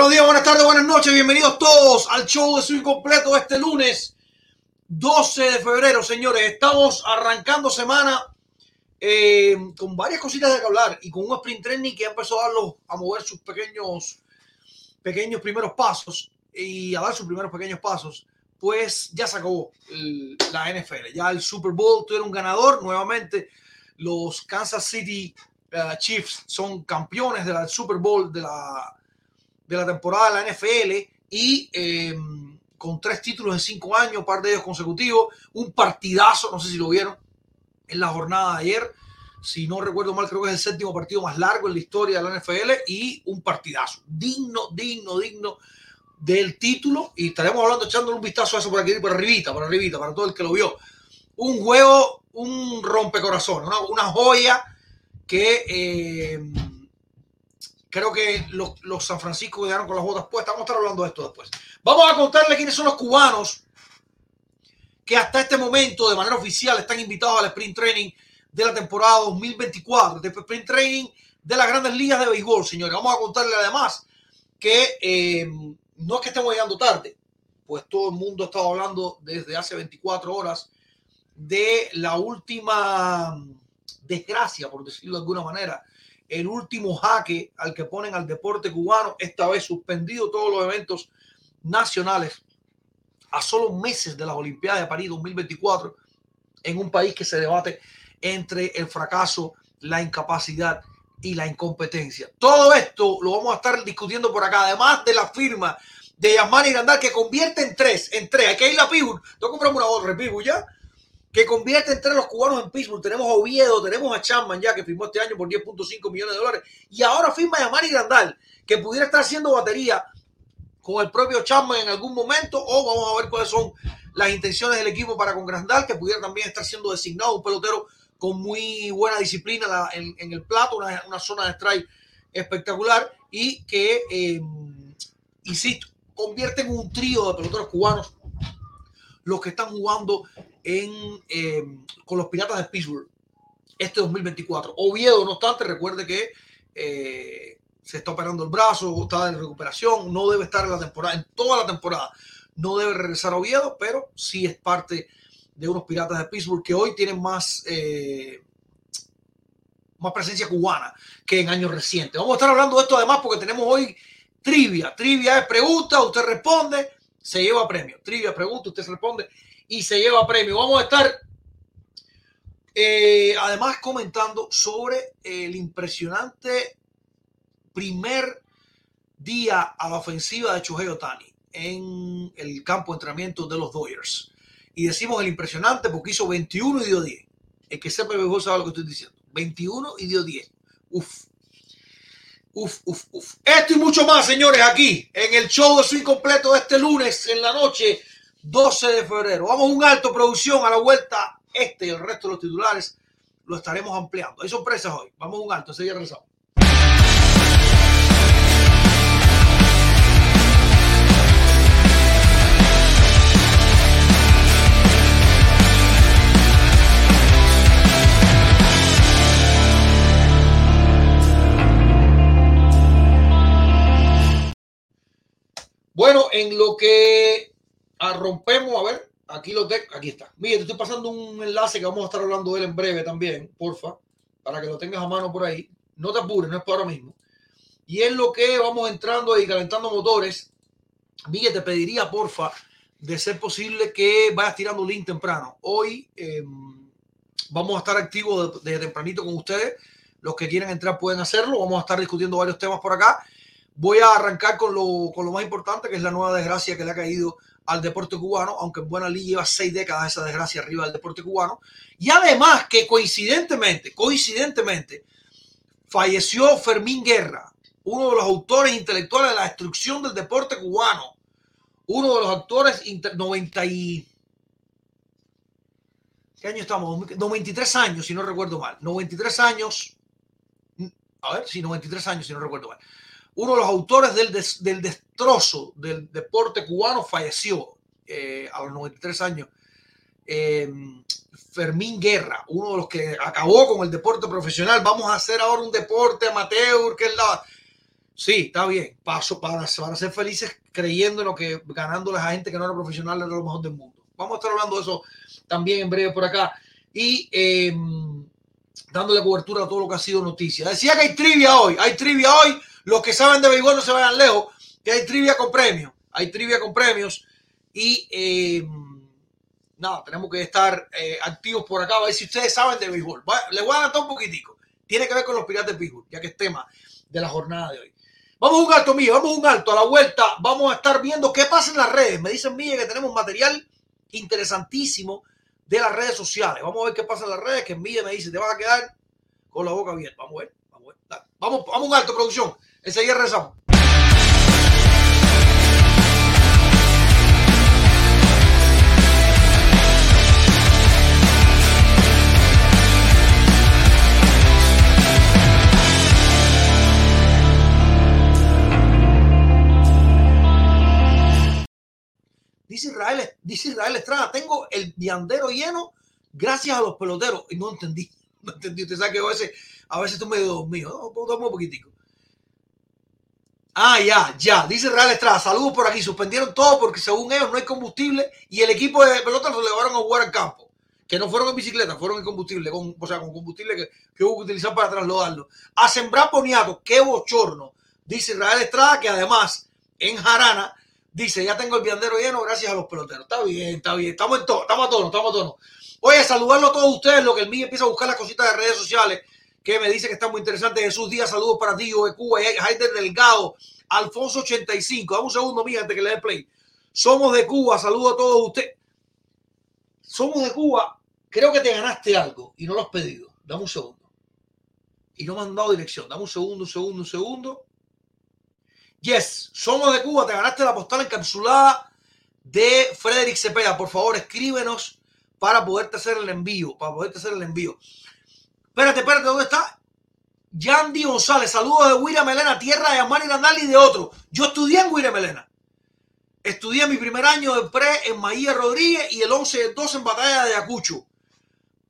Buenos días, buenas tardes, buenas noches, bienvenidos todos al show de Swing Completo este lunes 12 de febrero, señores. Estamos arrancando semana eh, con varias cositas de que hablar y con un sprint training que ya empezó a, darlo, a mover sus pequeños, pequeños primeros pasos y a dar sus primeros pequeños pasos. Pues ya se acabó el, la NFL, ya el Super Bowl tuvieron un ganador nuevamente. Los Kansas City uh, Chiefs son campeones del Super Bowl de la de la temporada de la NFL y eh, con tres títulos en cinco años, un par de ellos consecutivos, un partidazo, no sé si lo vieron, en la jornada de ayer, si no recuerdo mal, creo que es el séptimo partido más largo en la historia de la NFL y un partidazo, digno, digno, digno del título. Y estaremos hablando, echándole un vistazo a eso por aquí, por arribita, por arribita, para todo el que lo vio. Un juego, un rompecorazón, una, joya que... Eh, creo que los, los, San Francisco quedaron con las botas puestas. Vamos a estar hablando de esto después. Vamos a contarle quiénes son los cubanos que hasta este momento, de manera oficial, están invitados al sprint training de la temporada 2024, de sprint training de las grandes ligas de béisbol, señores. Vamos a contarle además que eh, no es que estemos llegando tarde, pues todo el mundo ha estado hablando desde hace 24 horas de la última desgracia, por decirlo de alguna manera, el último jaque al que ponen al deporte cubano, esta vez suspendido todos los eventos nacionales a solo meses de las Olimpiadas de París 2024 en un país que se debate entre el fracaso, la incapacidad y la incompetencia. Todo esto lo vamos a estar discutiendo por acá, además de la firma de Yasmani Grandal que convierte en tres, en tres. Hay que ir a que comprarme una otra Pittsburgh ya que convierte entre los cubanos en Pittsburgh. Tenemos a Oviedo, tenemos a Chapman ya, que firmó este año por 10.5 millones de dólares. Y ahora firma a Yamari Grandal, que pudiera estar haciendo batería con el propio Chapman en algún momento. O vamos a ver cuáles son las intenciones del equipo para con Grandal, que pudiera también estar siendo designado un pelotero con muy buena disciplina en, el plato, una, una, zona de strike espectacular y que, eh, insisto, convierte en un trío de peloteros cubanos los que están jugando eh, con los Piratas de Pittsburgh este 2024. Oviedo, no obstante, recuerde que eh, se está operando el brazo, está en recuperación, no debe estar en la temporada, en toda la temporada, no debe regresar a Oviedo, pero sí es parte de unos Piratas de Pittsburgh que hoy tienen más, eh, más presencia cubana que en años recientes. Vamos a estar hablando de esto además porque tenemos hoy trivia. Trivia es pregunta, usted responde, se lleva premio. Trivia, pregunta, usted se responde y se lleva premio. Vamos a estar eh, además comentando sobre el impresionante primer día a la ofensiva de Chohei Otani en el campo de entrenamiento de los Dodgers. Y decimos el impresionante porque hizo 21 y dio 10. El que sepa mejor sabe lo que estoy diciendo. 21 y dio 10. Uf. Uf, uf, uf. Esto y mucho más, señores, aquí en el show de Swing Completo de este lunes en la noche 12 de febrero. Vamos a un alto producción a la vuelta. Este y el resto de los titulares lo estaremos ampliando. Hay sorpresas hoy. Vamos a un alto. Seguimos regresamos. Bueno, en lo que rompemos, a ver, aquí lo tengo, aquí está. Mire, te estoy pasando un enlace que vamos a estar hablando de él en breve también, porfa, para que lo tengas a mano por ahí. No te apures, no es para ahora mismo. Y es lo que vamos entrando y calentando motores. Miguel, te pediría, porfa, de ser posible que vayas tirando link temprano. Hoy eh, vamos a estar activos desde de tempranito con ustedes. Los que quieran entrar pueden hacerlo. Vamos a estar discutiendo varios temas por acá. Voy a arrancar con lo, con lo más importante, que es la nueva desgracia que le ha caído al deporte cubano, aunque en buena ley lleva seis décadas esa desgracia arriba del deporte cubano. Y además que coincidentemente, coincidentemente, falleció Fermín Guerra, uno de los autores intelectuales de la destrucción del deporte cubano, uno de los actores 90 y... ¿Qué año estamos? 93 años, si no recuerdo mal. 93 años. A ver, sí, 93 años, si no recuerdo mal uno de los autores del, des, del destrozo del deporte cubano falleció eh, a los 93 años. Eh, Fermín Guerra, uno de los que acabó con el deporte profesional. Vamos a hacer ahora un deporte amateur, que es la... Sí, está bien. Paso para, para ser felices creyendo en lo que ganándoles a gente que no era profesional era lo mejor del mundo. Vamos a estar hablando de eso también en breve por acá. Y eh, dándole cobertura a todo lo que ha sido noticia. Decía que hay trivia hoy. Hay trivia hoy. Los que saben de béisbol no se vayan lejos. Que hay trivia con premios. Hay trivia con premios. Y eh, nada, tenemos que estar eh, activos por acá. A ver si ustedes saben de béisbol. Les voy a dar un poquitico. Tiene que ver con los piratas de béisbol, ya que es tema de la jornada de hoy. Vamos a un alto, mío, vamos a un alto. A la vuelta vamos a estar viendo qué pasa en las redes. Me dicen, Milla, que tenemos material interesantísimo de las redes sociales. Vamos a ver qué pasa en las redes, que Milla me dice, te vas a quedar con la boca abierta. Vamos a ver, vamos a ver. Vamos, vamos a un alto, producción. Enseguida rezamos. Dice Israel, dice Israel Estrada, tengo el viandero lleno gracias a los peloteros. Y no entendí, no entendí. Usted sabe que a veces, a veces tú medio dormido. No, un poquitico. Ah, ya, ya. Dice Israel Estrada, saludos por aquí. Suspendieron todo porque según ellos no hay combustible y el equipo de pelota lo llevaron a jugar al campo. Que no fueron en bicicleta, fueron en combustible, con, o sea, con combustible que, que hubo que utilizar para trasladarlo. A sembrar poniato, qué bochorno. Dice Israel Estrada que además en Jarana Dice, ya tengo el viandero lleno gracias a los peloteros. Está bien, está bien. Estamos en todo, estamos a tono, estamos a tono. Oye, saludarlo a todos ustedes, lo que el mío empieza a buscar las cositas de redes sociales, que me dice que está muy interesante. Jesús Díaz, saludos para ti, de Cuba, Heider Delgado, Alfonso 85. Dame un segundo, mía, antes que le dé play. Somos de Cuba, saludo a todos ustedes. Somos de Cuba, creo que te ganaste algo y no lo has pedido. Dame un segundo. Y no me han dado dirección. Dame un segundo, un segundo, un segundo. Yes, somos de Cuba, te ganaste la postal encapsulada de Frederick Cepeda. Por favor, escríbenos para poderte hacer el envío, para poderte hacer el envío. Espérate, espérate, ¿dónde está? Yandy González, saludos de William Melena, tierra de Amani Randall y de otro. Yo estudié en William Melena. Estudié mi primer año de pre en Maía Rodríguez y el 11 de 12 en Batalla de Ayacucho.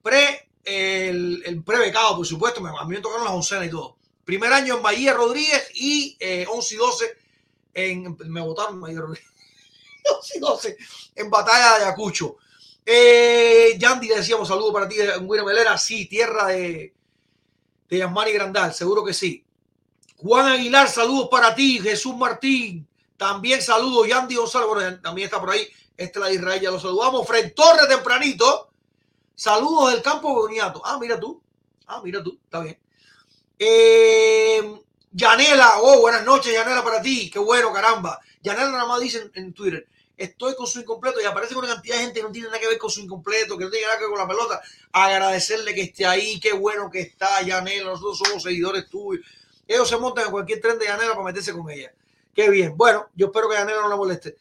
Pre, el, el pre becado, por supuesto, a mí me tocaron las oncenas y todo. Primer año en Bahía Rodríguez y 11 eh, y 12 en. Me votaron en Bahía Rodríguez. 11 y 12 en Batalla de Ayacucho. Eh, Yandy, le decíamos saludos para ti Buena Melera. Sí, tierra de, de Grandal, seguro que sí. Juan Aguilar, saludos para ti. Jesús Martín, también saludos. Yandy González, también está por ahí. Esta de Israel, ya lo saludamos. Fred Torres, tempranito. Saludos del campo Boniato. Ah, mira tú. Ah, mira tú. Está bien. Eh, Yanela, oh, buenas noches, Yanela, para ti. Qué bueno, caramba. Yanela nada más dice en, Twitter, estoy con su incompleto y aparece con una cantidad de gente que no tiene nada que ver con su incompleto, que no tiene nada que ver con la pelota. Agradecerle que esté ahí, qué bueno que está Yanela, nosotros somos seguidores tuyos. Ellos se montan en cualquier tren de Yanela para meterse con ella. Qué bien. Bueno, yo espero que Yanela no la moleste.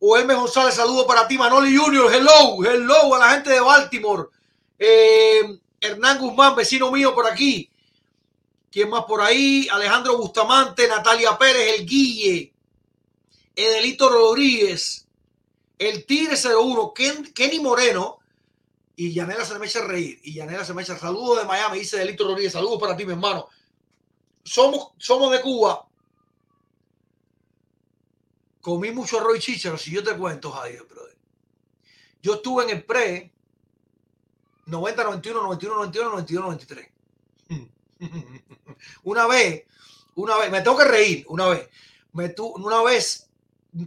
O.M. González, saludo para ti, Manoli Junior. Hello, hello a la gente de Baltimore. Eh, Hernán Guzmán, vecino mío por aquí. ¿Quién más por ahí? Alejandro Bustamante, Natalia Pérez, el Guille, Edelito Rodríguez, el Tigre 01, Kenny Moreno y Yanela se me echa reír. Y Yanela se me echa saludos de Miami, dice Edelito Rodríguez, saludos para ti, mi hermano. Somos, somos de Cuba. Comí mucho arroz y chícharo, si yo te cuento, Javier, brother. Yo estuve en el pre 90, 91, 91, 91, 92, 93. una vez, una vez, me tengo que reír, una vez, me tu, una vez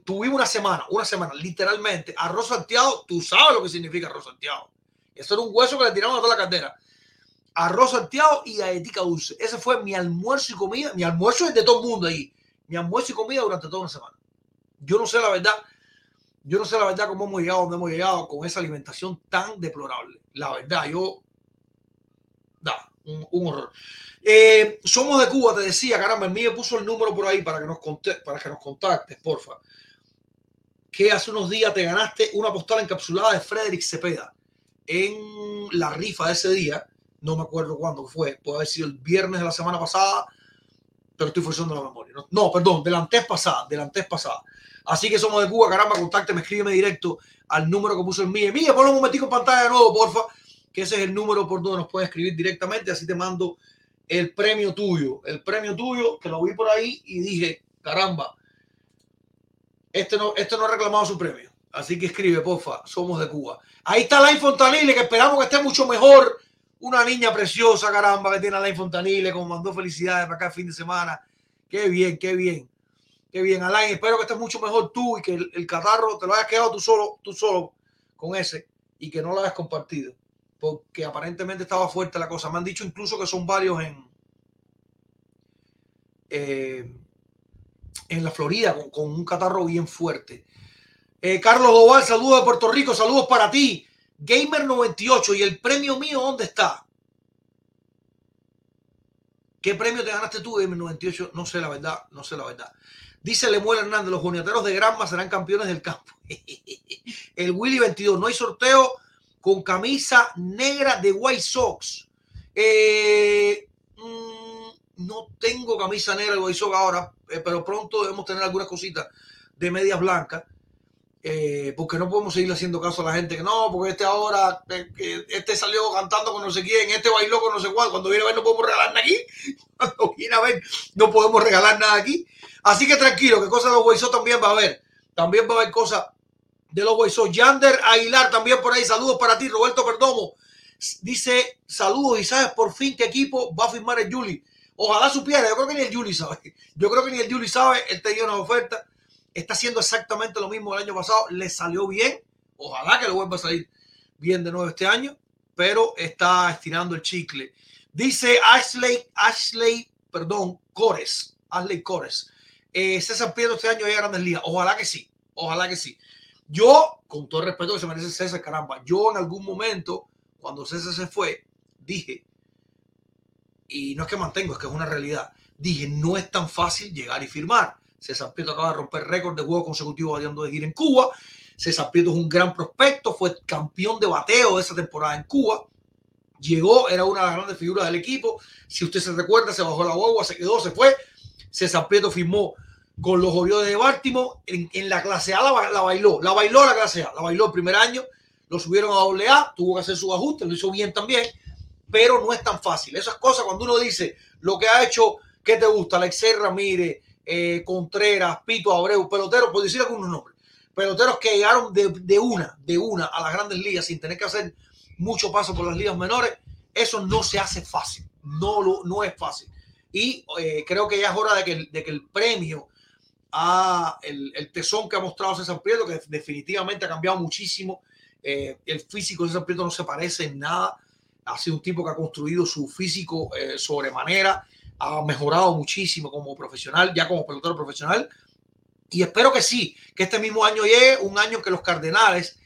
tuvimos una semana, una semana, literalmente, arroz salteado, tú sabes lo que significa arroz salteado. Eso era un hueso que le tiramos a toda la caldera. Arroz salteado y galletica dulce. Ese fue mi almuerzo y comida. Mi almuerzo es de todo el mundo ahí. Mi almuerzo y comida durante toda una semana. Yo no sé la verdad. Yo no sé la verdad cómo hemos llegado, dónde hemos llegado con esa alimentación tan deplorable. La verdad, yo. Da, un, horror. Eh, somos de Cuba, te decía, caramba, el mío puso el número por ahí para que nos, para que nos contactes, porfa. Que hace unos días te ganaste una postal encapsulada de Frederick Cepeda en la rifa de ese día. No me acuerdo cuándo fue, puede haber sido el viernes de la semana pasada, pero estoy forzando la memoria. No, perdón, de la antes pasada, de la antes pasada. Así que somos de Cuba, caramba, contácteme, escríbeme directo al número que puso el mío. Mía, ponlo un momentico en pantalla de nuevo, porfa que ese es el número por donde nos puedes escribir directamente, así te mando el premio tuyo, el premio tuyo, que lo vi por ahí y dije, caramba, este no, este no ha reclamado su premio. Así que escribe, porfa, somos de Cuba. Ahí está Lain Fontanile, que esperamos que esté mucho mejor. Una niña preciosa, caramba, que tiene a Lain Fontanile, como mandó felicidades para acá el fin de semana. Qué bien, qué bien. Qué bien, Alain. Espero que estés mucho mejor tú y que el, catarro te lo hayas quedado tú solo, tú solo con ese y que no lo hayas compartido. Porque aparentemente estaba fuerte la cosa. Me han dicho incluso que son varios en, eh, en la Florida con, un catarro bien fuerte. Eh, Carlos Doval, saludos de Puerto Rico, saludos para ti. Gamer 98 y el premio mío, ¿dónde está? ¿Qué premio te ganaste tú, Gamer 98? No sé la verdad, no sé la verdad. Dice Lemuel Hernández, los juniateros de Granma serán campeones del campo. el Willy 22, no hay sorteo con camisa negra de White Sox. Eh, mm, no tengo camisa negra de White Sox ahora, eh, pero pronto debemos tener algunas cositas de medias blancas. Eh, porque no podemos seguir haciendo caso a la gente que no, porque este ahora, este salió cantando con no sé quién, este bailó con no sé cuál, cuando viene a ver no podemos regalar nada aquí, cuando viene a ver no podemos regalar nada aquí. Así que tranquilo, que cosas de los Weizos también va a haber, también va a haber cosas de los Weizos. Yander Aguilar también por ahí, saludos para ti, Roberto Perdomo. Dice, saludos y sabes por fin qué equipo va a firmar el Juli. Ojalá supiera, yo creo que ni el Juli sabe. Yo creo que ni el Juli sabe, él tenía una oferta está haciendo exactamente lo mismo del año pasado, le salió bien, ojalá que le vuelva a salir bien de nuevo este año, pero está estirando el chicle. Dice Ashley, Ashley, perdón, Cores, Ashley Cores. Eh, César Prieto este año llega a Grandes Ligas. Ojalá que sí, ojalá que sí. Yo, con todo el respeto que se merece César, caramba, yo en algún momento, cuando César se fue, dije, y no es que mantengo, es que es una realidad, dije, no es tan fácil llegar y firmar. César Prieto acaba de romper récord de juegos consecutivos bateando de gira en Cuba. César Prieto es un gran prospecto, fue campeón de bateo de esa temporada en Cuba. Llegó, era una de las grandes figuras del equipo. Si usted se recuerda, se bajó la guagua, se quedó, se fue. César Prieto firmó con los Orioles de Baltimore. En, la clase A la, bailó, la bailó la clase A, la bailó el primer año. Lo subieron a doble A, tuvo que hacer su ajuste, lo hizo bien también, pero no es tan fácil. Esas cosas, cuando uno dice lo que ha hecho, ¿qué te gusta? Alexei Ramírez, eh, Contreras, Pito Abreu, peloteros, por decir algunos nombres, peloteros que llegaron de, una, de una a las grandes ligas sin tener que hacer mucho paso por las ligas menores, eso no se hace fácil, no, lo, no es fácil. Y eh, creo que ya es hora de que, de que el premio a el, el, tesón que ha mostrado César Prieto, que definitivamente ha cambiado muchísimo, eh, el físico de César Prieto no se parece en nada, ha sido un tipo que ha construido su físico sobremanera, ha mejorado muchísimo como profesional, ya como pelotero profesional. Y espero que sí, que este mismo año llegue, un año que los Cardenales,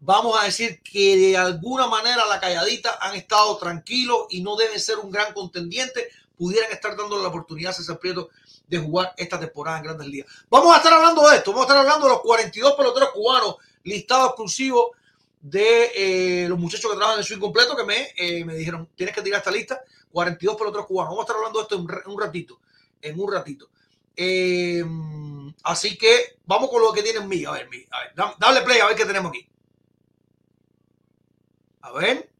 vamos a decir que de alguna manera la calladita han estado tranquilos y no deben ser un gran contendiente, pudieran estar dando la oportunidad a César Prieto de jugar esta temporada en Grandes Ligas. Vamos a estar hablando de esto, vamos a estar hablando de los 42 peloteros cubanos listados exclusivos de eh, los muchachos que trabajan en su incompleto que me, eh, me dijeron, tienes que tirar esta lista 42 peloteros cubanos. Vamos a estar hablando de esto en un ratito, en un ratito. Eh, así que vamos con lo que tiene mí. A ver, a ver, dale play a ver qué tenemos aquí. A ver.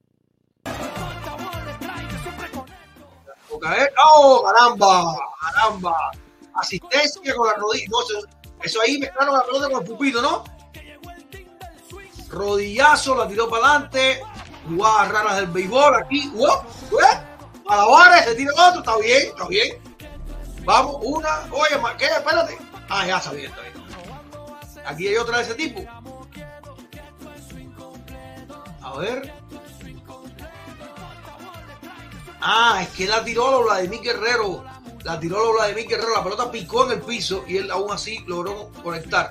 ¡Oh, caramba! ¡Caramba! Asistencia con la rodilla. No, eso, ahí mezclaron la pelota con el pupito, ¿no? Rodillazo, la tiró para adelante. Jugadas raras del béisbol aquí. ¡Wow! Alabares, se tira otro, está bien, está bien. Vamos, una, oye, ¿qué? Espérate. Ah, ya sabía, está bien. Aquí hay otra de ese tipo. A ver. Ah, es que la tiró a Vladimir Guerrero. La tiró a Vladimir Guerrero. La pelota picó en el piso y él aún así logró conectar.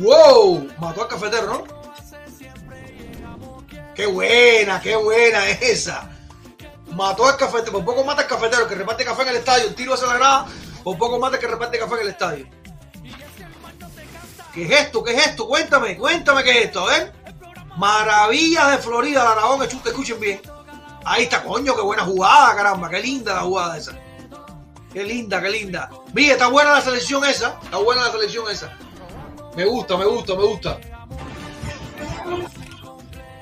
¡Wow! Mató al cafetero, ¿no? ¡Qué buena, qué buena esa! mató al cafetero, por poco mata al cafetero que reparte café en el estadio, un tiro hacia la grada, por poco mata que reparte café en el estadio. ¿Qué es esto? ¿Qué es esto? Cuéntame, cuéntame qué es esto, a ver. Maravillas de Florida, la Aragón, escuchen bien. Ahí está, coño, qué buena jugada, caramba, qué linda la jugada esa. Qué linda, qué linda. Mire, está buena la selección esa, está buena la selección esa. Me gusta, me gusta, me gusta.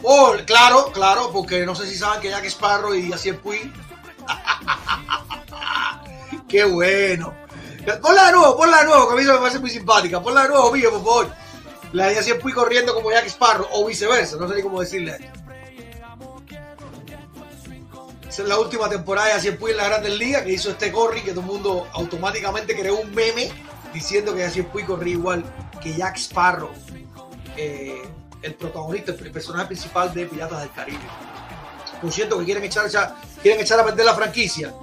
Oh, claro, claro, porque no sé si saben que Jack Sparrow y así el Puy Qué bueno. Ponla de nuevo, ponla de nuevo, que a mí me parece muy simpática. Ponla de nuevo, mío, por favor. La de siempre corriendo como Jack Sparrow o viceversa, no sé ni cómo decirle Esa es la última temporada de Así en la Grandes Ligas que hizo este Corri, que todo el mundo automáticamente creó un meme diciendo que Así Puy corría igual que Jack Sparrow, eh, el protagonista, el personaje principal de Piratas del Caribe. Por cierto, que quieren echar, quieren echar a perder la franquicia.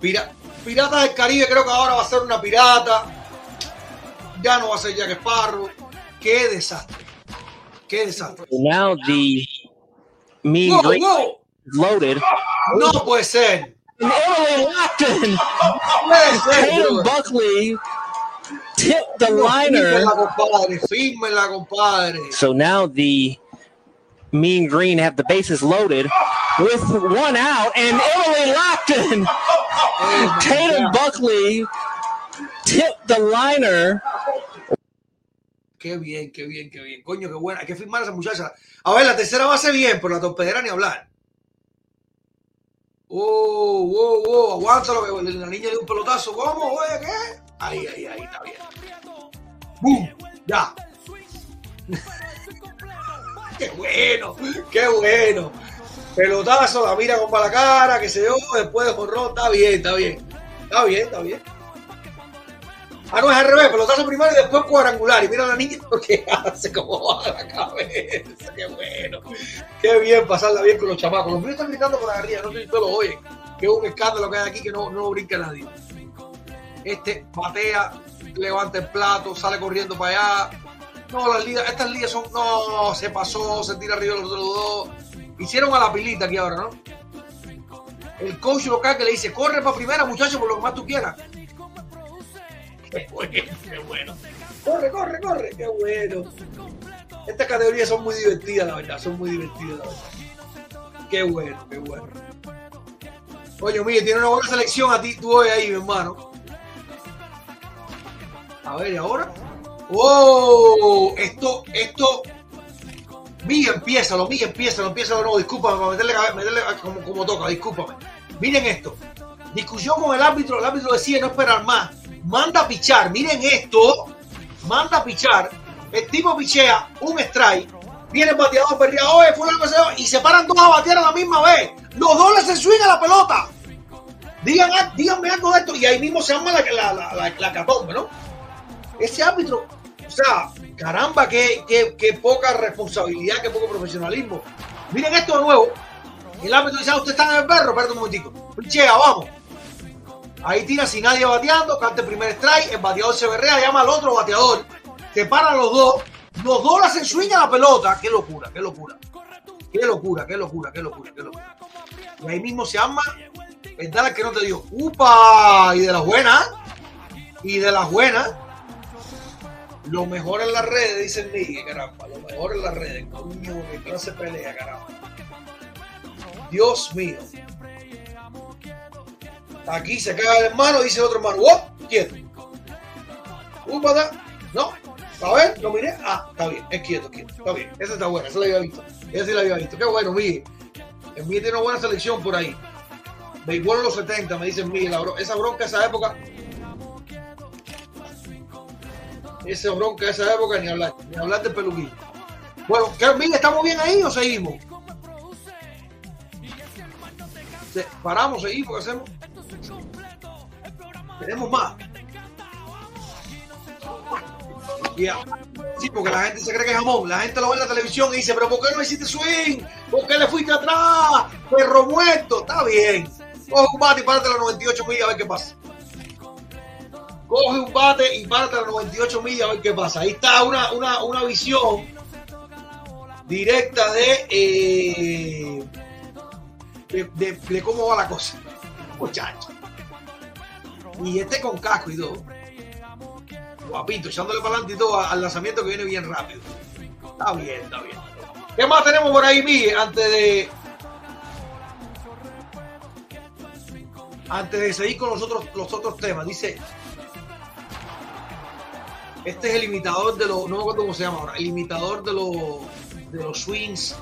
Piratas del Caribe creo que ahora va a ser una pirata. Ya no va a ser Jack Sparrow. Qué desastre. Qué desastre. Now the me whoa, loaded. No puede ser. Emily Buckley tipped the liner. Fíjmela, compadre. So now the Mean Green have the bases loaded with one out, and Emily Lockton, Tatum Buckley tipped the liner. Qué bien, qué bien, qué bien. Coño, qué buena. Hay que firmar a esa muchacha. A ver, la tercera base bien, pero la torpedera ni hablar. Oh, wow, wow, aguántalo, que la niña le dio un pelotazo. ¿Cómo, oye, qué? Ahí, ahí, ahí, está bien. ¡Bum! Ya. qué bueno, qué bueno. Pelotazo, la mira con la cara, que se dio, después de morrón, está bien, está bien. Está bien, está bien. Ah, no, es al revés, pelotazo primero y después cuadrangular. Y mira a la niña porque hace como baja la cabeza. Qué bueno. Qué bien pasarla bien con los chamacos. Los míos están gritando por la no sé si ustedes lo oyen. Que es un escándalo que hay aquí que no, no brinca nadie. Este patea, levanta el plato, sale corriendo para allá. No, las ligas, estas ligas son. No, se pasó, se tira arriba los otros dos. Hicieron a la pilita aquí ahora, ¿no? El coach local que le dice, corre para primera, muchacho, por lo que más tú quieras. Qué bueno, qué bueno. Corre, corre, corre, qué bueno. Estas categorías son muy divertidas, la verdad, son muy divertidas, la verdad. Qué bueno, qué bueno. Coño, mire, tiene una buena selección a ti, tú hoy ahí, mi hermano. A ver, ¿y ahora? ¡Oh! Esto, esto. Mía, empieza, lo mía, empieza, lo empieza de nuevo. Discúlpame, para meterle, meterle como, como toca, discúlpame. Miren esto. Discusión con el árbitro, el árbitro decide no esperar más manda a pichar. Miren esto, manda a pichar. El tipo pichea un strike. Viene el bateador perdido, oye, fue y se paran dos a batear a la misma vez. Los dos les se swing a la pelota. Digan, díganme algo de esto. Y ahí mismo se llama la, la, la, la, catombe, ¿no? Ese árbitro, o sea, caramba, qué, qué, qué poca responsabilidad, qué poco profesionalismo. Miren esto de nuevo. El árbitro dice, ah, usted está en el perro, espérate un momentico. Pichea, vamos. Ahí tira sin nadie bateando, canta el primer strike, el bateador se berrea, llama al otro bateador, se paran los dos, los dos hacen swing a la pelota. Qué locura, qué locura. Qué locura, qué locura, qué locura. Y ahí mismo se llama el que no te dio. ¡Upa! Y de las buenas, y de las buenas. Lo mejor en las redes, dicen Miguel, caramba. Lo mejor en las redes. Coño, que no se pelea, caramba. Dios mío. Aquí se caga el hermano, dice el otro hermano, ¡oh! Quieto. No. A ver, lo miré. Ah, está bien, es quieto, quieto. Está bien. Esa está buena, esa la había visto. Esa sí la había visto. Qué bueno, Miguel. El Miguel tiene una buena selección por ahí. Béisbol en los 70, me dicen Miguel. Esa bronca, esa época. Esa bronca, esa época, ni hablar. Ni hablar de peluquín. Bueno, Miguel, ¿estamos bien ahí o seguimos? ¿Paramos, seguimos? ¿Qué hacemos? Tenemos más. Sí, porque la gente se cree que es jamón. La gente lo ve en la televisión y dice, pero ¿por qué no hiciste swing? ¿Por qué le fuiste atrás? Perro muerto. Está bien. Coge un bate y párate a las 98 millas a ver qué pasa. Coge un bate y párate a las 98 millas a ver qué pasa. Ahí está una, una, una visión directa de, eh, de, cómo va la cosa. Muchachos. Y este con casco y todo. Guapito, echándole para adelante y todo al lanzamiento que viene bien rápido. Está bien, está bien. ¿Qué más tenemos por ahí, Mi? Antes de. Antes de seguir con los otros, los otros temas, dice. Este es el imitador de los. No me acuerdo cómo se llama ahora. El imitador de los, de los swings.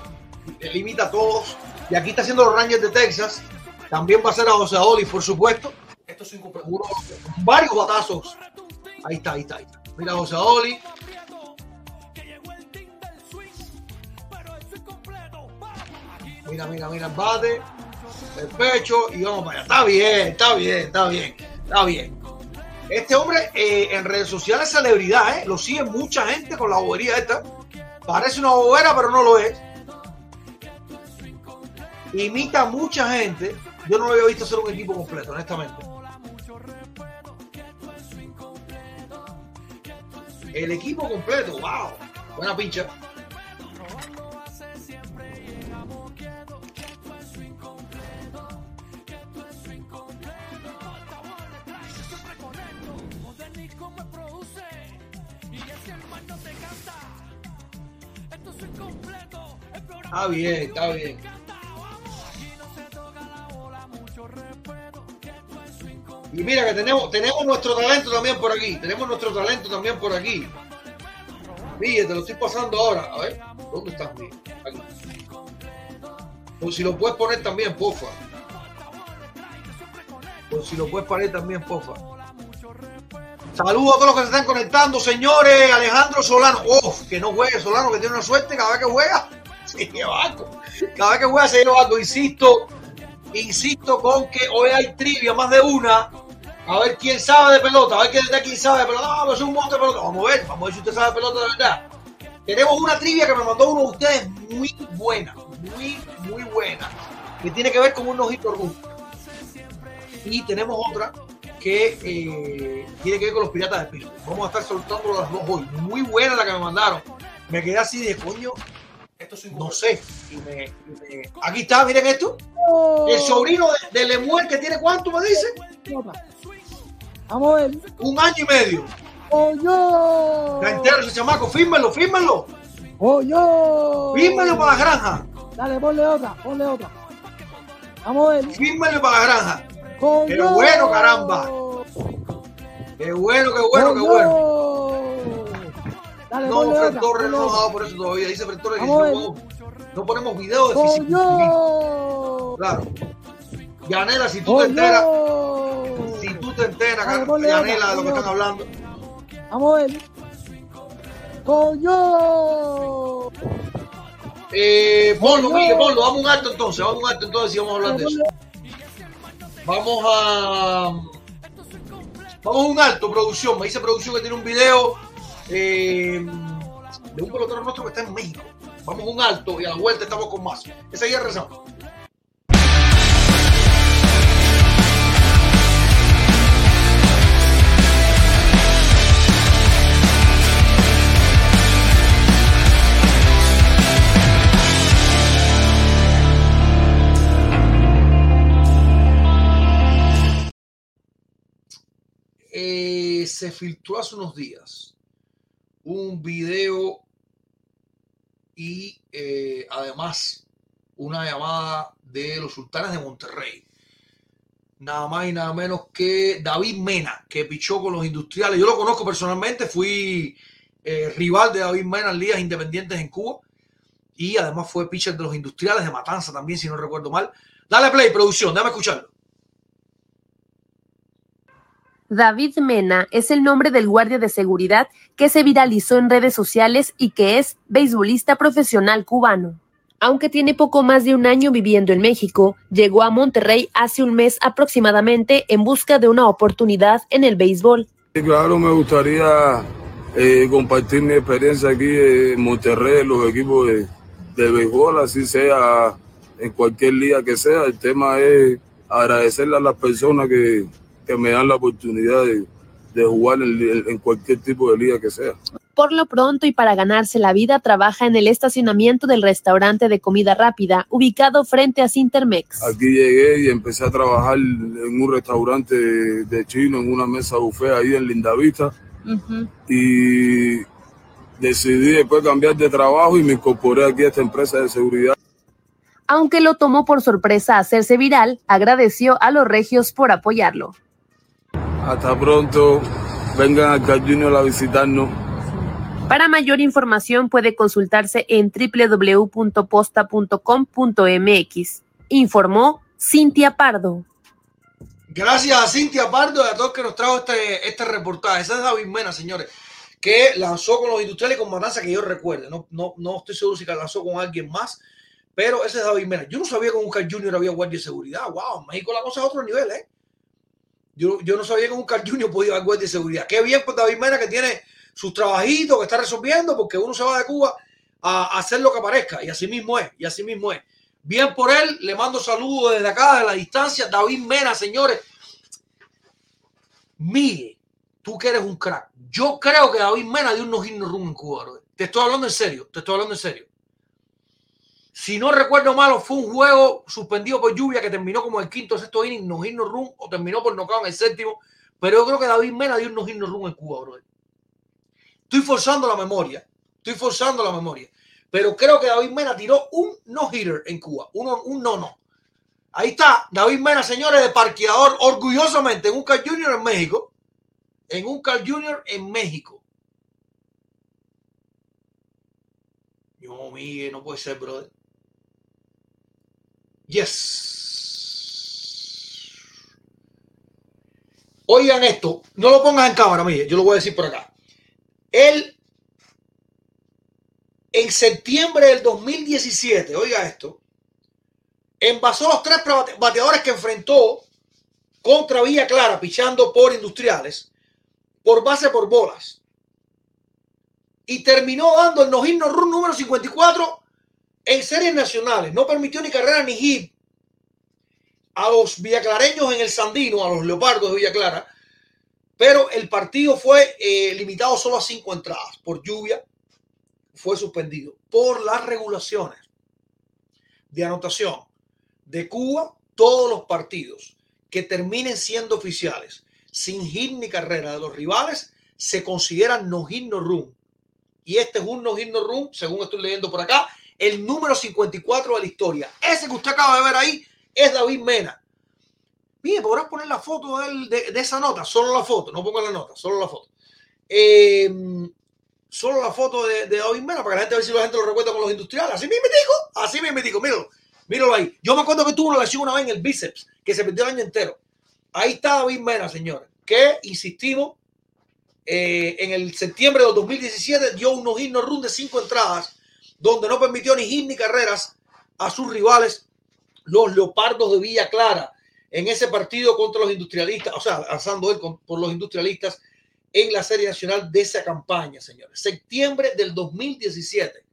Él imita a todos. Y aquí está haciendo los Rangers de Texas. También va a ser a José Oli, por supuesto. Esto es uno, varios batazos. Ahí está, ahí está, ahí está. Mira a José Oli. Mira, mira, mira el bate, el pecho y vamos para allá. Está bien, está bien, está bien, está bien. Este hombre eh, en redes sociales es celebridad, ¿eh? Lo sigue mucha gente con la bobería esta. Parece una bobera, pero no lo es. Imita a mucha gente. Yo no lo había visto hacer un equipo completo, honestamente. El equipo completo, wow. Buena pincha. Está bien, está bien. Y mira que tenemos, tenemos nuestro talento también por aquí. Tenemos nuestro talento también por aquí. Mire, te lo estoy pasando ahora. A ver, ¿dónde estás, Aquí. Por si lo puedes poner también, pofa. Por si lo puedes poner también, pofa. Saludos a todos los que se están conectando, señores. Alejandro Solano. ¡Oh! Que no juegue Solano, que tiene una suerte cada vez que juega. Se lleva algo. Cada vez que juega se lleva algo. Insisto, insisto con que hoy hay trivia, más de una. A ver quién sabe de pelota. A ver quién, quién sabe de pelota. Ah, es un monte de pelota. Vamos a ver. Vamos a ver si usted sabe de pelota de verdad. Tenemos una trivia que me mandó uno de ustedes muy buena. Muy, muy buena. Que tiene que ver con un ojito rojo. Y tenemos otra que eh, tiene que ver con los piratas de Pittsburgh. Vamos a estar soltando las dos hoy. Muy buena la que me mandaron. Me quedé así de coño. Esto no sé. Aquí está, miren esto. Oh. El sobrino de, de, Lemuel que tiene cuánto me dice. Vamos a ver. Un año y medio. Oh, yo. Está entero ese chamaco. Fírmenlo, fírmenlo. Oh, yo. Fírmenlo para la granja. Dale, ponle otra, ponle otra. Vamos a ver. Fírmenlo para la granja. ¡Qué bueno, caramba! ¡Qué bueno, qué bueno, qué bueno! Dale, no, Fred Torres no ha por eso todavía. Dice Fred Torres que no, no, ponemos video de físico. Claro. Yanela, si tú te enteras, si tú te enteras, Yanela, de lo que están hablando. Vamos a ver. ¡Coño! Eh, ponlo, Miguel, ponlo, vamos un alto entonces, vamos un alto entonces y vamos a hablar de eso. Vamos a. Vamos a un alto, producción. Me dice producción que tiene un video eh, de un pelotero nuestro que está en México. Vamos a un alto y a la vuelta estamos con más. Ese día rezamos. Eh, se filtró hace unos días un video y eh, además una llamada de los sultanes de Monterrey. Nada más y nada menos que David Mena, que pichó con los industriales. Yo lo conozco personalmente, fui eh, rival de David Mena en ligas independientes en Cuba y además fue pitcher de los industriales de Matanza también, si no recuerdo mal. Dale play, producción, déjame escucharlo. David Mena es el nombre del guardia de seguridad que se viralizó en redes sociales y que es beisbolista profesional cubano. Aunque tiene poco más de un año viviendo en México, llegó a Monterrey hace un mes aproximadamente en busca de una oportunidad en el béisbol. claro, me gustaría eh, compartir mi experiencia aquí en Monterrey, en los equipos de, de béisbol, así sea en cualquier liga que sea. El tema es agradecerle a las personas que, que me dan la oportunidad de, jugar en, cualquier tipo de liga que sea. Por lo pronto y para ganarse la vida, trabaja en el estacionamiento del restaurante de comida rápida, ubicado frente a Cintermex. Aquí llegué y empecé a trabajar en un restaurante de, chino, en una mesa buffet ahí en Lindavista. Y decidí después cambiar de trabajo y me incorporé aquí a esta empresa de seguridad. Aunque lo tomó por sorpresa hacerse viral, agradeció a los regios por apoyarlo. Hasta pronto. Vengan acá Junior a visitarnos. Para mayor información puede consultarse en www.posta.com.mx. Informó Cintia Pardo. Gracias a Cintia Pardo y a todos que nos trajo este, este reportaje. Ese es David Mena, señores, que lanzó con los industriales con Matanza que yo recuerde. No, no, no estoy seguro si lanzó con alguien más, pero ese es David Mena. Yo no sabía que en un Car Junior había guardia de seguridad. Wow, en México la cosa es a otro nivel, ¿eh? Yo, yo no sabía que un Car Junior podía haber guardia de seguridad. Qué bien por David Mena que tiene sus trabajitos que está resolviendo porque uno se va de Cuba a hacer lo que aparezca y así mismo es, y así mismo es. Bien por él, le mando saludos desde acá, de la distancia. David Mena, señores. Miguel, tú que eres un crack. Yo creo que David Mena dio unos no rum en Cuba, bro. Te estoy hablando en serio, te estoy hablando en serio. Si no recuerdo mal, fue un juego suspendido por lluvia que terminó como el quinto o sexto inning, no no rum, o terminó por nocaut en el séptimo. Pero yo creo que David Mena dio unos no rum en Cuba, bro. Estoy forzando la memoria. Estoy forzando la memoria. Pero creo que David Mena tiró un no-hitter en Cuba. Uno, un no-no. Ahí está David Mena, señores, de parqueador, orgullosamente en un Car Junior en México. En un Car Junior en México. No, Miguel, no puede ser, brother. Yes. Oigan esto, no lo pongas en cámara, Miguel, yo lo voy a decir por acá. Él, en septiembre del 2017, oiga esto, envasó los tres bateadores que enfrentó contra Villa Clara, pichando por industriales, por base por bolas. Y terminó dando el no run número 54 en series nacionales. No permitió ni carrera ni hit a los villaclareños en el Sandino, a los leopardos de Villa Clara. Pero el partido fue eh, limitado solo a cinco entradas. Por lluvia fue suspendido. Por las regulaciones de anotación de Cuba, todos los partidos que terminen siendo oficiales sin hit ni carrera de los rivales se consideran no hit no run. Y este es un no hit no run, según estoy leyendo por acá, el número 54 de la historia. Ese que usted acaba de ver ahí es David Mena. Mire, podrás poner la foto de, de, esa nota, solo la foto, no ponga la nota, solo la foto. Eh, solo la foto de, David Mena para que la gente vea si la gente lo recuerda con los industriales. Así mismo dijo, así mismo dijo, míralo. Míralo ahí. Yo me acuerdo que tuvo una lesión una vez en el bíceps, que se perdió el año entero. Ahí está David Mena, señores, que insistimos, eh, en el septiembre de 2017 dio unos himnos run de cinco entradas, donde no permitió ni hit ni carreras a sus rivales, los Leopardos de Villa Clara, en ese partido contra los industrialistas, o sea, alzando él por los industrialistas en la Serie Nacional de esa campaña, señores. Septiembre del 2017.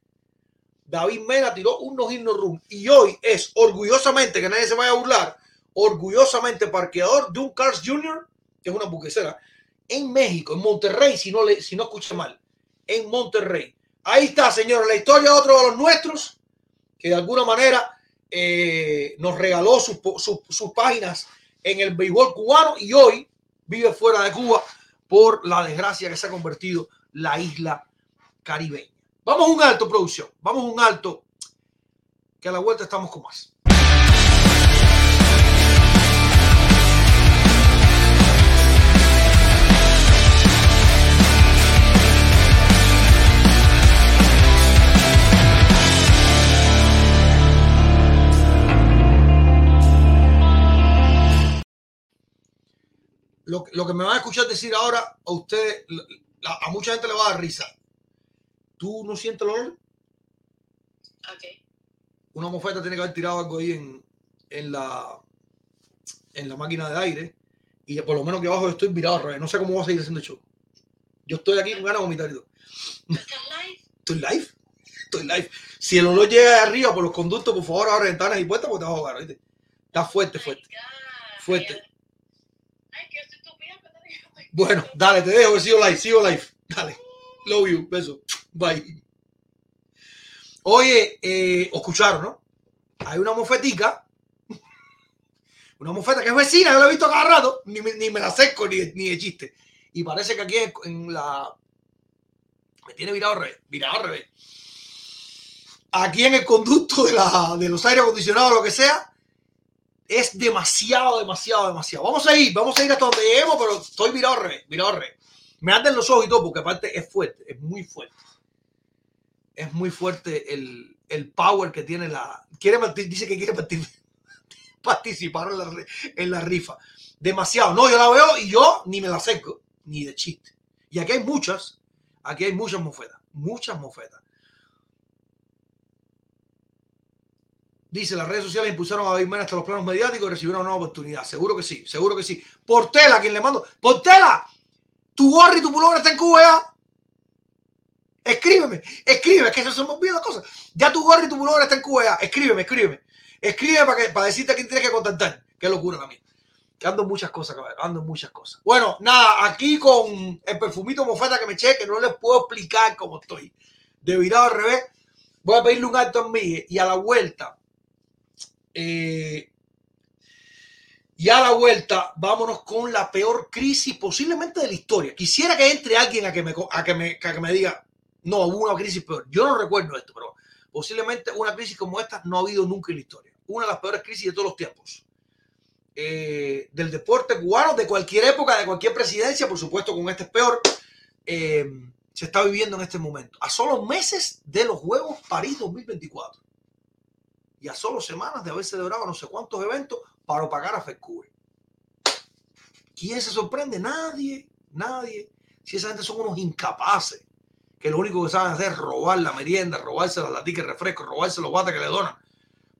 David Mena tiró unos himnos rum y hoy es orgullosamente, que nadie se vaya a burlar, orgullosamente parqueador de un Cars Jr., que es una buquecera, en México, en Monterrey, si no, le, si no escucha mal, en Monterrey. Ahí está, señores, la historia de otro de los nuestros, que de alguna manera eh, nos regaló sus, páginas en el béisbol cubano y hoy vive fuera de Cuba por la desgracia que se ha convertido la isla caribeña. Vamos a un alto, producción. Vamos a un alto. Que a la vuelta estamos con más. Lo, lo, que me van a escuchar decir ahora a usted, a mucha gente le va a dar risa. ¿Tú no sientes el olor? Ok. Una mofeta tiene que haber tirado algo ahí en, en, la, en la máquina de aire. Y por lo menos que abajo estoy mirado al revés. No sé cómo voy a seguir haciendo el show. Yo estoy aquí con ganas de vomitar y todo. ¿Estás live? Estoy live. Estoy live. Si el olor llega de arriba por los conductos, por favor, abre ventanas y puertas porque te vas a ahogar. ¿viste? Está fuerte, fuerte. fuerte. Bueno, dale, te dejo, sigo live, sigo live. Dale. Love you. Beso. Bye. Oye, eh, escucharon, ¿no? Hay una mofetica, una mofeta que es vecina, yo la he visto cada rato, ni, ni me la seco ni, ni, de chiste. Y parece que aquí en, la. Me tiene virado al revés, virado al revés. Aquí en el conducto de, la, de los aire acondicionados, lo que sea, es demasiado, demasiado, demasiado. Vamos a ir, vamos a ir hasta donde lleguemos, pero estoy revés, virado al revés. Me arden los ojos y todo, porque aparte es fuerte, es muy fuerte es muy fuerte el, el power que tiene la. Quiere dice que quiere participar en la, en la rifa. Demasiado. No, yo la veo y yo ni me la seco, ni de chiste. Y aquí hay muchas, aquí hay muchas mofetas, muchas mofetas. Dice, las redes sociales impulsaron a David Mena hasta los planos mediáticos y recibieron una nueva oportunidad. Seguro que sí, seguro que sí. Portela, quien le mando. Portela, tu gorro y tu pullover está en Cuba. Escríbeme, escríbeme, que eso se me olvida cosas. Ya tu gorro y tu pullover está en Cuba. Escríbeme, escríbeme. Escríbeme para, que, para decirte a quién tienes que contactar. Qué locura también. Que ando en muchas cosas, cabrón. Ando en muchas cosas. Bueno, nada, aquí con el perfumito mofeta que me eché, que no les puedo explicar cómo estoy. De virado al revés. Voy a pedirle un alto en mí y a la vuelta eh, y a la vuelta, vámonos con la peor crisis posiblemente de la historia. Quisiera que entre alguien a que me, diga, no, hubo una crisis peor. Yo no recuerdo esto, pero posiblemente una crisis como esta no ha habido nunca en la historia. Una de las peores crisis de todos los tiempos. Eh, del deporte cubano, de cualquier época, de cualquier presidencia, por supuesto, con este es peor. Eh, se está viviendo en este momento. A solo meses de los Juegos París 2024 y a solo semanas de haber celebrado no sé cuántos eventos para pagar a FECUBE. ¿Quién se sorprende? Nadie, nadie. Si esa gente son unos incapaces, que lo único que saben hacer es robar la merienda, robarse las laticas de refresco, robarse los bates que le donan,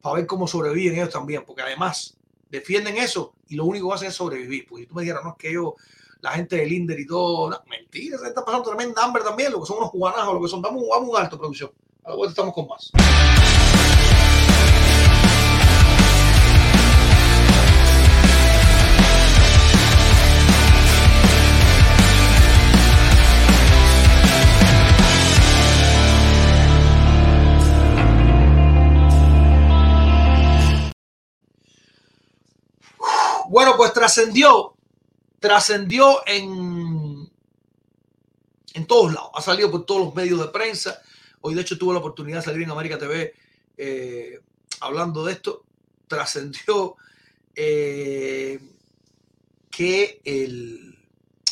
para ver cómo sobreviven ellos también, porque además defienden eso y lo único que hacen es sobrevivir. Porque si tú me dijeras, no, es que ellos, la gente del Inder y todo, no, mentira, se está pasando tremenda hambre también, lo que son unos cubanajos, lo que son, damos un alto producción. A la vuelta estamos con más. Bueno, pues trascendió, trascendió en, en todos lados, ha salido por todos los medios de prensa. Hoy, de hecho, tuve la oportunidad de salir en América TV eh, hablando de esto. Trascendió eh, que el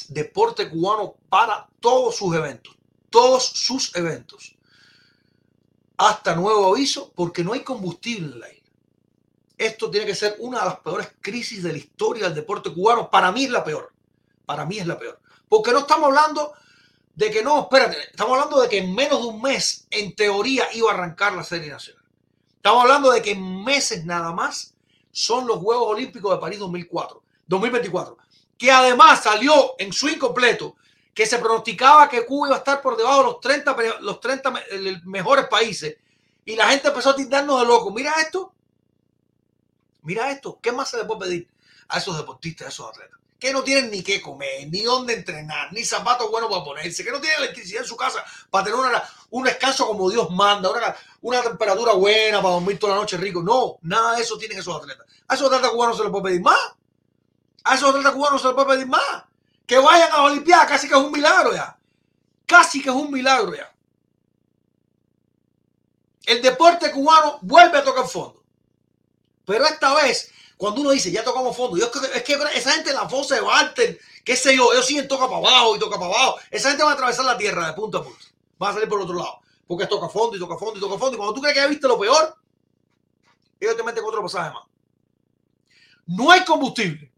deporte cubano para todos sus eventos, todos sus eventos, hasta nuevo aviso, porque no hay combustible en la isla esto tiene que ser una de las peores crisis de la historia del deporte cubano. Para mí es la peor. Para mí es la peor. Porque no estamos hablando de que no, espérate, estamos hablando de que en menos de un mes, en teoría, iba a arrancar la serie nacional. Estamos hablando de que en meses nada más son los Juegos Olímpicos de París 2004, 2024, que además salió en su incompleto que se pronosticaba que Cuba iba a estar por debajo de los 30, los 30 mejores países y la gente empezó a tildarnos de loco. Mira esto, Mira esto, ¿qué más se le puede pedir a esos deportistas, a esos atletas? Que no tienen ni qué comer, ni dónde entrenar, ni zapatos buenos para ponerse, que no tienen electricidad en su casa para tener un descanso como Dios manda, una, una temperatura buena para dormir toda la noche rico. No, nada de eso tienen esos atletas. A esos atletas cubanos se les puede pedir más. A esos atletas cubanos se les puede pedir más. Que vayan a la Olimpiada, casi que es un milagro ya. Casi que es un milagro ya. El deporte cubano vuelve a tocar fondo. Pero esta vez, cuando uno dice, ya tocamos fondo, yo, es, que, esa gente en la fosa de Walter, qué sé yo, ellos siguen toca para abajo y toca para abajo. Esa gente va a atravesar la tierra de punto a punto. Va a salir por otro lado. Porque toca fondo y toca fondo y toca fondo. Y cuando tú crees que ya viste lo peor, ellos te meten otro pasaje más. No hay combustible.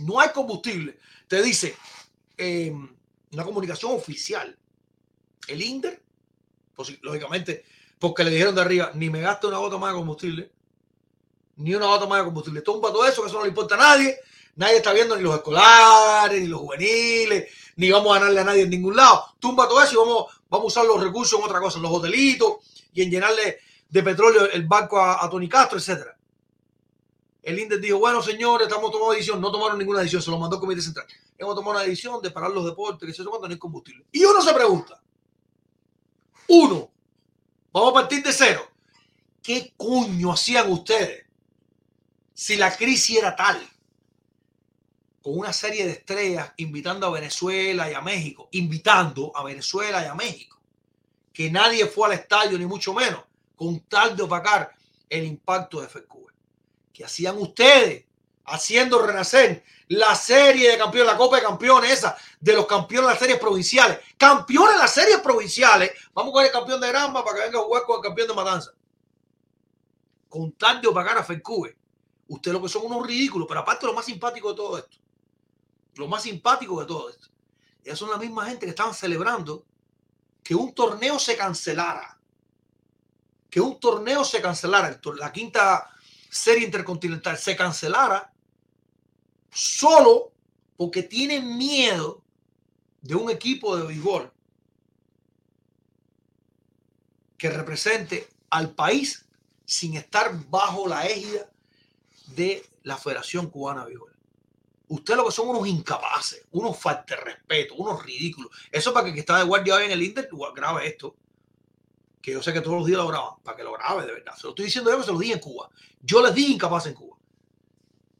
No hay combustible. Te dice eh, una comunicación oficial. El INDER, pues, lógicamente, porque le dijeron de arriba, ni me gasto una gota más de combustible ni una gota más de combustible. Tumba todo eso, que eso no le importa a nadie. Nadie está viendo ni los escolares, ni los juveniles, ni vamos a ganarle a nadie en ningún lado. Tumba todo eso y vamos, vamos a usar los recursos en otra cosa, en los hotelitos y en llenarle de petróleo el banco a, Tony Castro, etcétera. El INDES dijo, bueno, señores, estamos tomando decisión. No tomaron ninguna decisión, se lo mandó el Comité Central. Hemos tomado una decisión de parar los deportes, que se cuando no hay combustible. Y uno se pregunta, uno, vamos a partir de cero. ¿Qué coño hacían ustedes si la crisis era tal, con una serie de estrellas invitando a Venezuela y a México, invitando a Venezuela y a México, que nadie fue al estadio, ni mucho menos, con tal de opacar el impacto de FECUBE. ¿Qué hacían ustedes? Haciendo renacer la serie de campeones, la Copa de Campeones, esa de los campeones de las series provinciales. Campeones de las series provinciales. Vamos con el campeón de Granma para que venga a jugar con el campeón de Matanza. Con tal de opacar a FECUBE Ustedes lo que son unos ridículos, pero aparte lo más simpático de todo esto, lo más simpático de todo esto, ya son la misma gente que estaban celebrando que un torneo se cancelara, que un torneo se cancelara, la quinta serie intercontinental se cancelara solo porque tienen miedo de un equipo de béisbol que represente al país sin estar bajo la égida de la Federación Cubana de. Ustedes lo que son unos incapaces, unos falta de respeto, unos ridículos. Eso para que, que está de guardia hoy en el Inter grabe esto. Que yo sé que todos los días lo graban, para que lo grabe de verdad. Se lo estoy diciendo yo que se lo dije en Cuba. Yo les dije incapaz en Cuba.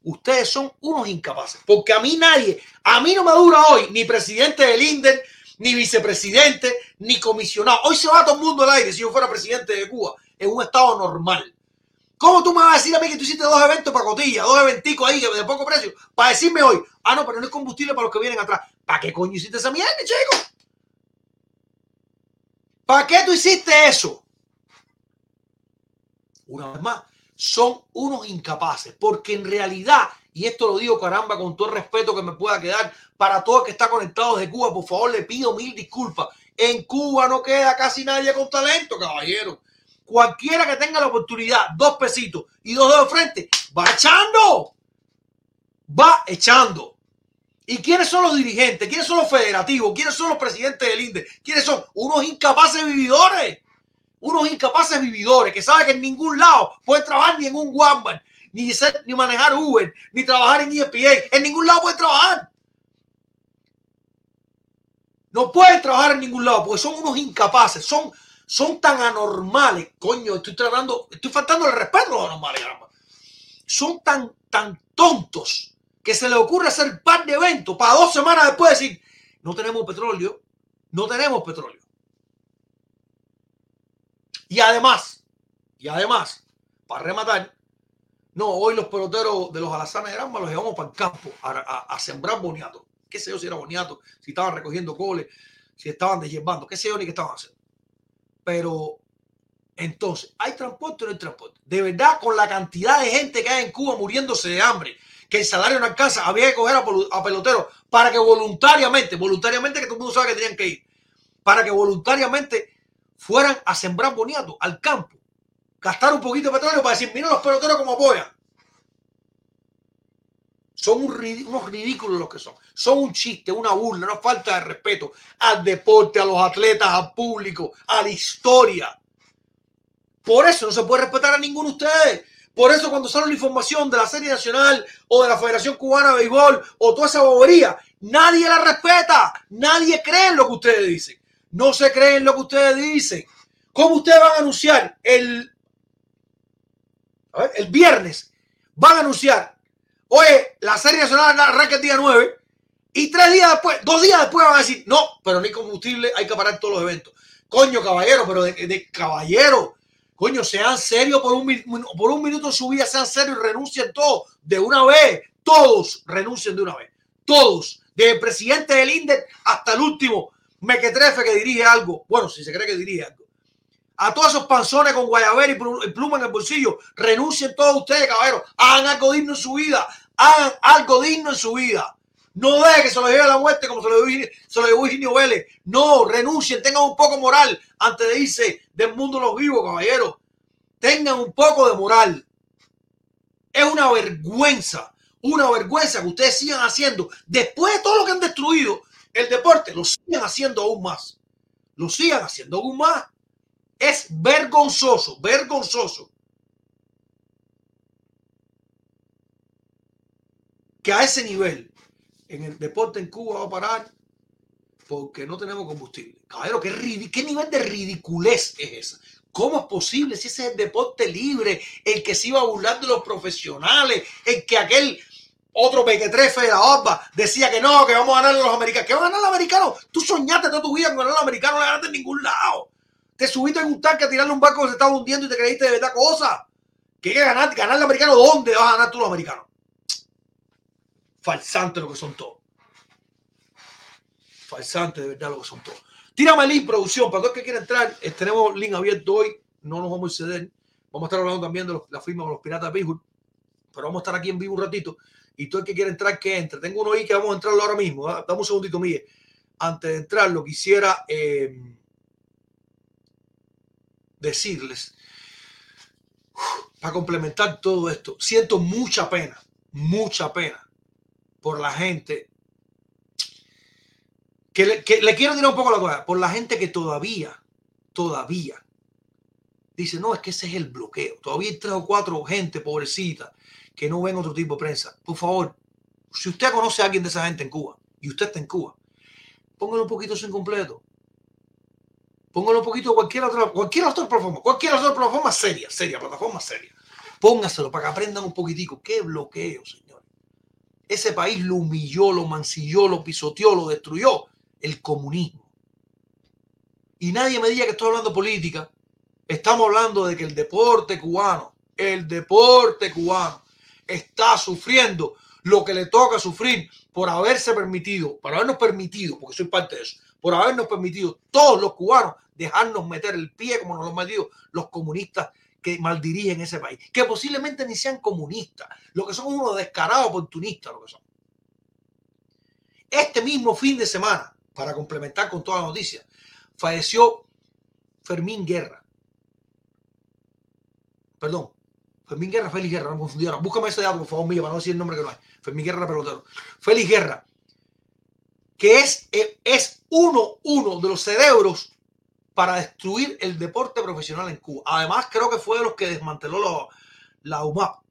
Ustedes son unos incapaces. Porque a mí nadie, a mí no me dura hoy ni presidente del Inter, ni vicepresidente, ni comisionado. Hoy se va todo el mundo al aire si yo fuera presidente de Cuba en un estado normal. ¿Cómo tú me vas a decir a mí que tú hiciste dos eventos para cotilla, dos eventicos ahí de poco precio, para decirme hoy, ah, no, pero no es combustible para los que vienen atrás? ¿Para qué coño hiciste esa mierda, chico? ¿Para qué tú hiciste eso? Una vez más, son unos incapaces, porque en realidad, y esto lo digo caramba con todo el respeto que me pueda quedar para todo el que está conectado desde Cuba, por favor le pido mil disculpas. En Cuba no queda casi nadie con talento, caballero cualquiera que tenga la oportunidad, dos pesitos y dos dedos frente, va echando. Va echando. ¿Y quiénes son los dirigentes? ¿Quiénes son los federativos? ¿Quiénes son los presidentes del INDE? ¿Quiénes son? Unos incapaces vividores. Unos incapaces vividores que saben que en ningún lado pueden trabajar ni en un Walmart, ni, ni manejar Uber, ni trabajar en ESPA. En ningún lado pueden trabajar. No pueden trabajar en ningún lado porque son unos incapaces. Son, son tan anormales, coño, estoy tratando, estoy faltando el respeto a los anormales, Son tan, tan tontos que se les ocurre hacer par de eventos para dos semanas después decir, no tenemos petróleo, no tenemos petróleo. Y además, y además, para rematar, no, hoy los peloteros de los alazanes de Granma los llevamos para el campo a, sembrar boniato. ¿Qué sé yo si era boniato? Si estaban recogiendo coles, si estaban deshirbando, qué sé yo ni qué estaban haciendo. Pero entonces, ¿hay transporte o no hay transporte? De verdad, con la cantidad de gente que hay en Cuba muriéndose de hambre, que el salario no alcanza, había que coger a, peloteros para que voluntariamente, voluntariamente que todo el mundo sabe que tenían que ir, para que voluntariamente fueran a sembrar boniato al campo, gastar un poquito de petróleo para decir, mira los peloteros como apoyan. Son unos ridículos los que son. Son un chiste, una burla, una falta de respeto al deporte, a los atletas, al público, a la historia. Por eso no se puede respetar a ninguno de ustedes. Por eso cuando sale la información de la Serie Nacional o de la Federación Cubana de Béisbol o toda esa bobería, nadie la respeta. Nadie cree en lo que ustedes dicen. No se cree en lo que ustedes dicen. ¿Cómo ustedes van a anunciar el, el viernes? Van a anunciar Oye, la serie nacional arranca el día 9 y tres días después, dos días después van a decir, no, pero no hay combustible, hay que parar todos los eventos. Coño, caballero, pero de, caballero, coño, sean serios por un, por un minuto en su vida, sean serios y renuncien todos de una vez. Todos renuncien de una vez. Todos. Desde el presidente del INDER hasta el último mequetrefe que dirige algo. Bueno, si se cree que dirige algo a todos esos panzones con guayabera y pluma en el bolsillo, renuncien todos ustedes, caballeros, hagan algo digno en su vida, hagan algo digno en su vida. No dejen que se lo lleve la muerte como se lo llevó Higinio Vélez. No, renuncien, tengan un poco moral antes de irse del mundo de los vivos, caballeros. Tengan un poco de moral. Es una vergüenza, una vergüenza que ustedes sigan haciendo. Después de todo lo que han destruido el deporte, lo sigan haciendo aún más. Lo sigan haciendo aún más. Es vergonzoso, vergonzoso. Que a ese nivel, en el deporte en Cuba va a parar porque no tenemos combustible. Caballero, ¿qué, ¿qué nivel de ridiculez es esa? ¿Cómo es posible si ese es el deporte libre, el que se iba a burlar de los profesionales, el que aquel otro pequetrefe de la OPA decía que no, que vamos a ganar a los americanos? ¿Qué van a ganar los americanos? Tú soñaste toda tu vida con ganar a los americanos, no ganaste en ningún lado. Te subiste en un tanque a tirarle un barco que se estaba hundiendo y te creíste de verdad cosa. ¿Qué ganar? ¿Ganar el americano? ¿Dónde vas a ganar tú los americanos? Falsante lo que son todos. Falsante de verdad lo que son todos. Tírame el link, producción, para todos que quieran entrar. Eh, tenemos link abierto hoy. No nos vamos a ceder. Vamos a estar hablando también de la firma con los piratas de pero vamos a estar aquí en vivo un ratito. Y todo el que quiera entrar, que entre. Tengo uno ahí que vamos a entrarlo ahora mismo. ¿ah? Dame un segundito, Miguel. Antes de entrar, lo quisiera eh, decirles, para complementar todo esto, siento mucha pena, mucha pena por la gente que le, quiero tirar un poco la cosa, por la gente que todavía, todavía dice, no, es que ese es el bloqueo. Todavía hay tres o cuatro gente pobrecita que no ven otro tipo de prensa. Por favor, si usted conoce a alguien de esa gente en Cuba y usted está en Cuba, póngalo un poquito sin completo. Póngalo un poquito cualquier otra, cualquier otra plataforma, cualquier otra plataforma seria, seria, plataforma seria. Póngaselo para que aprendan un poquitico. ¿Qué bloqueo, señor? Ese país lo humilló, lo mancilló, lo pisoteó, lo destruyó. El comunismo. Y nadie me diga que estoy hablando política. Estamos hablando de que el deporte cubano, el deporte cubano, está sufriendo lo que le toca sufrir por haberse permitido, por habernos permitido, porque soy parte de eso, por habernos permitido todos los cubanos dejarnos meter el pie como nos lo han metido los comunistas que maldirigen ese país, que posiblemente ni sean comunistas, lo que son unos descarados oportunistas, lo que son. Este mismo fin de semana, para complementar con toda la noticia, falleció Fermín Guerra. Perdón, Fermín Guerra, Félix Guerra, no me confundí ahora. Búscame ese dato, por favor, mío, para no decir el nombre que no hay. Fermín Guerra, pelotero. Félix Guerra, que es, es uno, uno de los cerebros para destruir el deporte profesional en Cuba. Además, creo que fue de los que desmanteló la, UMAP,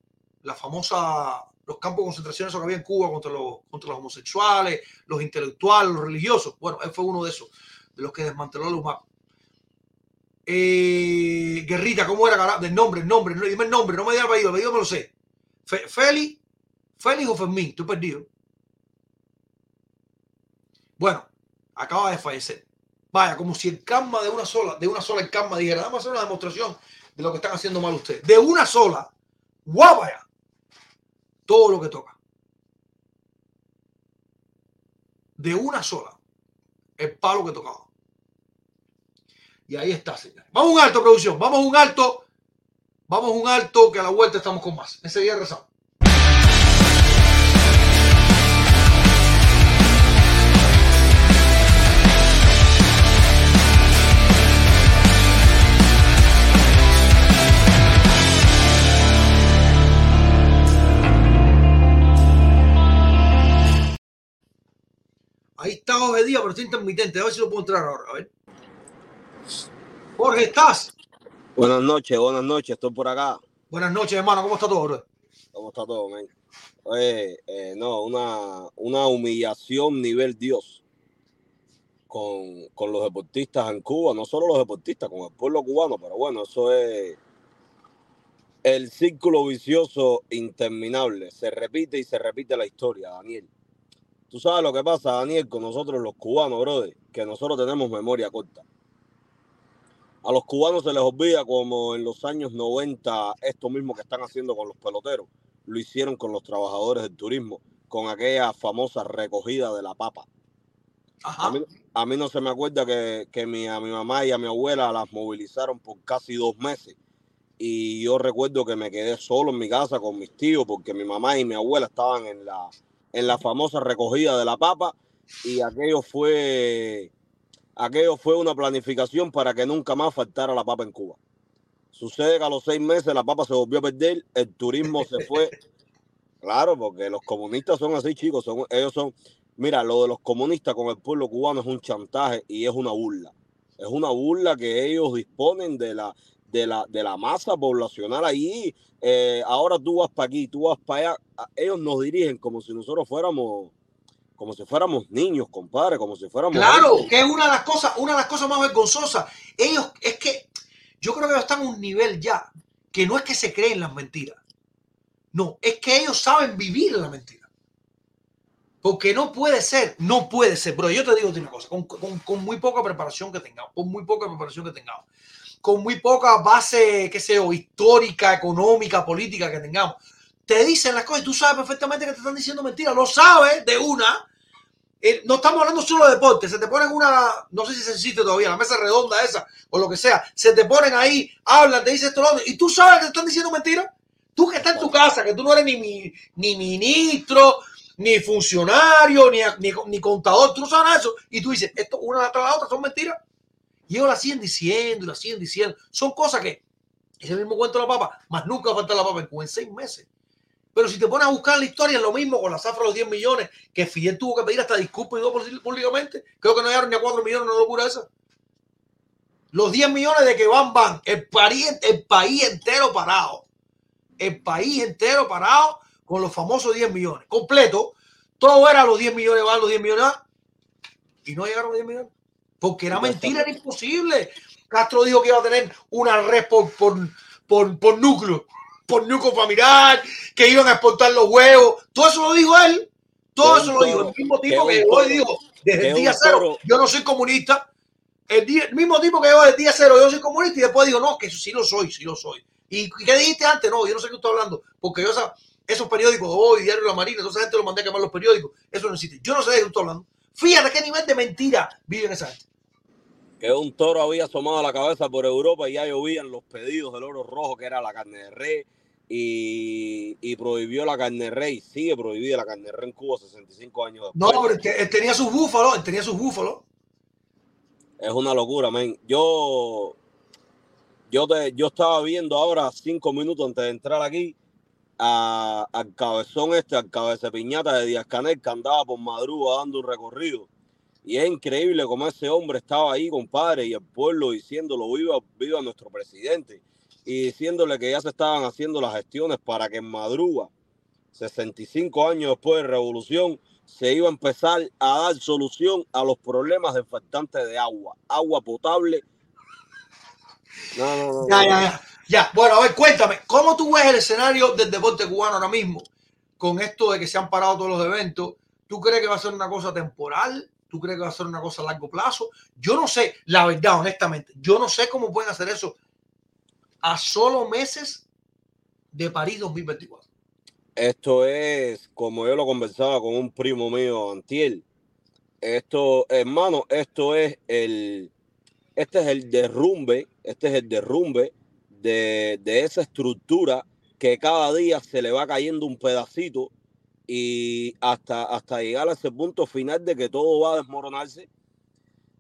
la famosa, los campos de concentración que había en Cuba contra los, contra los homosexuales, los intelectuales, los religiosos. Bueno, él fue uno de esos, de los que desmanteló la UMAP. Eh, Guerrita, ¿cómo era? Del nombre, el nombre, no, dime el nombre, no me diga el apellido, el apellido me lo sé. Fe- Félix o Fermín, estoy perdido. Bueno, acaba de fallecer. Vaya, como si el karma de una sola, de una sola el karma dijera, vamos a hacer una demostración de lo que están haciendo mal ustedes. De una sola, guapaya, todo lo que toca. De una sola, el palo que tocaba. Y ahí está, señor. Vamos a un alto, producción. Vamos a un alto. Vamos a un alto que a la vuelta estamos con más. Ese día rezamos. Ahí está Jorge Díaz, pero está intermitente. A ver si lo puedo entrar ahora. A ver. Jorge, ¿estás? Buenas noches, buenas noches, estoy por acá. Buenas noches, hermano. ¿Cómo está todo, bro? ¿Cómo está todo? Oye, eh, no, una, una humillación nivel Dios con, con los deportistas en Cuba, no solo los deportistas, con el pueblo cubano, pero bueno, eso es el círculo vicioso interminable. Se repite y se repite la historia, Daniel. Tú sabes lo que pasa, Daniel, con nosotros los cubanos, brother, que nosotros tenemos memoria corta. A los cubanos se les olvida como en los años 90 esto mismo que están haciendo con los peloteros, lo hicieron con los trabajadores del turismo, con aquella famosa recogida de la papa. A mí, a mí no se me acuerda que, que mi, a mi mamá y a mi abuela las movilizaron por casi dos meses. Y yo recuerdo que me quedé solo en mi casa con mis tíos porque mi mamá y mi abuela estaban en la, en la famosa recogida de la papa y aquello fue, aquello fue una planificación para que nunca más faltara la papa en Cuba. Sucede que a los seis meses la papa se volvió a perder, el turismo se fue. Claro, porque los comunistas son así, chicos. Son, ellos son. Mira, lo de los comunistas con el pueblo cubano es un chantaje y es una burla. Es una burla que ellos disponen de la, de la, de la masa poblacional allí. Eh, ahora tú vas para aquí, tú vas para allá. A- Ellos nos dirigen como si nosotros fuéramos, como si fuéramos niños, compadre, como si fuéramos. Claro, que es una de las cosas, una de las cosas más vergonzosas. Ellos, es que yo creo que ellos están a un nivel ya que no es que se creen las mentiras. No, es que ellos saben vivir la mentira. Porque no puede ser, no puede ser, bro. Yo te digo una cosa, con, con- con muy poca preparación que tengamos, con muy poca preparación que tengamos, con muy poca base, qué sé yo, histórica, económica, política que tengamos, te dicen las cosas y tú sabes perfectamente que te están diciendo mentiras, lo sabes de una. Eh, no estamos hablando solo de deporte, se te ponen una, no sé si se existe todavía, la mesa redonda esa o lo que sea, se te ponen ahí, hablan, te dicen esto, lo otro, y tú sabes que te están diciendo mentiras. Tú que estás en tu casa, que tú no eres ni, ni ministro, ni funcionario, ni, ni, ni contador, tú no sabes nada eso. Y tú dices, esto una tras la otra son mentiras. Y ellos la siguen diciendo y la siguen diciendo. Son cosas que, ese mismo cuento de la papa, más nunca falta la papa en seis meses. Pero si te pones a buscar la historia, es lo mismo con la zafra de los 10 millones, que Fidel tuvo que pedir hasta disculpas y todo públicamente. Creo que no llegaron ni a 4 millones, no locura esa. Los 10 millones de que van, van. El país, el país entero parado. El país entero parado con los famosos 10 millones. Completo. Todo era los 10 millones van, los 10 millones van. Y no llegaron los 10 millones. Porque era mentira, era imposible. Castro dijo que iba a tener una red por, por, por, por núcleo, por núcleo familiar, que iban a exportar los huevos. Todo eso lo dijo él. Todo eso lo dijo el mismo tipo que hoy dijo desde el día cero. Yo no soy comunista. El, día- el mismo tipo que yo desde el día cero, yo soy comunista y después digo, no, que sí lo soy, sí lo soy. ¿Y qué dijiste antes? No, yo no sé qué estoy hablando, porque yo esa- esos periódicos, hoy, Diario La Marina, toda esa gente lo mandé a quemar los periódicos, eso no existe. Yo no sé de qué estoy hablando. Fíjate qué nivel de mentira viven esa gente. que un toro había asomado la cabeza por Europa y ya llovían los pedidos del oro rojo, que era la carne de res, y, y prohibió la carne de res, y sigue prohibida la carne de res en Cuba 65 años No, después. pero él, te- él tenía sus búfalos, él tenía sus búfalos. Es una locura, men. Yo, yo, te, yo estaba viendo ahora, cinco minutos antes de entrar aquí, a- al cabezón este, al cabeza piñata de Díaz Canel, que andaba por Madruga dando un recorrido. Y es increíble cómo ese hombre estaba ahí, compadre, y el pueblo diciéndolo, viva, viva nuestro presidente, y diciéndole que ya se estaban haciendo las gestiones para que en Madruga, 65 años después de revolución, se iba a empezar a dar solución a los problemas de faltante de agua, agua potable. No, no, no. Ya, ya, ya. Ya, bueno, a ver, cuéntame, ¿cómo tú ves el escenario del deporte cubano ahora mismo? Con esto de que se han parado todos los eventos, ¿tú crees que va a ser una cosa temporal? ¿Tú crees que va a ser una cosa a largo plazo? Yo no sé, la verdad, honestamente, yo no sé cómo pueden hacer eso a solo meses de París 2024. Esto es, como yo lo conversaba con un primo mío Antiel, esto, hermano, esto es el, este es el derrumbe, este es el derrumbe de, de esa estructura que cada día se le va cayendo un pedacito y hasta, hasta llegar a ese punto final de que todo va a desmoronarse.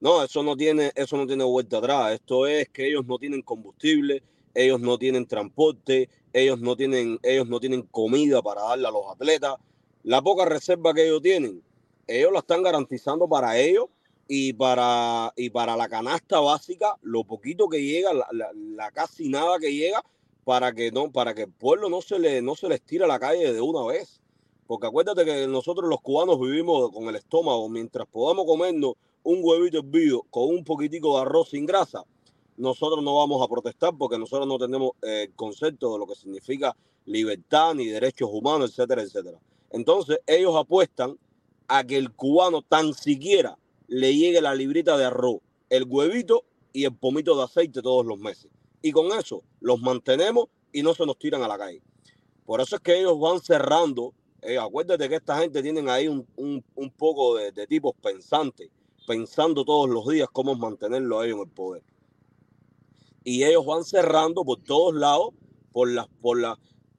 No, eso no tiene, eso no tiene vuelta atrás. Esto es que ellos no tienen combustible, ellos no tienen transporte, ellos no tienen, ellos no tienen comida para darle a los atletas. La poca reserva que ellos tienen, ellos la están garantizando para ellos y para, y para la canasta básica, lo poquito que llega, la, la- casi nada que llega, para que no, para que el pueblo no se le, no se les tire a la calle de una vez. Porque acuérdate que nosotros los cubanos vivimos con el estómago, mientras podamos comernos un huevito hervido con un poquitico de arroz sin grasa, nosotros no vamos a protestar porque nosotros no tenemos eh, el concepto de lo que significa libertad ni derechos humanos, etcétera, etcétera. Entonces ellos apuestan a que el cubano tan siquiera le llegue la librita de arroz, el huevito y el pomito de aceite todos los meses. Y con eso los mantenemos y no se nos tiran a la calle. Por eso es que ellos van cerrando. eh, acuérdate que esta gente tienen ahí un, un- poco de, tipos pensantes, pensando todos los días cómo mantenerlo a ellos en el poder. Y ellos van cerrando por todos lados, por las, por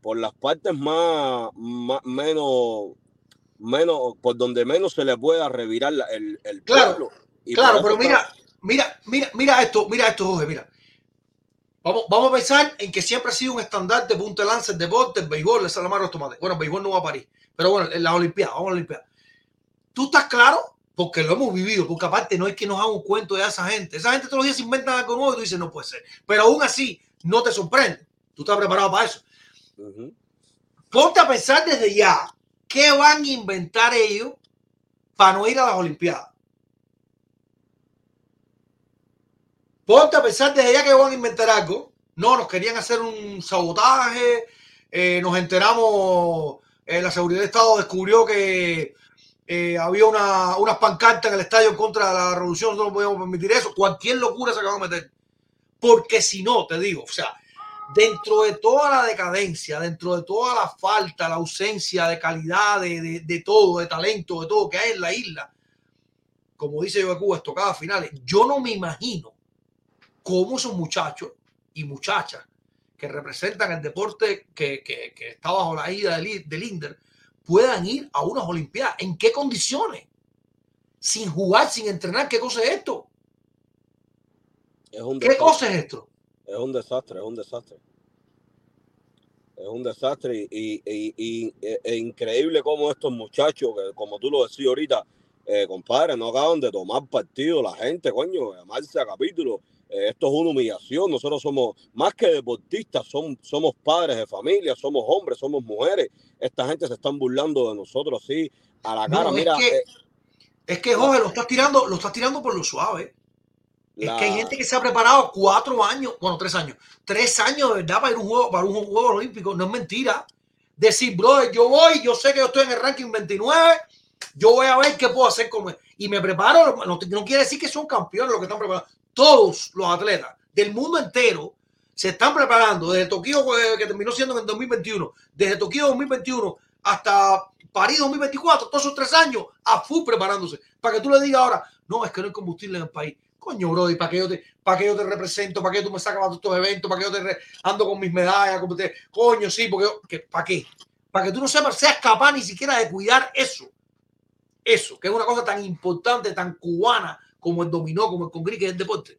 por las partes más, más- menos, menos, por donde menos se le pueda revirar la- el, el Claro, pueblo. Y Claro, pero mira, mira, mira, mira esto, mira esto, Jorge, mira. Vamos, vamos a pensar en que siempre ha sido un estandarte, punta de lanza, el deporte, el béisbol, el salamaro, los tomates. Bueno, el béisbol no va a París, pero bueno, en las Olimpiadas, vamos a las Olimpiadas. ¿Tú estás claro? Porque lo hemos vivido, porque aparte no es que nos haga un cuento de esa gente. Esa gente todos los días se inventan algo nuevo y tú dices, no puede ser. Pero aún así, no te sorprende. Tú estás preparado para eso. Ponte a pensar desde ya, ¿qué van a inventar ellos para no ir a las Olimpiadas? Ponte a pensar desde ya que van a inventar algo. No, nos querían hacer un sabotaje. eh, nos enteramos, eh, la seguridad de Estado descubrió que eh, había una, unas pancartas en el estadio contra la revolución. No podíamos permitir eso. Cualquier locura se acaban de meter. Porque si no, te digo, o sea, dentro de toda la decadencia, dentro de toda la falta, la ausencia de calidad, de, de- de todo, de talento, de todo que hay en la isla, como dice yo Cuba, estocadas finales, yo no me imagino cómo esos muchachos y muchachas que representan el deporte que, que, que está bajo la ida del, del INDER puedan ir a unas Olimpiadas. ¿En qué condiciones? Sin jugar, sin entrenar. ¿Qué cosa es esto? Es un ¿Qué cosa es esto? Es un desastre, es un desastre. Es un desastre y, y- y- y- e- e increíble cómo estos muchachos, que como tú lo decías ahorita, eh, compadre, no acaban de tomar partido la gente, coño, llamarse a capítulo. Eh, esto es una humillación. Nosotros somos más que deportistas, son- somos padres de familia, somos hombres, somos mujeres. Esta gente se están burlando de nosotros así a la No, cara. es Mira, que- eh, Es que Jorge lo estás tirando, lo estás tirando por lo suave. La- Es que hay gente que se ha preparado cuatro años, bueno, tres años, tres años de verdad para ir un juego, para un juego olímpico. No es mentira. Decir, brother, yo voy, yo sé que yo estoy en el ranking 29, yo voy a ver qué puedo hacer con y me preparo. No, no quiere decir que son campeones los que están preparados. Todos los atletas del mundo entero se están preparando desde Tokio, eh, que terminó siendo en el 2021, desde Tokio 2021 hasta París 2024, todos esos tres años a full preparándose. Para que tú le digas ahora, no, es que no hay combustible en el país. Coño, bro, y para que yo te, para que yo te represento, para que tú me sacas para estos eventos, para que yo te re- ando con mis medallas, como te- coño, sí, porque yo- que, ¿para qué? Para que tú no sepas, seas capaz ni siquiera de cuidar eso. Eso, que es una cosa tan importante, tan cubana como el dominó, como el congrí, que es el deporte.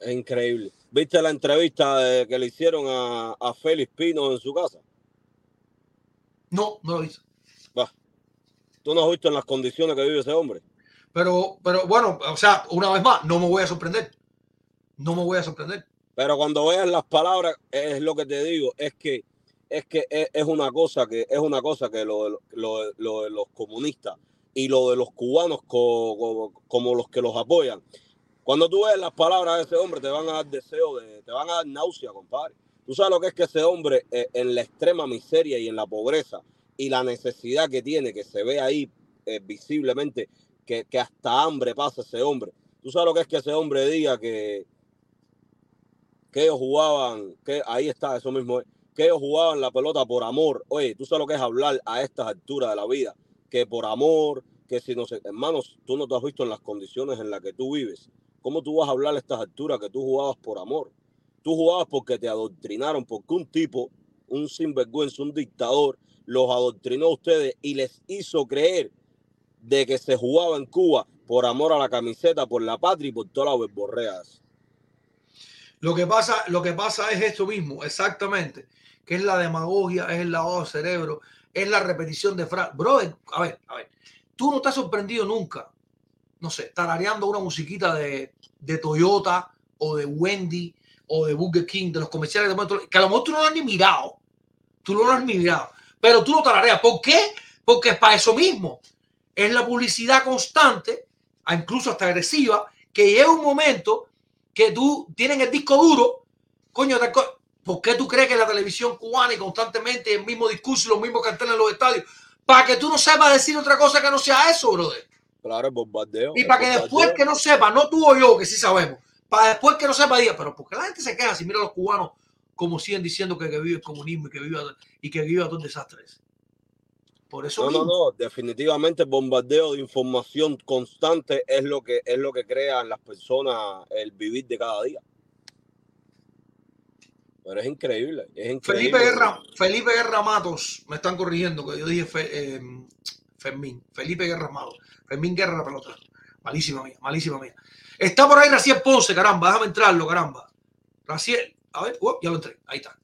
es increíble. ¿Viste la entrevista eh, que le hicieron a, a Félix Pino en su casa? No, no lo hice. ¿Tú no has visto en las condiciones que vive ese hombre? Pero, pero bueno, o sea, una vez más, no me voy a sorprender. No me voy a sorprender. Pero cuando veas las palabras, es lo que te digo, es que es que es, una cosa que es una cosa que lo, de- lo, lo los comunistas y lo de los cubanos co- co- como, los que los apoyan. Cuando tú ves las palabras de ese hombre, te van a dar deseo de, te van a dar náusea, compadre. Tú sabes lo que es que ese hombre eh, en la extrema miseria y en la pobreza y la necesidad que tiene, que se ve ahí eh, visiblemente, que, hasta hambre pasa ese hombre. Tú sabes lo que es que ese hombre diga que, que ellos jugaban, que ahí está, eso mismo que ellos jugaban la pelota por amor. Oye, tú sabes lo que es hablar a estas alturas de la vida, que por amor, que si no sé, hermanos, tú no te has visto en las condiciones en las que tú vives. ¿Cómo tú vas a hablar a estas alturas que tú jugabas por amor? Tú jugabas porque te adoctrinaron, porque un tipo, un sinvergüenza, un dictador, los adoctrinó a ustedes y les hizo creer de que se jugaba en Cuba por amor a la camiseta, por la patria y por todas las verborreas. Lo que pasa, lo que pasa es esto mismo, exactamente, que es la demagogia, es el lavado de cerebro, es la repetición de frases. Bro, a ver, a ver, tú no has sorprendido nunca, no sé, tarareando una musiquita de, de Toyota o de Wendy o de Burger King, de los comerciales de que a lo mejor tú no lo has ni mirado, tú no lo has ni mirado, pero tú lo tarareas. ¿Por qué? Porque es para eso mismo. Es la publicidad constante, incluso hasta agresiva, que llega un momento que tú tienen el disco duro, coño, ¿por qué tú crees que la televisión cubana y constantemente el mismo discurso y los mismos carteles en los estadios? Para que tú no sepas decir otra cosa que no sea eso, brother. Claro, el bombardeo. Y para que bombardeo. después que no sepa, no tú o yo, que sí sabemos, para después que no sepa, diga, pero porque la gente se queja si mira a los cubanos como siguen diciendo que, que vive el comunismo y que vive y que vive todo el desastre. ese? Por eso No, no, mismo. no, definitivamente el bombardeo de información constante es lo que es lo que crea en las personas el vivir de cada día. Pero es increíble, es increíble. Felipe Guerra, Felipe Guerra Matos, me están corrigiendo que yo dije Fe- eh, Fermín, Felipe Guerra Matos, Fermín Guerra la pelota. Malísima mía, malísima mía. Está por ahí Raciel Ponce, caramba, déjame entrarlo, caramba. Raciel, a ver, uh, ya lo entré, ahí está.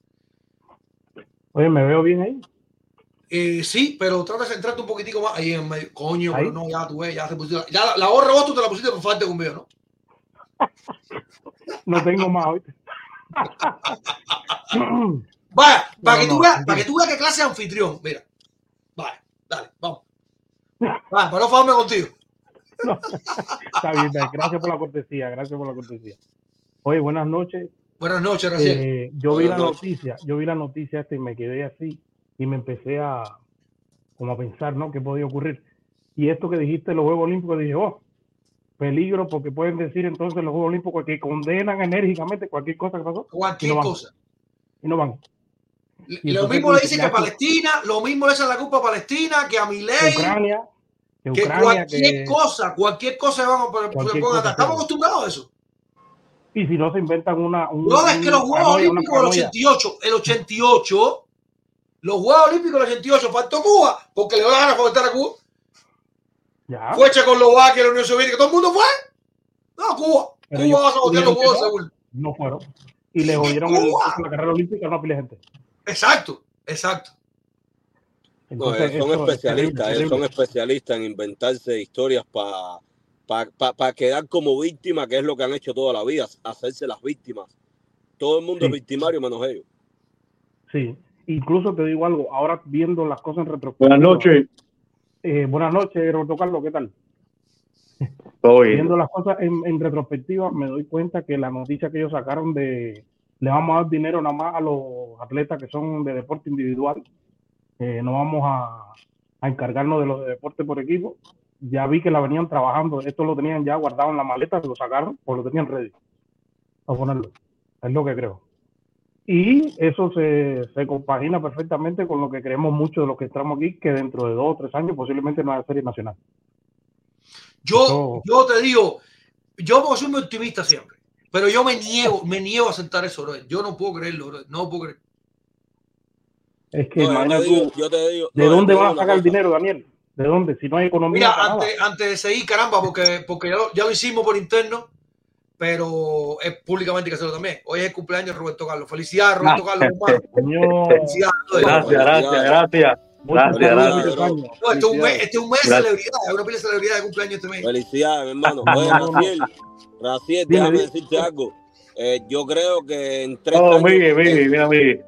Oye, ¿me veo bien ahí? Eh, sí, pero trata de centrarte un poquitico más ahí en medio. Coño, Ahí. pero no, ya tú ves, ya te pusiste. Ya la, la gorra vos tú te la pusiste por falta conmigo, ¿no? No tengo más hoy. Vaya, para No, que tú no, veas, para que tú veas qué clase de anfitrión, mira. Vale, dale, vamos. Vale, para no fajarme contigo. Está bien, gracias por la cortesía, gracias por la cortesía. Oye, buenas noches. Buenas noches, Raciel. Eh, yo vi la noticia, yo vi la noticia esta y me quedé así y me empecé a como a pensar, ¿no? ¿Qué podía ocurrir? Y esto que dijiste, los Juegos Olímpicos, dije, oh, peligro, porque pueden decir entonces los Juegos Olímpicos que condenan enérgicamente cualquier cosa que pasó Cualquier no cosa. y no van. Y lo mismo le dice, dicen que a Palestina, lo mismo le echan la culpa a Palestina, que a Milei, Ucrania, que que Ucrania, cualquier que... cosa, cualquier cosa van a poner-. Estamos acostumbrados a eso. Y si no se inventan una. Un, No, es que los Juegos Olímpicos del paranoia. 88, el 88, los Juegos Olímpicos del 88, faltó Cuba, porque le dio la gana faltar a Cuba. Ya. Fue Checoslovaquia, la Unión Soviética, todo el mundo fue. No, Cuba. Pero Cuba ellos va a sabotear los Juegos no. seguro. No fueron. Y le jodieron la carrera olímpica a una pila de gente. Exacto, exacto. Entonces, son es especialistas, terrible, eh, son especialistas en inventarse historias para pa, pa- pa quedar como víctima, que es lo que han hecho toda la vida, hacerse las víctimas. Todo el mundo Sí. es victimario menos ellos. Sí. Incluso te digo algo, ahora viendo las cosas en retrospectiva. Buenas noches. Eh, buenas noches, Roberto Carlos, ¿qué tal? Todo bien. Viendo las cosas en, en retrospectiva, me doy cuenta que la noticia que ellos sacaron de le vamos a dar dinero nada más a los atletas que son de deporte individual, eh, no vamos a, a encargarnos de los de deporte por equipo. Ya vi que la venían trabajando, esto lo tenían ya guardado en la maleta, lo sacaron, pues lo tenían ready a ponerlo. Es lo que creo. Y eso se, se compagina perfectamente con lo que creemos muchos de los que estamos aquí, que dentro de dos o tres años posiblemente no haya serie nacional. Yo, yo te digo, yo soy muy optimista siempre, pero yo me niego, me niego a aceptar eso, bro. Yo no puedo creerlo, bro. No puedo creer. Es que No, yo, te digo, tú, yo te digo, ¿De no, dónde van a sacar el dinero, Daniel? ¿De dónde? Si no hay economía. Mira, antes, antes de seguir, caramba, porque, porque ya, lo, ya lo hicimos por interno, pero es públicamente que hacerlo también. Hoy es el cumpleaños de Roberto Carlos. Felicidades, Roberto Ah. Carlos, hermano. Señor, Felicidades. Gracias, gracias, gracias. muchos Gracias, gracias. No, este es un mes, este es un mes de celebridad, es una pila de celebridad de cumpleaños este mes. Felicidades, mi hermano. Oye, Raciel, Raciel, déjame dime. decirte algo. Eh, yo creo que en tres Oh, años, eh, Miguel, mira, Miguel.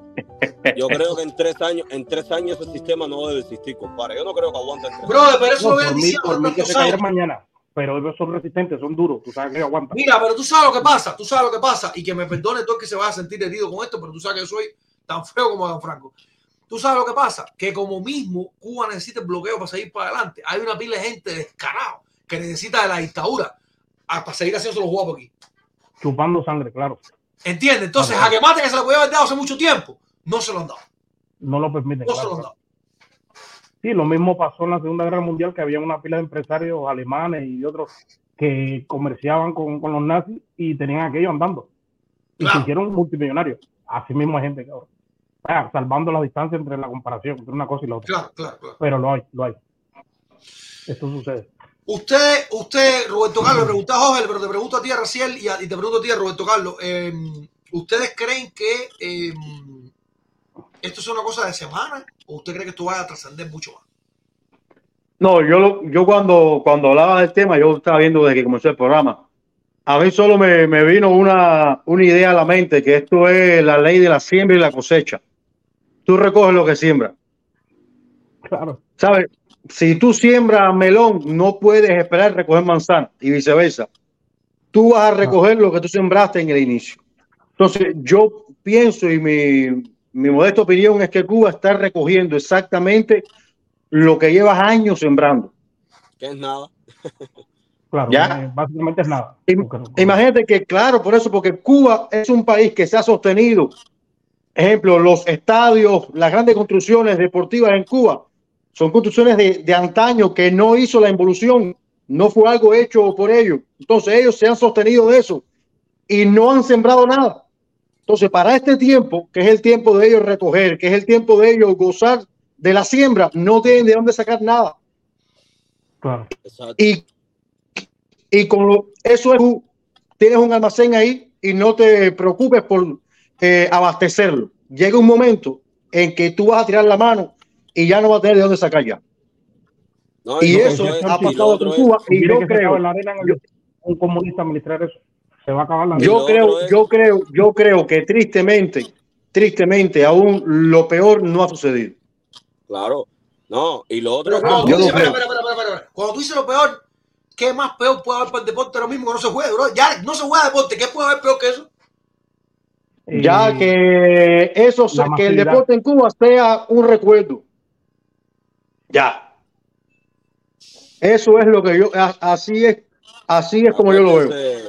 yo creo que en tres años, en tres años ese sistema no debe existir, compadre. Yo no creo que aguante en tres Brother, pero eso No, lo por mí, por mí que se mañana. Pero ellos son resistentes, son duros. Tú sabes que aguantan. Mira, pero tú sabes lo que pasa, tú sabes lo que pasa, y que me perdone todo el que se vaya a sentir herido con esto, pero tú sabes que yo soy tan feo como Dan Franco. Tú sabes lo que pasa, que como mismo Cuba necesita el bloqueo para seguir para adelante, hay una pila de gente descarado que necesita de la dictadura ah, para seguir haciendo los guapos aquí. Chupando sangre, claro. ¿Entiendes? Entonces, a que mate que se le podía haber dado hace mucho tiempo, no se lo han dado. No lo permiten. No se lo han dado. Sí, lo mismo pasó en la Segunda Guerra Mundial, que había una pila de empresarios alemanes y otros que comerciaban con, con los nazis y tenían aquello andando. Y Claro. se hicieron multimillonarios. Así mismo hay gente que ahora. Vaya, salvando la distancia entre la comparación, entre una cosa y la otra. Claro, claro, claro. Pero lo hay, lo hay. Esto sucede. Usted, usted, Roberto Carlos, le pregunté a Jorge, pero te pregunto a ti, a Raciel, y, a- y te pregunto a ti, a Roberto Carlos. eh, ¿Ustedes creen que eh, esto es una cosa de semana o usted cree que esto va a trascender mucho más? No, yo, lo- yo cuando, cuando hablaba del tema, yo estaba viendo desde que comenzó el programa. A mí solo me, me vino una, una idea a la mente, que esto es la ley de la siembra y la cosecha. Tú recoges lo que siembras. Claro. ¿Sabes? Si tú siembras melón, no puedes esperar recoger manzana y viceversa. Tú vas a recoger lo que tú sembraste en el inicio. Entonces, yo pienso y mi, mi modesta opinión es que Cuba está recogiendo exactamente lo que llevas años sembrando. Que es nada. Claro, Ya. eh, básicamente es nada. Imagínate que, claro, por eso, porque Cuba es un país que se ha sostenido. Ejemplo, los estadios, las grandes construcciones deportivas en Cuba son construcciones de, de antaño que no hizo la involución, no fue algo hecho por ellos. Entonces ellos se han sostenido de eso y no han sembrado nada. Entonces, para este tiempo, que es el tiempo de ellos recoger, que es el tiempo de ellos gozar de la siembra, no tienen de dónde sacar nada. claro. Y, y con lo, eso es, tienes un almacén ahí y no te preocupes por eh, abastecerlo. Llega un momento en que tú vas a tirar la mano y ya no vas a tener de dónde sacar ya. No, Y eso ha pasado con es- Cuba y yo creo, la arena en el- yo- un comunista administrar eso. Se va a acabar la Y arena. lo yo creo, es- yo creo, yo creo que tristemente, tristemente aún lo peor no ha sucedido. Claro. No, y lo otro Pero cuando, tú dices, lo espera, creo. espera, espera, espera, espera. cuando tú dices lo peor, ¿qué más peor puede haber para el deporte ahora mismo que no se juegue, bro? Ya no se juega deporte, ¿qué puede haber peor que eso? Ya Eh, que eso, que el deporte en Cuba sea un recuerdo. Ya. Eso es lo que yo, así es, así es como yo lo veo.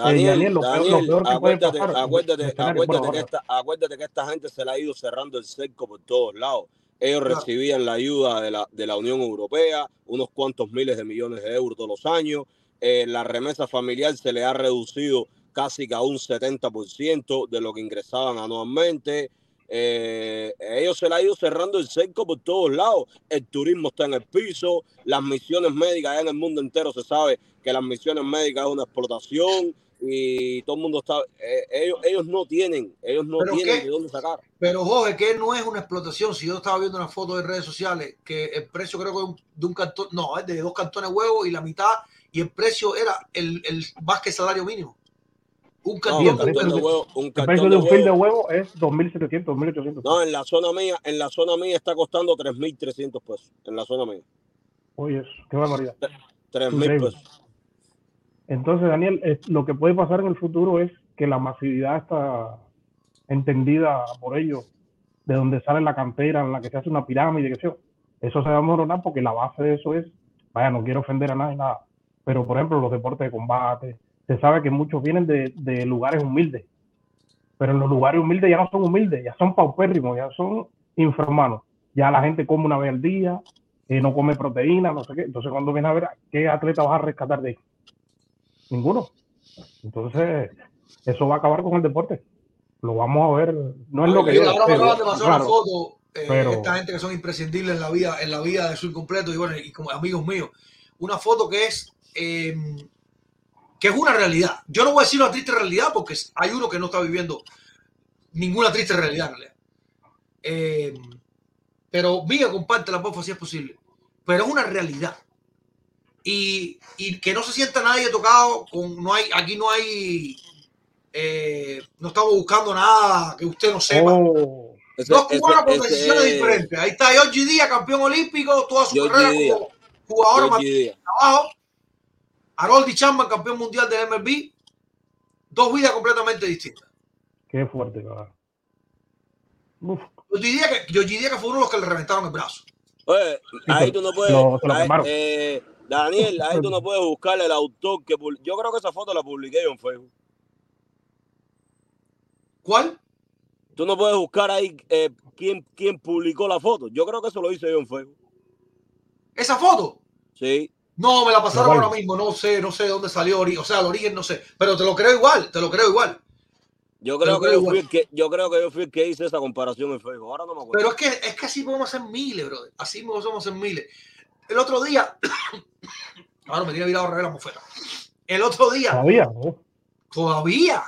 Acuérdate, Daniel, Daniel, lo peor- lo Daniel, peor que puede acuérdate, pasar, acuérdate, escenario, acuérdate, bueno, que esta, acuérdate que esta gente se le ha ido cerrando el cerco por todos lados. Ellos Claro. recibían la ayuda de la, de la Unión Europea, unos cuantos miles de millones de euros todos los años. Eh, la remesa familiar se le ha reducido casi que a un 70% de lo que ingresaban anualmente. Eh, ellos se la han ido cerrando el cerco por todos lados. El turismo está en el piso, las misiones médicas en el mundo entero se sabe que las misiones médicas es una explotación y todo el mundo está. eh, ellos, ellos no tienen, ellos no ¿Pero tienen qué? de dónde sacar. Pero Jorge, que no es una explotación. Si yo estaba viendo una foto de redes sociales, que el precio creo que de un, de un cartón, no, es de dos cartones de huevo y la mitad, y el precio era el, el más que el salario mínimo. Un No, cartón un el de cartón de precio- huevo, un El precio de de un fil de huevo. huevo es 2.700, 2.800. No, en la zona mía, en la zona mía está costando 3.300 pesos. En la zona mía. Oye, qué barbaridad. 3.000 Increíble. pesos. Entonces, Daniel, lo que puede pasar en el futuro es que la masividad está entendida por ellos, de donde sale la cantera en la que se hace una pirámide, que yo. Eso se va a moronar porque la base de eso es, vaya, no quiero ofender a nadie, nada, pero por ejemplo, los deportes de combate, se sabe que muchos vienen de, lugares humildes, pero en los lugares humildes ya no son humildes, ya son paupérrimos, ya son infrahumanos. Ya la gente come una vez al día, eh, no come proteína, no sé qué. Entonces, cuando vienes a ver, ¿qué atleta vas a rescatar de ahí? Ninguno. Entonces, eso va a acabar con el deporte. Lo vamos a ver. No es lo que Mira, yo ahora me espero, acaban de pasar claro, una foto. eh, pero- Esta gente que son imprescindibles en la vida, en la vida de su incompleto y bueno, y como amigos míos. Una foto que es eh, que es una realidad. Yo no voy a decir una triste realidad porque hay uno que no está viviendo ninguna triste realidad realidad. Eh, pero Viga, comparte la porfa si es posible. Pero es una realidad. Y, y que no se sienta nadie tocado con no hay aquí no hay eh, no estamos buscando nada que usted no sepa. Oh, Ese- Dos ese- cubanos con ese decisiones es diferentes. Ahí está Georgie Díaz, campeón olímpico, toda su carrera Díaz. como jugador Georgie Díaz. abajo. Haroldi Chapman, campeón mundial del MLB. Dos vidas completamente distintas. qué fuerte, cabrón. Georgie Díaz, que, Georgie Díaz que fue uno de los que le reventaron el brazo. Oye, ahí tú no puedes. lo ahí- eh, Daniel, ahí tú no puedes buscar el autor que. Yo creo que esa foto la publiqué yo en Facebook. ¿Cuál? Tú no puedes buscar ahí eh, quién, quién publicó la foto. Yo creo que eso lo hice yo en Facebook. ¿Esa foto? Sí. No, me la pasaron ahora mismo. No sé, no sé de dónde salió. ori- O sea, el origen no sé. Pero te lo creo igual, te lo creo igual. Yo creo, que creo yo, fui el que, yo creo que yo fui el que hice esa comparación en Facebook. Ahora no me acuerdo. Pero es que, es que así podemos hacer miles, brother. Así podemos hacer miles. El otro día, ahora me tiene virado a rever la mofeta. El otro día, todavía. Todavía.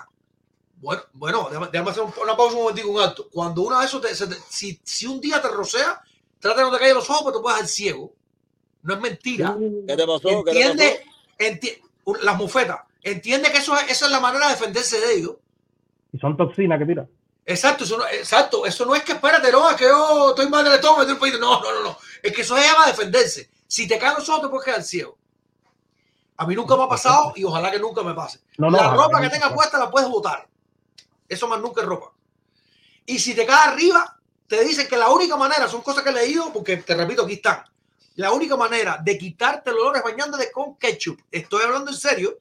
Bueno, bueno, déjame, déjame hacer un- una pausa un momentico, un alto. Cuando una de esos, te- se te- si, si un día te rocea, trata de no te caer los ojos, pero te puedes hacer ciego. No es mentira. ¿Qué te pasó? ¿Qué te pasó? Entiende, enti- las mofetas. Entiende que eso es, esa es la manera de defenderse de ellos. y son toxinas que tira. Exacto, eso no, exacto, eso no es que espérate, no, es que yo estoy mal del estómago, estoy no, no, no, no, es que eso es para defenderse. Si te caen los ojos, te puedes quedar ciego. A mí nunca me ha pasado y ojalá que nunca me pase. No, no, la ropa que tengas pase. puesta la puedes botar. Eso más nunca es ropa. Y si te cae arriba, te dicen que la única manera, son cosas que he leído, porque te repito, aquí están. La única manera de quitarte el olor es bañándote con ketchup. Estoy hablando en serio.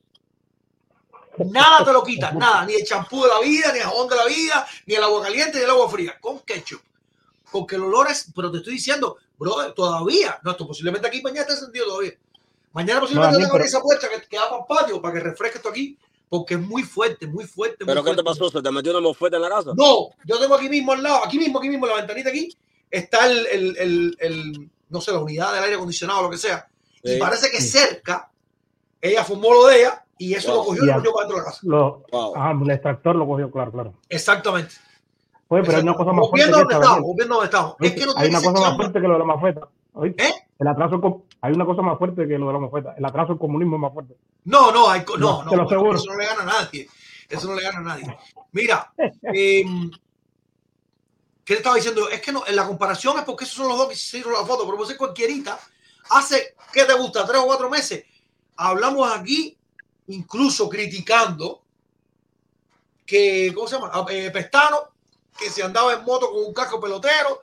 Nada te lo quita, nada, ni el champú de la vida, ni el jabón de la vida, ni el agua caliente, ni el agua fría, con ketchup. Porque el olor es, pero te estoy diciendo, brother, todavía, no, esto posiblemente aquí mañana está encendido todavía. Mañana posiblemente Daniel, tengo pero- esa puerta que, que da para el patio para que refresque esto aquí, porque es muy fuerte, muy fuerte. ¿Pero muy qué te pasó? ¿Se te metió una mofeta en la casa? No, yo tengo aquí mismo al lado, aquí mismo, aquí mismo, en la ventanita aquí, está el, el, el, el, no sé, la unidad del aire acondicionado, lo que sea. Y parece que cerca, ella fumó lo de ella y eso Wow. lo cogió y lo metió para dentro de la casa. Lo, Wow. ah, el extractor lo cogió, claro, claro. Exactamente. Oye, pero hay una cosa más fuerte que esta. Es no hay una cosa más fuerte lo de la mafeta. ¿Eh? El atraso, hay una cosa más fuerte que lo de la mafeta. El atraso del comunismo es más fuerte. No, no, hay, no, No, te lo eso no le gana a nadie. Eso no le gana a nadie. Mira, em, ¿qué te estaba diciendo? Es que no, en la comparación es porque esos son los dos que se hicieron la foto, pero ser cualquierita. Hace, ¿qué te gusta? Tres o cuatro meses. Hablamos aquí, incluso criticando que, ¿cómo se llama? Ah, eh, Pestano, que se andaba en moto con un casco pelotero,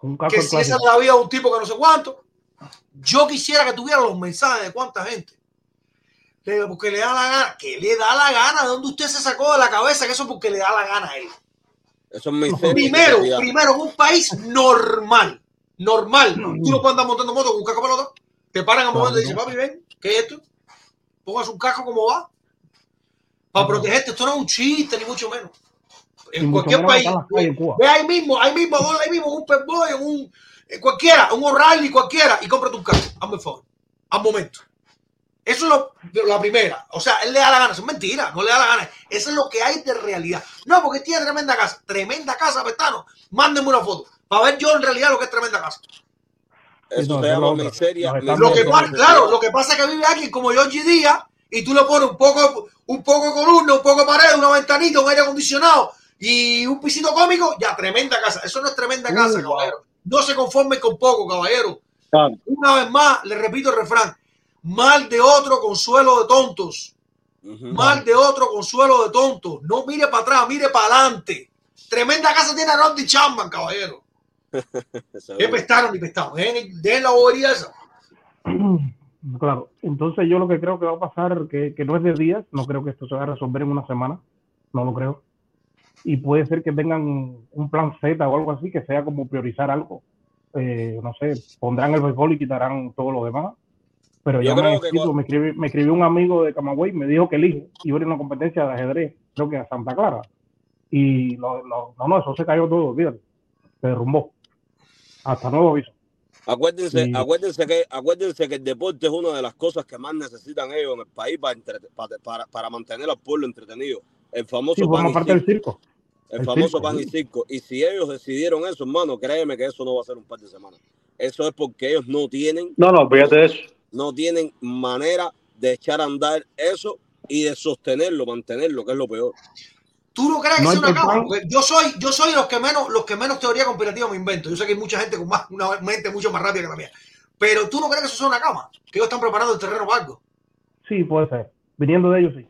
Un que si esa la vida de un tipo que no sé cuánto. Yo quisiera que tuviera los mensajes de cuánta gente. Le digo, porque le da la gana. que le da la gana? ¿De dónde usted se sacó de la cabeza que eso es porque le da la gana a él? Eso es miseria. Primero, primero, en un país normal. Normal. Tú no puedes andar montando moto con un casco pelota. Te paran a Claro, momento y dicen, papi, ven, ¿qué es esto? Pongas un casco como va. para protegerte. Esto no es un chiste, ni mucho menos. En cualquier país. calles. Ve ahí mismo, ahí mismo, ahí mismo, un Pep Boy, un eh, cualquiera, un O'Reilly, cualquiera, y compra tu carro. Hazme el favor. Al momento. Eso es lo, la primera. O sea, él le da la gana. Eso es mentira. No le da la gana. Eso es lo que hay de realidad. No, porque tiene tremenda casa. Tremenda casa, Petano. Mándenme una foto. Para ver yo en realidad lo que es tremenda casa. Eso eso llama es lo otro. miseria. Lo que pasa, claro, lo que pasa es que vive alguien como Georgie Díaz y tú le pones un poco, un poco de columna, un poco de pared, una ventanita, un aire acondicionado y un pisito cómico, ya tremenda casa. Eso no es tremenda Uh, casa, wow. caballero. No se conformen con poco, caballero. Claro. Una vez más, le repito el refrán. Mal de otro, consuelo de tontos. Ujú. Mal de otro, consuelo de tontos. No mire para atrás, mire para adelante. Tremenda casa tiene Rodney Chapman, caballero. ¿Qué pestaron ni pestaron? Dejen la bobería esa. Claro, entonces yo lo que creo que va a pasar, que, que no es de días, no creo que esto se va a resolver en una semana, no lo creo. Y puede ser que tengan un plan Z o algo así, que sea como priorizar algo. Eh, no sé, pondrán el béisbol y quitarán todo lo demás. Pero Yo ya me, escrito, me, escribió, me escribió un amigo de Camagüey, me dijo que el hijo iba a ir a una competencia de ajedrez, creo que a Santa Clara. Y lo- lo- no, no, eso se cayó todo, olvídate. Se derrumbó. Hasta nuevo aviso. Acuérdense, acuérdense, que, acuérdense que el deporte es una de las cosas que más necesitan ellos en el país para, entrete- para, para, para mantener al pueblo entretenido. El famoso Sí, forma y parte del circo. El el famoso circo, pan y circo. Y si ellos decidieron eso, hermano, créeme que eso no va a ser un par de semanas. Eso es porque ellos no tienen, No, no, fíjate de eso. no tienen manera de echar a andar eso y de sostenerlo, mantenerlo, que es lo peor. ¿Tú no crees que No sea una cama? Porque yo soy, yo soy los que menos, los que menos teoría conspirativa me invento. Yo sé que hay mucha gente con más, una mente mucho más rápida que la mía. Pero tú no crees que eso sea una cama, que ellos están preparando el terreno para algo. Sí, puede ser. Viniendo de ellos, sí.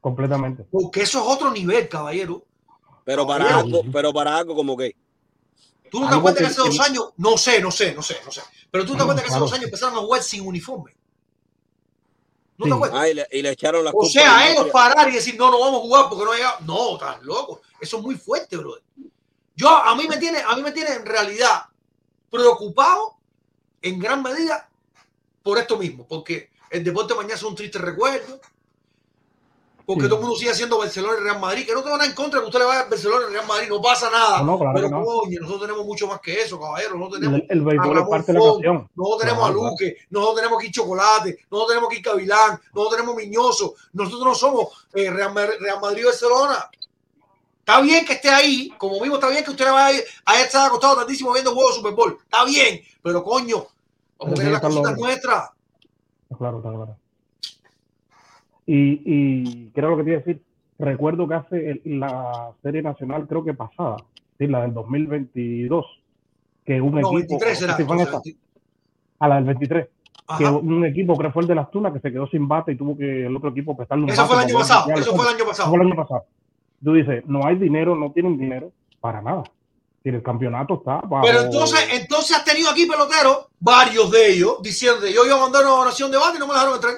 Completamente. Porque eso es otro nivel, caballero. Pero para algo, pero para algo como que Tú no te acuerdas que, que- hace dos años, no sé, no sé, no sé, no sé. Pero tú te acuerdas que hace dos años empezaron a jugar sin uniforme. ¿No Sí. te acuerdas? ah, y, le, y le echaron las O sea, a ellos parar y decir, no, no vamos a jugar porque no ha llegado. No, estás loco. Eso es muy fuerte, brother. Yo, a mí me tiene, a mí me tiene en realidad preocupado en gran medida por esto mismo, porque el deporte mañana es un triste recuerdo, porque Sí. todo el mundo sigue haciendo Barcelona y Real Madrid, que no te van a en contra que usted le vaya al Barcelona y Real Madrid, no pasa nada. No, no, claro pero no. coño, nosotros tenemos mucho más que eso, caballero, no tenemos El, el a béisbol es parte de la canción. nosotros tenemos a Luque, nosotros tenemos aquí Chocolate, nosotros tenemos aquí Cavilán, nosotros tenemos Miñoso, nosotros no somos eh, Real, Ma- Real Madrid y Barcelona. Está bien que esté ahí, como mismo está bien que usted vaya a estar acostado tantísimo viendo juegos de Super Bowl. Está bien, pero coño, vamos a tiene las cositas nuestras. Claro, está claro. Y, y creo lo que te iba a decir. Recuerdo que hace el- la serie nacional, creo que pasada, sí, la del 2022, que un No, equipo. 23 será. sí, fue en entonces, esa, a la del 23, que un equipo, creo que fue el de las Tunas, que se quedó sin bate y tuvo que el otro equipo prestarle un Eso fue el año pasado, eso fue el año Eso pasado. fue el año pasado. Tú dices, no hay dinero, no tienen dinero para nada. Si el campeonato está bajo- Pero entonces, entonces has tenido aquí peloteros, varios de ellos, diciendo yo iba a mandar una donación de bate y no me dejaron entrar.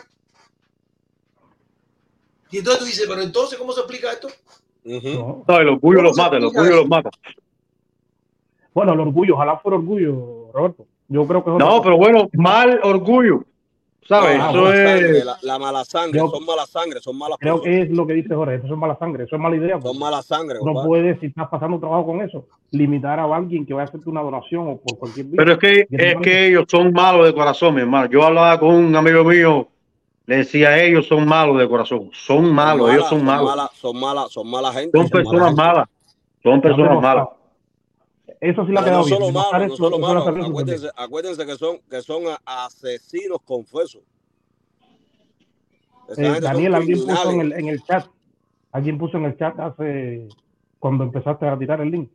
Y entonces tú dices, pero entonces, ¿cómo se explica esto? No. No, el orgullo los mata, el orgullo los mata. Bueno, el orgullo, ojalá fuera orgullo, Roberto. Yo creo que No, pero bueno, mal orgullo. ¿Sabes? La Eso mala sangre, es. la, la mala sangre, Yo- son mala sangre, son malas Creo personas. que es lo que dice Jorge, eso es mala sangre, eso es mala idea. Son porque mala sangre, No compadre. puedes, si estás pasando un trabajo con eso, limitar a alguien que vaya a hacerte una donación o por cualquier. Pero es que, es que ellos son malos de corazón, mi hermano. Yo hablaba con un amigo mío, le decía, ellos son malos de corazón. Son malos, ellos son malos. malas, son malas, son mala gente. Son son personas malas. Son personas malas. Eso sí la ha quedado no solo malos, no solo malos. Acuérdense, acuérdense que son, que son asesinos confesos. Eh, son Daniel, alguien puso en el, en el chat, alguien puso en el chat hace, cuando empezaste a tirar el link,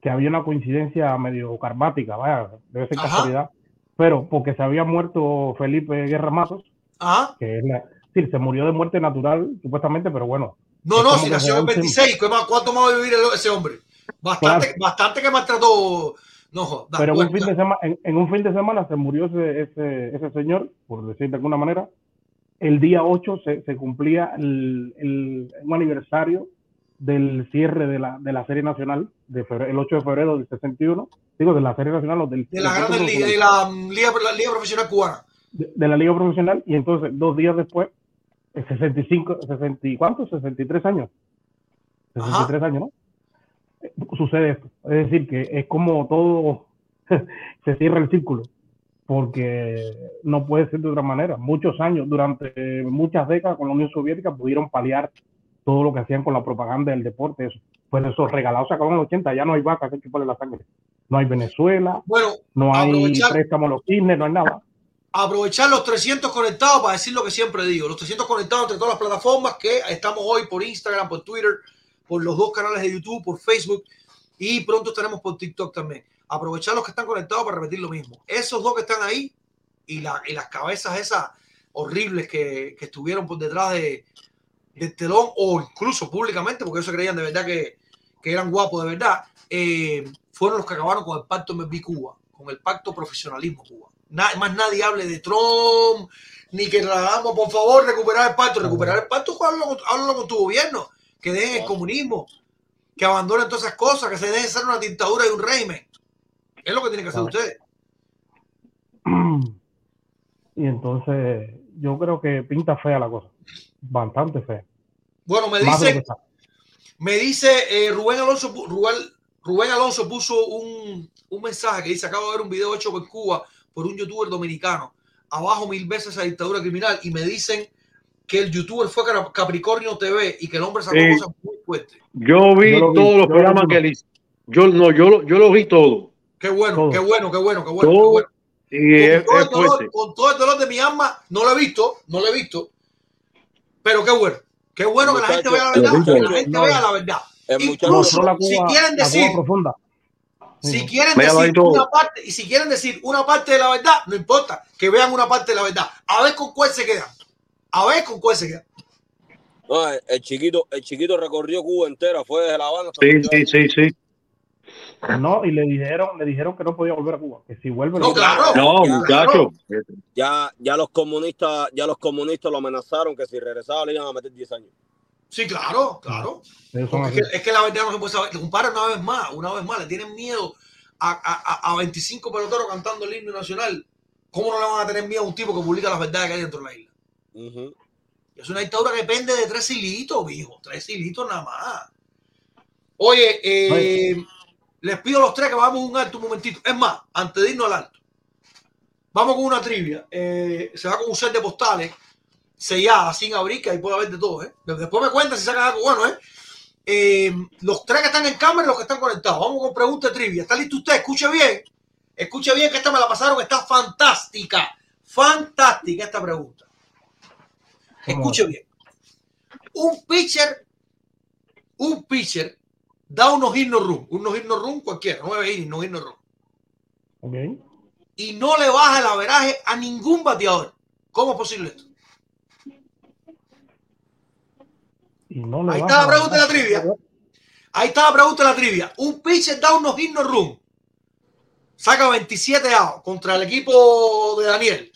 que había una coincidencia medio karmática, vaya, debe ser Ajá. casualidad, pero porque se había muerto Felipe Guerra Matos, Ajá. que es la, sí, se murió de muerte natural, supuestamente, pero bueno, No, no, si nació en se da un 26, ¿qué más- ¿cuánto más va a vivir el- ese hombre? Bastante, bastante que maltrató. No, pero un, fin de semana, en, en un fin de semana se murió ese, ese, ese señor, por decir de alguna manera. El día 8 se, se cumplía el, el- un aniversario del cierre de la, de la serie nacional, de febrero- el 8 de febrero del 61, digo, de la serie nacional, o del, de la Ligas, de la mm, Liga, la Liga Profesional Cubana. De, de la liga profesional, y entonces dos días después 65, 60, y ¿cuánto? 63 años. 63 años, ¿no? Sucede esto. Es decir, que es como todo se cierra el círculo, porque no puede ser de otra manera. Muchos años, durante muchas décadas con la Unión Soviética pudieron paliar todo lo que hacían con la propaganda del deporte. Eso. Pues esos regalados se acabaron en los 80, ya no hay vacas que chuparle la sangre. No hay Venezuela, Bueno, no hay préstamos a los cisnes, no hay nada. Aprovechar los 300 conectados para decir lo que siempre digo. Los 300 conectados entre todas las plataformas que estamos hoy por Instagram, por Twitter, por los dos canales de YouTube, por Facebook y pronto estaremos por TikTok también. Aprovechar los que están conectados para repetir lo mismo. Esos dos que están ahí y, la- las cabezas esas horribles que, estuvieron por detrás de, telón o incluso públicamente, porque ellos se creían de verdad que, eran guapos de verdad, eh, fueron los que acabaron con el pacto MLB Cuba, con el pacto profesionalismo Cuba. Na- más nadie hable de Trump, ni que tratamos, por favor, recuperar el pacto. Recuperar el pacto, háblalo con, háblalo con tu gobierno, que dejen el comunismo, que abandonen todas esas cosas, que se dejen ser una dictadura y un régimen. Es lo que tienen que hacer ustedes. Y entonces yo creo que pinta fea la cosa, bastante fea. Bueno, me dice, me dice eh, Rubén Alonso, Rubén, Rubén Alonso puso un, un mensaje que dice, acabo de ver un video hecho por Cuba por un youtuber dominicano. Abajo mil veces esa dictadura criminal y me dicen que el youtuber fue Cap- Capricornio TV y que el hombre sacó cosas muy fuertes. Yo vi Yo lo vi, todos los lo programas que él hizo. Yo no, yo, lo- yo lo vi todo. Qué bueno, Todo. qué bueno, qué bueno, qué bueno. qué Todo. bueno. Y es, Con, todo es el dolor, fuerte. con todo el dolor de mi alma, no lo he visto, no lo he visto. Pero qué bueno. Qué bueno que la gente vea la verdad, que la gente vea la verdad. Incluso si quieren decir, profunda. Si quieren decir una parte, y si quieren decir una parte de la verdad, no importa, que vean una parte de la verdad. A ver con cuál se quedan. A ver con cuál se quedan. no, el, el chiquito, el chiquito recorrió Cuba entera, fue desde La Habana hasta Sí, sí, sí, sí. No, y le dijeron, le dijeron que no podía volver a Cuba, que si vuelve No, claro. No, Ya. muchacho. Ya, ya los comunistas, ya los comunistas lo amenazaron que si regresaba le iban a meter 10 años. Sí, claro, claro. Es que, es que la verdad no se puede saber. Compara una vez más, una vez más, le tienen miedo a, a, a- a 25 peloteros cantando el himno nacional. ¿Cómo no le van a tener miedo a un tipo que publica las verdades que hay dentro de la isla? Es una dictadura que depende de tres hilitos, mijo. Tres hilitos nada más. Oye, eh, les pido a los tres que vamos un alto un momentito. Es más, antes de irnos al alto, vamos con una trivia. Eh, se va con un set de postales sellada, sin abrir, que ahí puede haber de todo. ¿eh? Después me cuentan si sacan algo bueno. ¿eh? Eh, los tres que están en cámara y los que están conectados. Vamos con pregunta trivia. ¿Está listo usted? Escuche bien. Escuche bien que esta me la pasaron. Está fantástica. Fantástica esta pregunta. ¿Cómo Escuche bien. Un pitcher, un pitcher da unos himnos run, unos himnos run cualquiera, nueve no himnos run, Ok. y no le baja el averaje a ningún bateador. ¿Cómo es posible esto? No le Ahí está la pregunta de la trivia. Ahí está la pregunta de la trivia. Un pitcher da unos himnos run, saca 27 outs contra el equipo de Daniel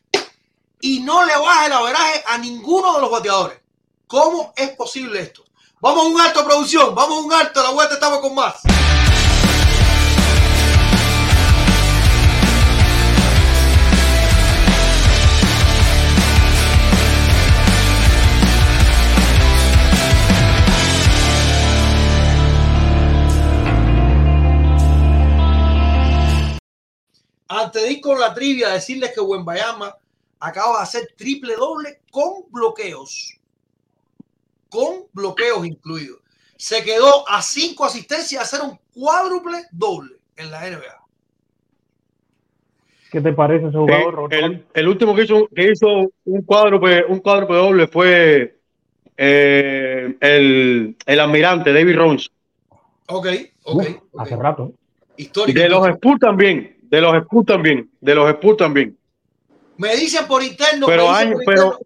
y no le baja el averaje a ninguno de los bateadores. ¿Cómo es posible esto? Vamos a un alto, producción. Vamos a un alto. A la vuelta estamos con más. Antes de ir con la trivia, decirles que Wembayama acaba de hacer triple doble con bloqueos. Con bloqueos incluidos. Se quedó a cinco asistencias de hacer un cuádruple doble en la NBA. ¿Qué te parece ese Eh, jugador, Rodolfo? el, el último que hizo, que hizo un cuadro un cuadro doble fue eh, el, el almirante David Rons. Ok, ok. Uf, ok. Hace rato. ¿eh? Histórico. De los Spurs también, de los Spurs también, de los Spurs también. Me dicen por interno. Pero me años, por pero-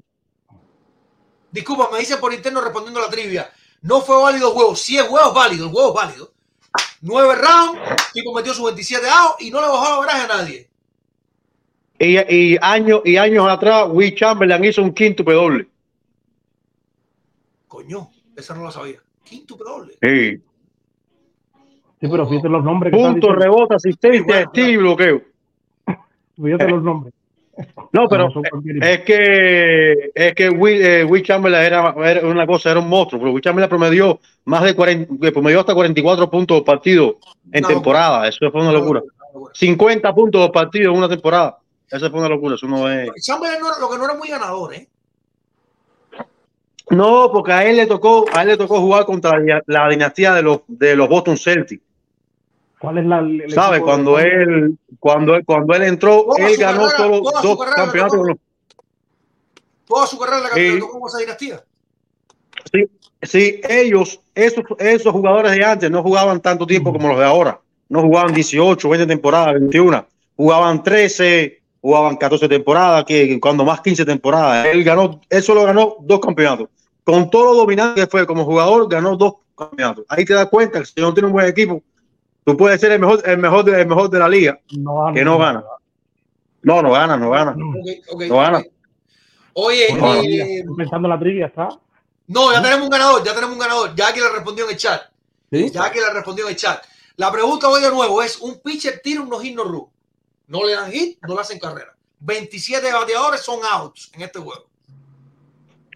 Disculpa, me dicen por interno respondiendo a la trivia. No fue válido el juego. Si el juego es válido, el juego es válido. Nueve rounds, tipo metió sus 27 outs y no le bajó la veraje a nadie. Y, y años y años atrás, Will Chamberlain hizo un quinto doble. Coño, esa no la sabía. Quinto doble. Sí. Sí, pero fíjate los nombres que Punto, rebote, asistencia, Bueno, estilo y bloqueo. Fíjate los nombres. No, pero No es que es que Will, eh, Will Chamberlain era, era una cosa, era un monstruo, pero Will Chamberlain promedió más de 40, que promedió hasta 44 puntos partido en No. temporada. Eso fue una locura. 50 puntos por partido en una temporada. Eso fue una locura. Eso no es. Chamberlain no era- lo que no era muy ganador, ¿eh? No, porque a él le tocó, a él le tocó jugar contra la, la dinastía de los de los Boston Celtics. ¿Cuál es la. de- Cuando él, cuando él, cuando él entró, él ganó carrera- solo toda dos carrera campeonatos. tocó. con los- Toda su carrera la Sí. le tocó con esa dinastía. Sí, sí, ellos, esos, esos jugadores de antes no jugaban tanto tiempo como los de ahora. No jugaban 18, 20 temporadas, 21. Jugaban 13, jugaban 14 temporadas, que cuando más 15 temporadas. Él ganó, él solo ganó dos campeonatos. Con todo lo dominante que fue como jugador, ganó dos campeonatos. Ahí te das cuenta que si no tienes un buen equipo, tú puedes ser el mejor, el mejor, de, el mejor de la liga, No gana. que no gana. No, no gana, no gana. No. No gana. Oye, No. eh, pensando la trivia, ¿está? no, ya tenemos un ganador, ya tenemos un ganador. Ya que le respondió en el chat. Sí. Ya que le respondió en el chat. La pregunta hoy de nuevo es: un pitcher tira unos hit no run. No le dan hit, no le hacen carrera. 27 bateadores son outs en este juego.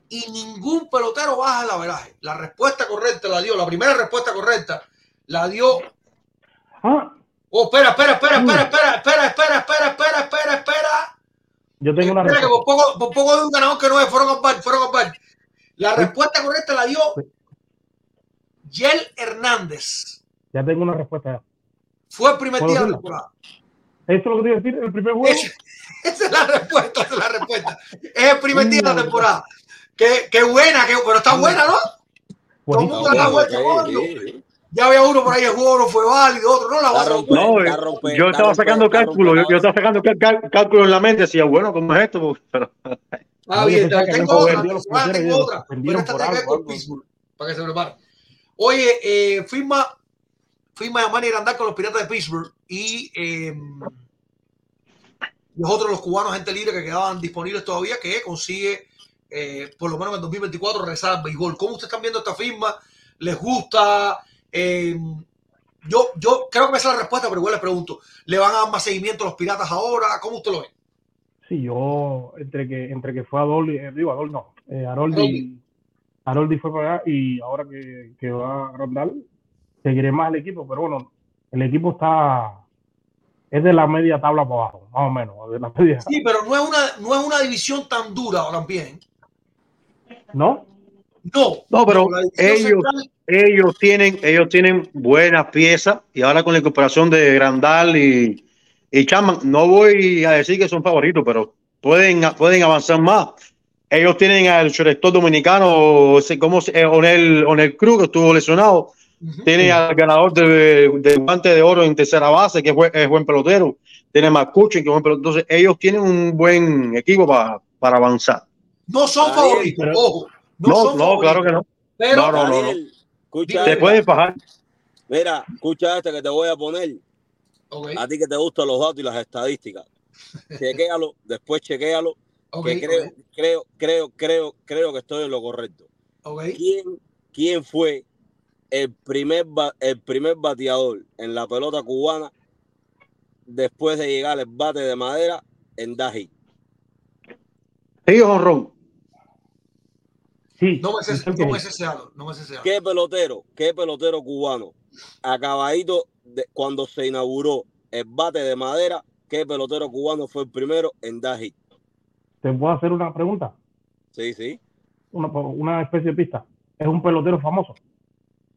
Y ningún pelotero baja el averaje. La respuesta correcta la dio, la primera respuesta correcta la dio. Ah, Oh, espera, espera, espera, espera, espera, espera, espera, espera, espera, espera, espera. yo tengo una Espera que respuesta. por poco, de un ganador que no es, fueron bar, fueron bar. La respuesta correcta la dio Yel Hernández. Ya tengo una respuesta. Fue el primer ¿Puedo día de la temporada. Eso es lo que te iba a decir, el primer juego. Esa, esa es la respuesta, esa es la respuesta. Es el primer día de la temporada. Qué, qué buena, qué, pero está buena, ¿no? Todo el mundo la vuelta, Ya había uno por ahí, el juego no fue válido, otro no la va a Está hacer. rompe- No, eh, yo estaba sacando está cálculo, yo, estaba sacando cal- cal- cálculo en la mente, decía, bueno, ¿cómo es esto? Pero, Ah, bien, tengo otra, ah, tengo otra. Para que se prepare. Oye, eh, firma, firma Yamani Grandal con los Piratas de Pittsburgh y eh, los otros, los cubanos, gente libre que quedaban disponibles todavía, que consigue, eh, por lo menos en el 2024, regresar al béisbol. ¿Cómo ustedes están viendo esta firma? ¿Les gusta? Eh, yo, yo creo que me sale la respuesta, pero igual les pregunto, ¿le van a dar más seguimiento a los Piratas ahora? ¿Cómo usted lo ve? Sí, yo, entre que, entre que fue Adoldi, eh, digo Adol no, eh, Haroldi, Haroldi. Haroldi fue para allá y ahora que, que va a Rondal, seguiré más el equipo, pero bueno, el equipo está, es de la media tabla para abajo, más o menos, de la media, Sí, pero no es una, no es una división tan dura también. ¿no? No, No, pero ellos- central- ellos tienen, ellos tienen buenas piezas y ahora con la incorporación de Grandal y, y Chapman, no voy a decir que son favoritos, pero pueden, pueden avanzar más. Ellos tienen al shortstop dominicano, ese- ¿cómo se- eh, Onel, Onel Cruz, que estuvo lesionado. Ujú. Tienen al ganador del de guante de oro en tercera base, que es buen, es buen pelotero. Tienen a Kuchin, que es buen pelotero. Entonces, ellos tienen un buen equipo para, para avanzar. no son favoritos, pero- ojo. No, No, claro que no. Pero No, no, no. Se pueden bajar. mira, escucha este que te voy a poner. A ti que te gustan los datos y las estadísticas. Chequéalo, después chequéalo. que creo, creo, creo, creo, creo que estoy en lo correcto. ¿Quién, quién fue el primer, el primer bateador en la pelota cubana después de llegar al bate de madera en Daji? Ellos honrón. Sí, No me sé, no me sé no me sé. ¿Qué pelotero, qué pelotero cubano acabadito de cuando se inauguró el bate de madera, qué pelotero cubano fue el primero en Daji? ¿Te puedo hacer una pregunta? Sí, sí, Una, una especie de pista. ¿Es un pelotero famoso?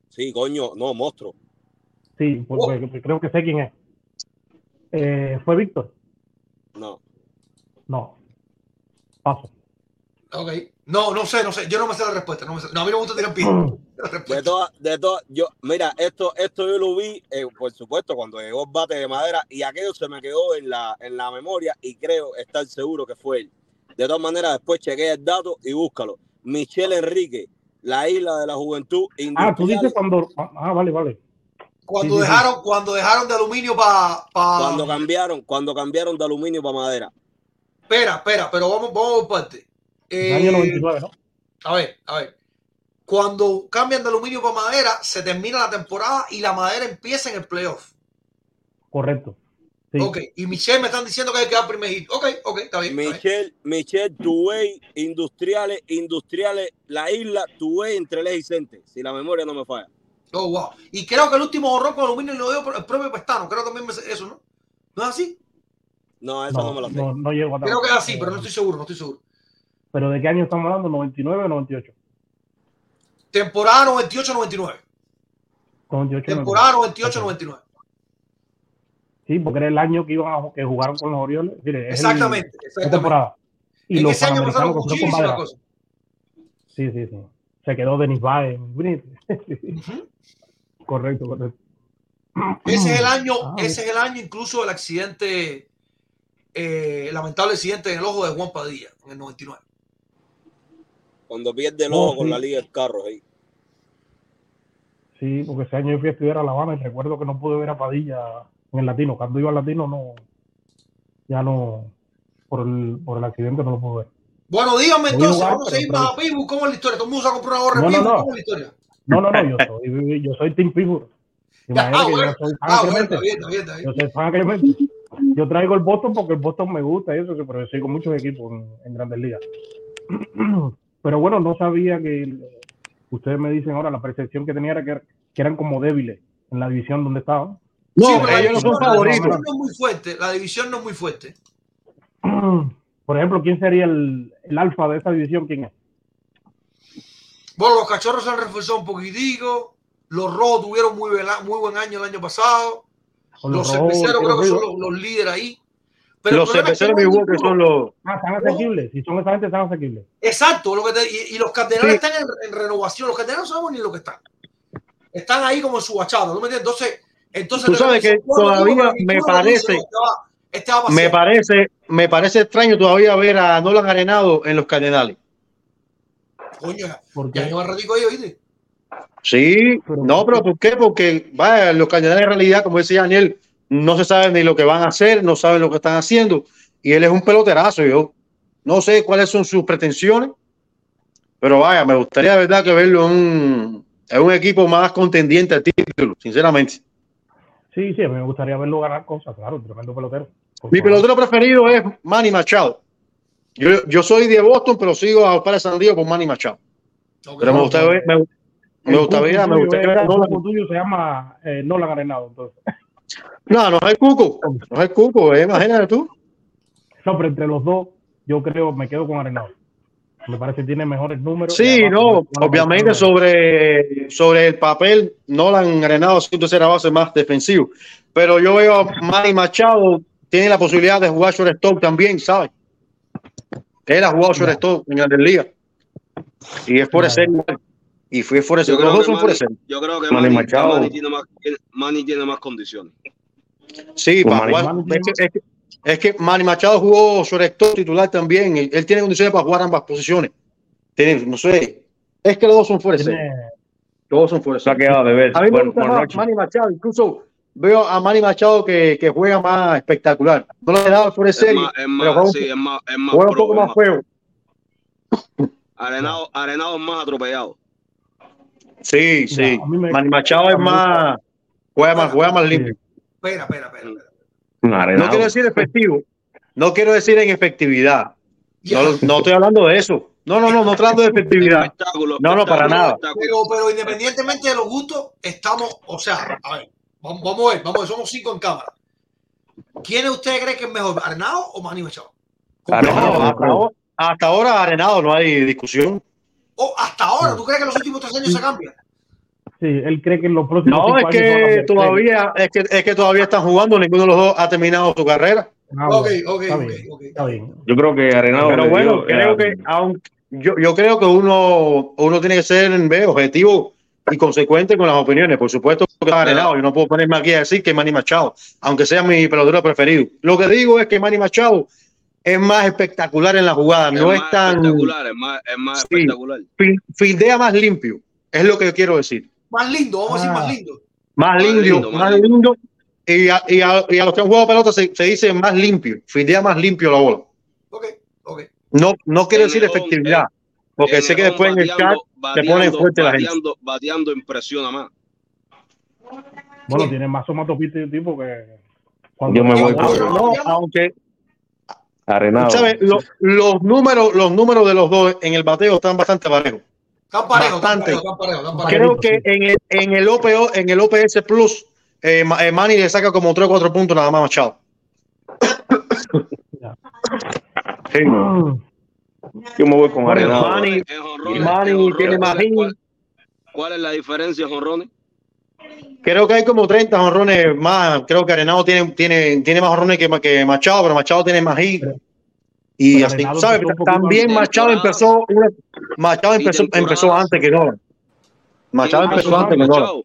sí, coño, no, monstruo. Sí, pues, Oh. pues, creo que sé quién es. Eh, ¿Fue Víctor? No. No. Paso. Ok. No, no sé, no sé. Yo no me sé la respuesta. No, me sé. no a mí no me gusta tirar pie. La De todas, de todas, yo, mira, esto, esto yo lo vi, eh, por supuesto, cuando llegó el bate de madera y aquello se me quedó en la, en la memoria y creo estar seguro que fue él. De todas maneras, después chequea el dato y búscalo. Michelle Enrique, la isla de la juventud Ah, tú dices cuando. Ah, vale, vale. Cuando sí, sí. dejaron, cuando dejaron de aluminio para. cuando cambiaron, cuando cambiaron de aluminio para madera. Espera, espera, pero vamos, vamos por parte. Eh, Año 99, ¿no? a ver, a ver. Cuando cambian de aluminio para madera, se termina la temporada y la madera empieza en el playoff. Correcto. Sí. Ok, y Michelle me están diciendo que hay que dar primer hit. Ok, ok, está bien. Michelle, Michelle, Tuway, Industriales, Industriales, la isla, Tuway entre Ley y Cente, si la memoria no me falla. Oh, wow. Y creo que el último horror con aluminio lo dio por el propio Pestano. Creo también me- eso, ¿no? ¿No es así? No, esa no, me la sé. no, no llego a Creo que es así, pero no estoy seguro, no estoy seguro. Pero ¿de qué año estamos hablando? ¿99 o 98? Temporada 98-99. 98 Temporada 98-99. Sí, porque era el año que iban a, que jugaron con los Orioles. Mire, el- Exactamente, exactamente. temporada. Y En los ese año pasaron muchísimas cosas. Sí, sí, sí. Se quedó Denis. Ujú. correcto, correcto. Ese es el año, Ah, ese es el año incluso del accidente, eh, lamentable accidente en el ojo de Juan Padilla, en el 99. Cuando pierde el No, ojo con sí. la liga de carros ahí. Sí, porque ese año yo fui a estudiar a La Habana y recuerdo que no pude ver a Padilla en el latino. Cuando iba al latino, no. Ya no. Por el, por el accidente no lo pude ver. Bueno, a entonces, jugar, vamos a ir más a Pibu, ¿cómo es la historia? Todo el mundo se comprar una gorra No, no, Pibu, no. ¿cómo es la historia? No, no, no, yo soy, yo soy Team Imagínate ah, que bueno, yo soy fan ah, Clemente. bien, bien, bien. Yo soy fan Clemente. Yo traigo el Boston porque el Boston me gusta y eso, pero yo sigo muchos equipos en, en Grandes Ligas. Pero bueno, no sabía que ustedes me dicen ahora la percepción que tenía era que, que eran como débiles en la división donde estaban. No, Sí, pero la ellos no son división- La favoritos. división no es muy fuerte, la división no es muy fuerte. Por ejemplo, ¿quién sería el, el alfa de esa división? ¿Quién es? Bueno, los cachorros se han reforzado un poquitico, los rojos tuvieron muy, vela- muy buen año el año pasado, los Rojos, cerveceros creo que son los, los líderes ahí. Pero Los cerveceros de Milwaukee son los. Ah, están asequibles. Si son esa gente, están asequibles. Exacto, lo que te- y, y los cardenales Sí. están en, en renovación. Los cardenales no sabemos ni lo que están. Están ahí como en su bachata. ¿no me entiendes? Entonces, entonces Tú sabes que todavía me parece- "No, este va- este va a Me pasear". parece, me parece extraño todavía ver a Nolan Arenado en los Cardenales. Coño, Porque ya lleva ratico ahí, ¿oíste? Sí, Pero- no, pero ¿por qué? Porque vaya, los Cardenales en realidad, como decía Daniel, no se sabe ni lo que van a hacer, no saben lo que están haciendo. Y él es un peloterazo. Yo no sé cuáles son sus pretensiones, pero vaya, me gustaría de verdad que verlo en un, en un equipo más contendiente al título, sinceramente. sí, sí, a mí me gustaría verlo ganar cosas, claro, tremendo pelotero. Mi favor. pelotero preferido es Manny Machado. Yo, yo soy de Boston, pero sigo a de San Diego por Manny Machado. Pero me gustaría ver, me, me gustaría, me gustaría el tuyo se llama eh, Nolan Arenado, entonces. No, no es Cuco, no es Cuco, eh, imagínate tú. No, pero entre los dos, yo creo, me quedo con Arenado. Me parece que tiene mejores números. Sí, no, obviamente sobre, sobre el papel, Nolan Arenado es un tercera base más defensivo, pero yo veo a Manny Machado, tiene la posibilidad de jugar shortstop también, ¿sabes? Él ha jugado shortstop en Grandes Ligas y es por ese y fue Yo los dos son yo creo que Manny Manny, Machado. Manny tiene más, Manny tiene más condiciones. Sí, Pues para Manny- jugar, Manny es, que, es, que, es que Manny Machado jugó shortstop titular también, él, él tiene condiciones para jugar ambas posiciones. Tiene, no sé, es que los dos son fuertes, tiene- los dos son fuertes. Se ha quedado de ver. A mí me gusta más. Manny Machado, incluso veo a Manny Machado que, que juega más espectacular. No le he dado por Es serie, más, es pero más, juega, un- sí, es más, es más juega un pro, poco es más feo. Arenado, Arenado es más atropellado. Sí, sí. mí me- Manny Machado es más, juega más, juega más limpio. Espera, espera, espera. No quiero decir efectivo, no quiero decir en efectividad. No, no estoy hablando de eso. No, no, no, no hablando de efectividad. No, no, para nada. Pero, pero independientemente de los gustos, estamos, o sea, a ver, vamos, vamos a ver, vamos a ver, somos cinco en cámara. ¿Quién de ustedes cree que es mejor, Arenado o Manny Machado? No, Arenado, hasta, creo. ahora, hasta ahora Arenado no hay discusión. O hasta ahora, ¿tú crees que en los últimos tres años se cambia? Sí, él cree que en los próximos No, cinco es que todavía, es que, es que todavía están jugando, ninguno de los dos ha terminado su carrera. Ah, Ok, ok, está ok, bien, ok. Está bien. Yo creo que Arenado. Pero bueno, dio, creo que aunque yo, yo creo que uno, uno tiene que ser ve, objetivo y consecuente con las opiniones. Por supuesto que es Arenado, yo no puedo ponerme aquí a decir que Manny Machado, aunque sea mi pelotero preferido. Lo que digo es que Manny Machado es más espectacular en la jugada, no es tan espectacular, es más, es más Sí. espectacular. fil- fildea más limpio, es lo que yo quiero decir. Más lindo, vamos a decir Ah. más lindo. Más Más lindo, lindo, más lindo. Y a, y, a, y a los que han jugado pelota se, se dice más limpio, fildea más limpio la bola. Ok, ok. No, no quiero En decir el efectividad, porque sé que después en el chat bateando, se ponen bateando, fuerte la gente. bateando, impresiona más. Bueno, Sí. tiene más somatopite tipo que Cuando Yo me voy por No, aunque, Arenado. ¿sabes? Lo- los números, los números de los dos en el bateo están bastante parejos. Están parejos, están Bastante. parejos, están parejos, están parejos. Creo que en el, en el OPO, en el OPS Plus, eh, eh, Manny le saca como 3 o 4 puntos nada más Machado. Sí. Yo me voy con Arenado. Manny, Manny tiene ¿cuál más cuál- ¿Cuál es la diferencia, Jonrones? Creo que hay como 30 honrones más. Creo que Arenado tiene, tiene, tiene más honrones que, que Machado, pero Machado tiene más hit. Y Pero así, Arenado ¿sabes? También. Machado empezó, Machado empezó, empezó antes que Nolan. Machado empezó Machado, antes que Nolan. Machado.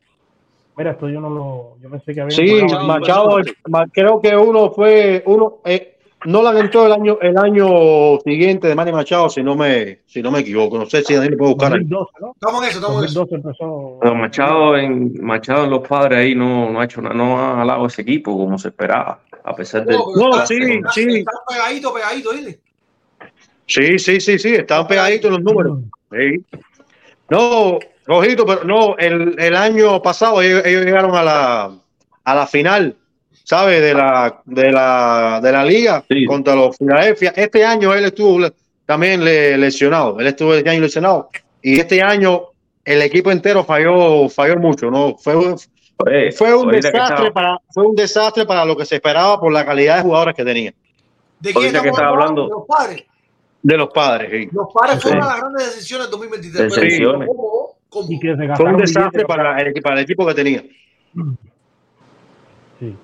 Mira, esto yo no lo. Yo pensé que había. Sí, Machado creo que uno fue, uno, eh, Nolan entró el año, el año siguiente de Manny Machado, si no me, si no me equivoco. No sé si Daniel puede buscar ahí. 2012, ¿no? Estamos en eso, estamos en eso. 2012 empezó. Pero Machado en Machado en los padres ahí no, no ha hecho nada, no ha jalado ese equipo como se esperaba, a pesar de No, No, sí, está- sí. Está pegadito, pegadito, dile. Sí, sí, sí, sí, estaban pegaditos los números. Sí. No, Rojito, pero no, el, el año pasado ellos, ellos llegaron a la, a la final, ¿sabes? De la, de la, de la liga Sí. contra los Philadelphia. Este año él estuvo también le- lesionado, él estuvo este año lesionado. Y este año el equipo entero falló, falló mucho, ¿no? Fue, Oye, fue un desastre para, fue un desastre para lo que se esperaba por la calidad de jugadores que tenía. ¿De Ahorita que estaba hablando- De los padres. De los padres, sí. Los padres Sí. fueron las grandes decisiones del 2023. pero Decisiones. ¿cómo? ¿Cómo? Y que se Fue un desastre para el, para el equipo que tenía. Sí.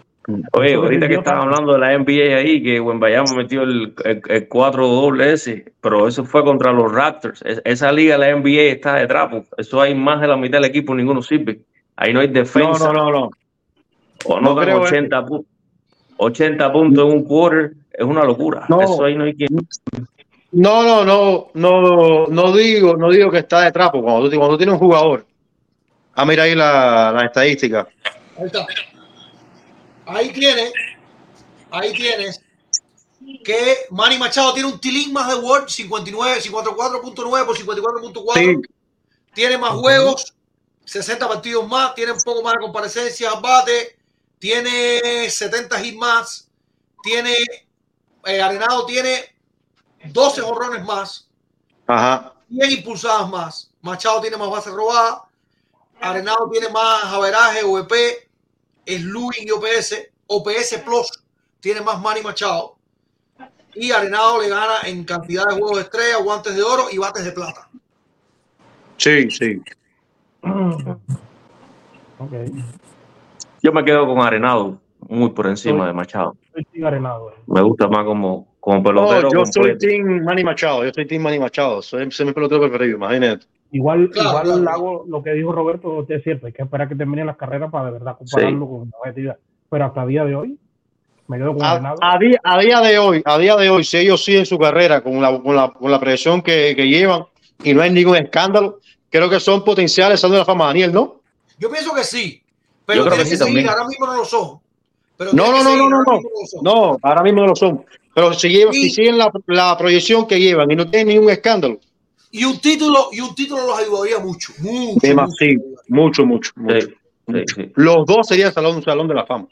Oye, ahorita que decidió estaba tanto. hablando de la NBA ahí, que Wembayama metió el, el, el 4 doble S, pero eso fue contra los Raptors. Es- esa liga, la NBA, está de trapo. Eso hay más de la mitad del equipo, ninguno sirve. Ahí no hay defensa. no, no, no. O no no dan creo, eh. 80, pu- 80 puntos en un quarter. Es una locura. No. Eso ahí no hay quien. No, no, no, no, no digo, no digo que está de trapo. Cuando tú, cuando tú tienes un jugador, ah, mira ahí la, la estadística. Ahí está. Ahí tienes, ahí tienes que Manny Machado tiene un tilín más de Word, 59, 54.9 por 54.4. Sí. Tiene más juegos, 60 partidos más, tiene un poco más de comparecencia, bate, tiene 70 hits más, tiene eh, Arenado tiene 12 jorrones más, Ajá. 100 impulsadas más. Machado tiene más bases robadas. Arenado tiene más averaje, OVP, slugging y OPS. OPS Plus tiene más Manny Machado. Y Arenado le gana en cantidad de juegos de estrella, guantes de oro y bates de plata. Sí, sí. Ok. Yo me quedo con Arenado, muy por encima de Machado. Soy Team Arenado. eh. Me gusta más como, como No, pelotero. yo soy. Team Manny Machado. Yo soy Team Manny Machado. Soy, soy mi pelotero preferido, imagínate. Igual, Claro, igual claro. hago lo que dijo Roberto, es cierto, hay que esperar que terminen las carreras para de verdad compararlo con la objetividad. Pero hasta el día de hoy, me quedo con A, Arenado. a día, a día de hoy, a día de hoy, si ellos siguen su carrera con la, con la, con la presión que, que llevan y no hay ningún escándalo, creo que son potenciales salud de la fama, Daniel, ¿no? Yo pienso que sí, pero Yo creo tiene que que, sí seguir. también. Ahora mismo no lo son. Pero No, no, no, no, no, son. No, ahora mismo no lo son. Pero si, llevan, Y- si siguen la, la proyección que llevan y no tienen ningún escándalo, Y un título, y un título los ayudaría mucho. Mucho. demasiado, mucho. mucho, mucho, mucho. Sí, sí, sí. Los dos serían salón, salón de la fama.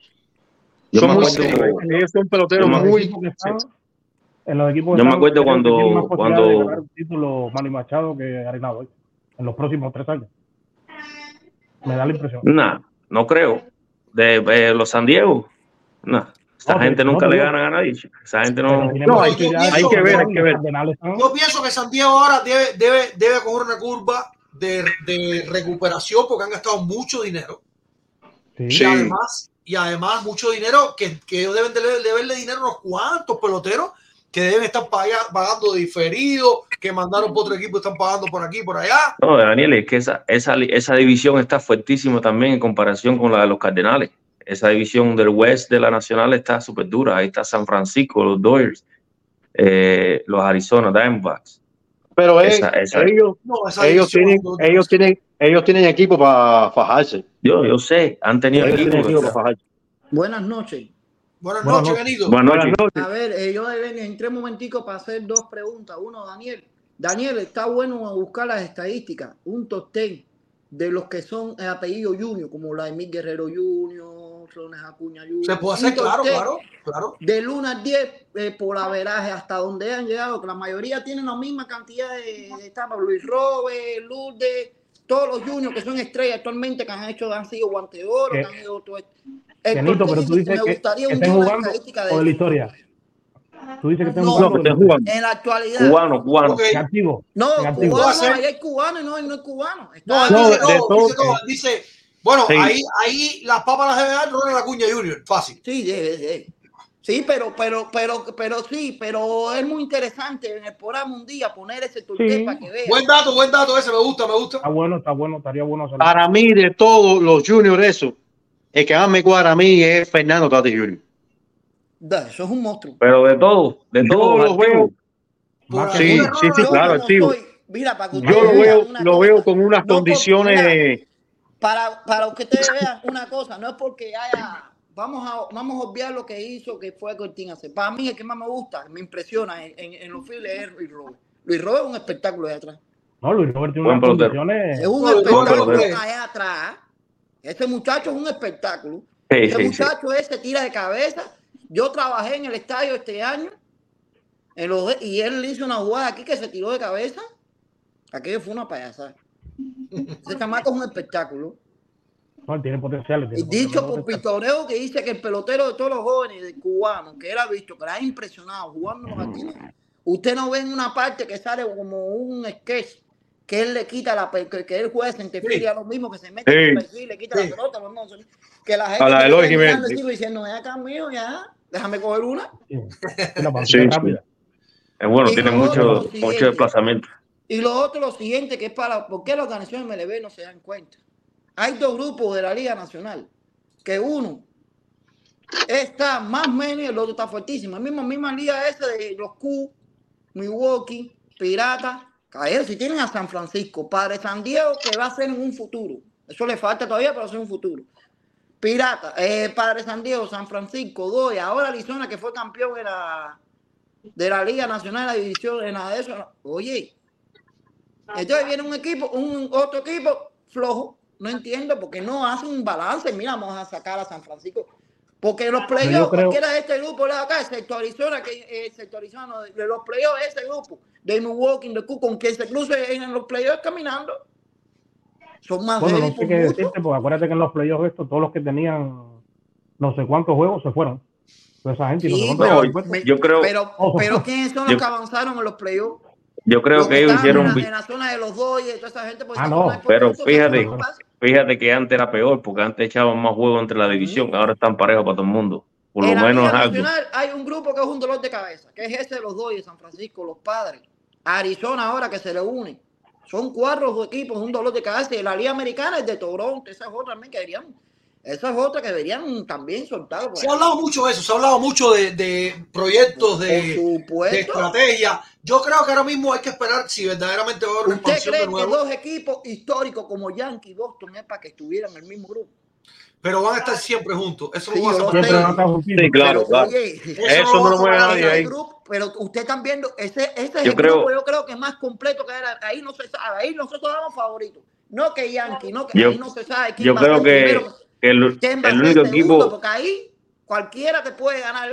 Yo son me muy. Ellos son peloteros yo me- En los muy. en los equipos Yo me acuerdo cuando- cuando- de ganar un título Manny Machado que Arenado hoy, en los próximos tres años. Me da la impresión. Nah, no creo. De eh, los San Diego, nah. Esta No, gente nunca no, le no. ganan a nadie. Esa gente no. No, hay que- hay ver, hay que ver. Yo pienso que San Diego ahora debe, debe, debe coger una curva de, de recuperación porque han gastado mucho dinero. Sí. Y Sí. además, y además mucho dinero que, que ellos deben de deberle dinero a unos cuantos peloteros que deben estar paga- pagando diferido, que mandaron por otro equipo y están pagando por aquí y por allá. No, Daniel, es que esa, esa, esa división está fuertísima también en comparación con la de los Cardenales. Esa división del West de la Nacional está súper dura. Ahí está San Francisco, los Dodgers, eh, los Arizona Diamondbacks. Pero eh, Esa- esa- ellos, No, esa ellos, tienen, ellos, tienen, ellos tienen equipo para fajarse. Yo, yo sé, han tenido Ellos equipos. equipo para fajarse. Buenas noches. Buenas Buenas noches, noches. Benito. Buenas Buenas noches. A ver, eh, yo ven, entré un momentico para hacer dos preguntas. Uno, Daniel. Daniel, está bueno buscar las estadísticas, un top ten de los que son el apellido Junior, como Vladimir Guerrero Junior, Rones, Acuña Junior. Se puede hacer, claro, claro, claro. Del 1 al 10 eh, por averaje hasta donde han llegado, que la mayoría tienen la misma cantidad de, de etapas. Luis Robert, Lourdes, todos los juniors que son estrellas actualmente que han hecho, han sido guante de oro, que Que- han ido todo esto. El Pianito, pero tú dice, dices me que, gustaría que un estén jugando estadística o de de la eso. historia. Tú dices que estén No. jugando No, de jugando. En la actualidad. Cubano, cubano. Ok. en activo. No, cubano, ahí hay cubano y no, no es cubano. No, Está- No, dice, de no, todo. dice, no, dice, bueno, Sí. ahí, ahí las papas las debe dar Ronald Acuña Jr., fácil. Sí, sí, sí. Sí, pero, pero, pero, pero sí, pero es muy interesante en el programa un día poner ese turqué Sí. para que vean. Buen dato, buen dato ese, me gusta, me gusta. Está bueno, está bueno, estaría bueno hacerlo. Para mí, de todos los juniors, eso, el que más me cuadra a mí es Fernando Tati Junior. Da, Eso es un monstruo. Pero de todo, de Yo todo. lo veo, Por Sí, sí, claro, activo. mira, para que yo lo veo, lo veo con unas no por- condiciones. Para, para que ustedes vean una cosa, no es porque haya, vamos a, vamos a obviar lo que hizo, que fue Cortín hacer. Para mí el que más me gusta, me impresiona en, en, en los files es Luis Robert. Luis Robert es un espectáculo de atrás. No, Luis Robert tiene Buen unas condiciones. Es un espectáculo de allá atrás. Ese muchacho es un espectáculo. Sí, Ese sí, sí. muchacho ese tira de cabeza. Yo trabajé en el estadio este año en los y él hizo una jugada aquí que se tiró de cabeza. Aquello fue una payasada. Ese chamaco es un espectáculo. No, tiene potencial. Y dicho por Pitoreo que dice que el pelotero de todos los jóvenes de cubanos que él ha visto, que le ha impresionado jugando en los jardines, usted no ve en una parte que sale como un sketch que él le quita la que, que él juega centefilia, Sí. lo mismo que se mete Sí. en el perfil, le quita Sí. la pelota, lo mismo, que la gente A la Eloy Jiménez, encima diciendo, ven acá mío, ya, déjame coger una. La Sí. Es bueno, Y tiene mucho, mucho desplazamiento. Y lo otro, lo siguiente, que es para, ¿por qué la organización MLB no se dan cuenta? Hay dos grupos de la Liga Nacional, que uno está más menos y el otro está fuertísimo. La misma, misma liga esa de los Q, Milwaukee, Pirata, Caballero, si tienen a San Francisco, Padre San Diego, que va a ser en un futuro. Eso le falta todavía, pero ser un futuro. Pirata, eh, Padre San Diego, San Francisco, Doy, ahora Arizona, que fue campeón de la, de la Liga Nacional, la división, en la de eso. Oye, entonces viene un equipo, un otro equipo flojo. No entiendo porque no hace un balance. Mira, vamos a sacar a San Francisco. Porque los playoffs, yo creo- cualquiera de este grupo de acá, excepto Arizona, que eh, excepto Arizona, no, de los playoffs, ese grupo de Milwaukee, de Q, con quien se cruce en los playoffs caminando, son más Bueno, no sé qué mucho. decirte, porque acuérdate que en los playoffs estos, todos los que tenían no sé cuántos juegos se fueron. Toda esa gente y no sé Sí, pero, me- yo creo- pero, pero ¿quiénes son los Yo- que avanzaron en los playoffs? Yo creo que ellos hicieron, en la, en la zona de los Dodgers, toda esa gente. pues, Ah, no, pero fíjate, fíjate que antes era peor, porque antes echaban más juegos entre la división, ahora están parejos para todo el mundo. Por lo en menos algo. Nacional hay un grupo que es un dolor de cabeza, que es ese de los Dodgers, San Francisco, los padres. Arizona ahora que se le une. Son cuatro equipos, un dolor de cabeza. Y la Liga Americana es de Toronto, esa es otra también que deberían, esa es otra que deberían también soltar. por Se ha hablado mucho de eso, se ha hablado mucho de, de proyectos de, estrategia. Yo creo que ahora mismo hay que esperar si verdaderamente va a haber una ¿Usted de cree que dos equipos históricos como Yankee y Boston es para que estuvieran en el mismo grupo? Pero van a estar siempre juntos. Eso Sí, lo vas a. Sí, claro, Pero, claro. oye, Eso no lo mueve va a nadie ahí. grupo, pero usted están viendo, ese, ese es Yo el creo- grupo, yo creo que es más completo que era. Ahí no se sabe, ahí nosotros damos favoritos. No que Yankee, no que Yo- ahí no se sabe quién Yo va creo ser que, primero, que el, quién va a el ser único segundo, equipo, porque ahí cualquiera te puede ganar.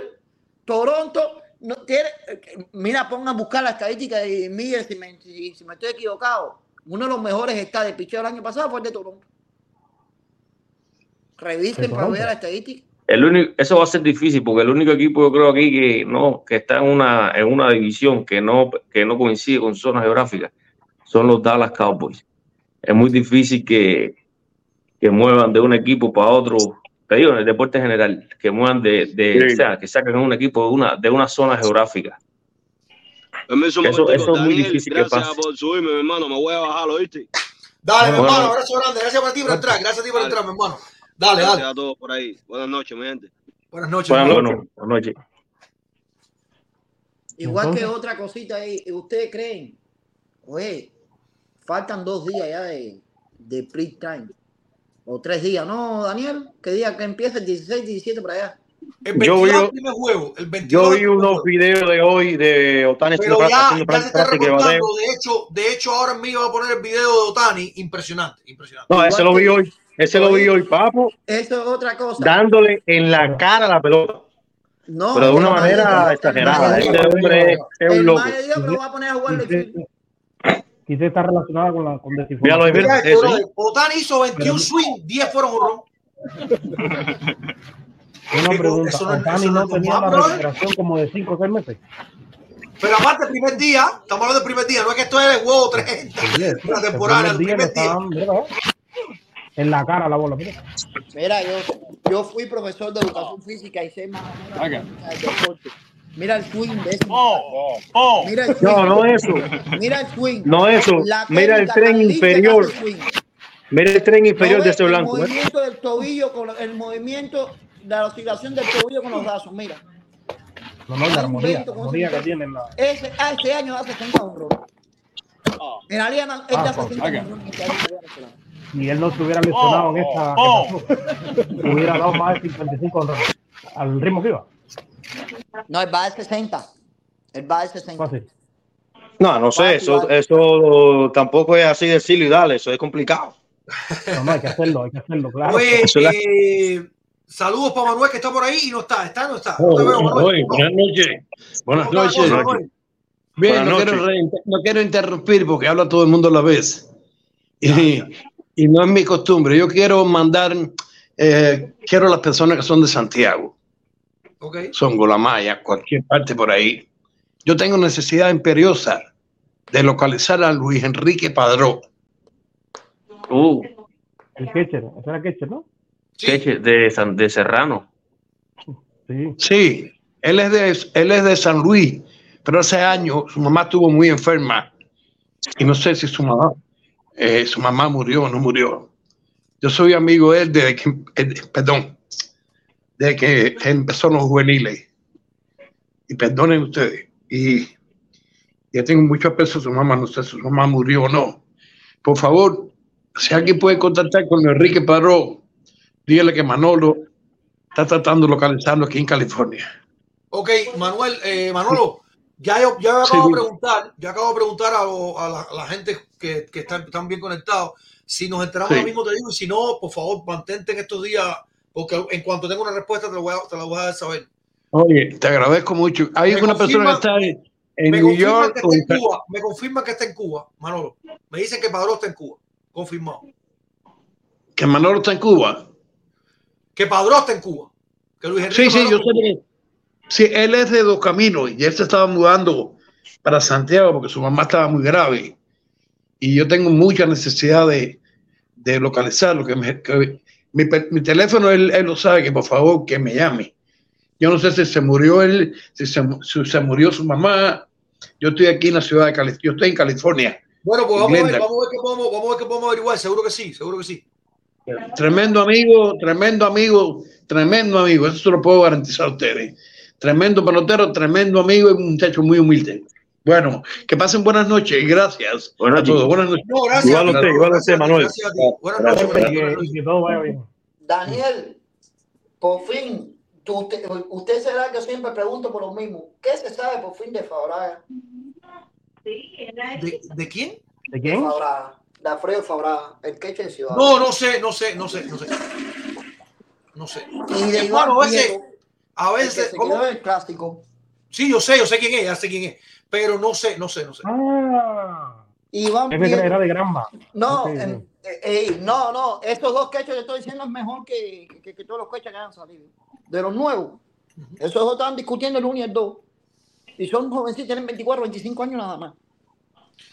Toronto no tiene, mira, pongan a buscar la estadística y miren si me, si, si me estoy equivocado. Uno de los mejores está de picheo el año pasado fue el de Toronto. Revisen ¿De para ver la estadística. el único, eso va a ser difícil porque el único equipo yo creo aquí que no, que está en una, en una división que no, que no coincide con zonas geográficas son los Dallas Cowboys. Es muy difícil que, que muevan de un equipo para otro, te digo, en el deporte general, que muevan de, de Sí. o sea, que saquen un equipo de una, de una zona geográfica. Eso- es muy difícil que Gracias pase. por subirme, mi hermano. Me voy a bajar, ¿oíste? Dale, mi Bueno, hermano, bueno. abrazo grande. Gracias por ti por entrar. Gracias a ti por entrar, mi hermano. Dale, Gracias dale. a todos por ahí. Buenas noches, mi gente. Buenas noches. Buenas noches. Buenas noches. Igual que otra cosita ahí, ¿ustedes creen? Oye, faltan dos días ya de, de print time. O tres días, ¿no, Daniel? ¿Qué día que empieza? El 16, 17 para allá. El Yo 22 vi- juego. El 22 Yo vi unos videos de hoy de Otani Pero ya, se está de bateo. reportando. De hecho, de hecho, ahora mismo va a poner el video de Otani. Impresionante, impresionante. No, ese lo vi hoy. Ese lo vi hoy, Papo, Eso es otra cosa. dándole en la cara a la pelota. No, pero de una manera exagerada. Este hombre es un loco. Madrid dijo que lo va a poner a jugar de quise estar relacionada con la con Mira, lo desinformación. Mira, Otani hizo 21 swing, 10 fueron honrón. Una pregunta, Eso no Otani eso no tenía la recuperación como de 5 o 6 meses. Pero aparte, el primer día, estamos hablando del primer día, no es que esto es el juego 30 Sí, de la temporada, el primer día primer le día. estaban, mira, en la cara la bola. Mira. Mira, yo, yo fui profesor de educación física y sé más o menos deporte. Mira el swing de ese. Mira el swing. No, no eso. Mira el swing. No eso. La Mira el tren inferior. hace. Mira el tren inferior ¿No de ves ese El blanco. ¿eh? movimiento del tobillo con el movimiento de la oscilación del tobillo con los brazos. Mira. No, no, la armonía, la que tienen. La... Ese, ah, este año da 60 honrones. En la liga na- él Ah, 60 este la Liga Nacional. Si él no se hubiera lesionado en esta que pasó, hubiera dado más de 55 honrones. Al ritmo que iba. No, él va de 60. Él va de 60. Fácil. No, no sé, eso, eso tampoco es así decirlo y dale, eso es complicado. No, no, hay que hacerlo, hay que hacerlo, claro. Oye, Eso es la- eh, saludos para Manuel que está por ahí y no está. ¿Está no está? No te veo, Manuel. Oye, buenas noches. Buenas ¿Cómo está la noches. Bien, Buenas no quiero, re- no quiero interrumpir porque habla todo el mundo a la vez. Y, y no es mi costumbre. Yo quiero mandar, eh, quiero a las personas que son de Santiago, Ok. son Golamaya, cualquier parte por ahí. Yo tengo necesidad imperiosa de localizar a Luis Enrique Padró. Uh, El catcher, ese era catcher, ¿no? Sí. De, San- de Serrano. Sí. Sí, él es de, él es de San Luis, pero hace años su mamá estuvo muy enferma y no sé si su mamá, eh, su mamá murió o no murió. Yo soy amigo de él desde que, eh, perdón, desde que empezó los juveniles. Y perdonen ustedes. Y yo tengo mucho a su mamá, no sé si su mamá murió o no. Por favor, si alguien puede contactar con Enrique Paró, dígale que Manolo está tratando de localizarlo aquí en California. Ok, Manuel, eh, Manolo, ya yo, ya Sí, acabo de preguntar, ya acabo de preguntar a, lo- a la, a la gente que, que están, están bien conectados. Si nos enteramos Sí. ahora mismo, te digo, y si no, por favor, mantente en estos días, porque en cuanto tenga una respuesta, te, lo voy a, te la voy a saber. Oye, te agradezco mucho. Hay Me una persona que está en, New York. que o está en en Cuba, me confirman que está en Cuba, Manolo. Me dicen que Padrón está en Cuba, confirmado. que Manolo está en Cuba. Que Padrón está en Cuba. Que Luis Enrique Sí, sí, yo sé que- Sí, él es de Dos Caminos y él se estaba mudando para Santiago porque su mamá estaba muy grave. Y yo tengo mucha necesidad de, de localizarlo. Que me- que mi, mi teléfono, él, él lo sabe, que por favor que me llame. Yo no sé si se murió él, si se, si se murió su mamá. Yo estoy aquí en la ciudad de California. Yo estoy en California. Bueno, pues vamos a, ver, vamos, a ver qué podemos, vamos a ver qué podemos averiguar. Seguro que sí, seguro que sí. Tremendo amigo, tremendo amigo, tremendo amigo. Eso se lo puedo garantizar a ustedes. Tremendo pelotero, tremendo amigo y un muchacho muy humilde. Bueno, que pasen buenas noches y gracias Buenas a todos. noches. Buenas noches. No, gracias. Igual a usted, igual a Gracias usted, Manuel. Gracias a ti. Buenas noches, que, que todo vaya bien. Daniel, por fin, tú- usted, usted será que siempre pregunto por lo mismo. ¿Qué se sabe por fin de Fabraga? ¿De, de quién? ¿De quién? Fabraga, de Alfredo Fabraga, el queche de Ciudad. No, no sé, no sé, no sé, no sé. No sé. Y de Iván Bueno, a veces, a el que veces, quedó en el clásico. Sí, yo sé, yo sé quién es, ya sé quién es. Pero no sé, no sé, no sé. Ah, Iván es de- era de Granma. No, en- ok. eh, eh, no, no, estos dos quechos que estoy diciendo es mejor que, que, que todos los quechos que han salido. De los nuevos. Esos dos estaban discutiendo el 1 y el 2. Y son jovencitos, tienen 24, 25 años nada más.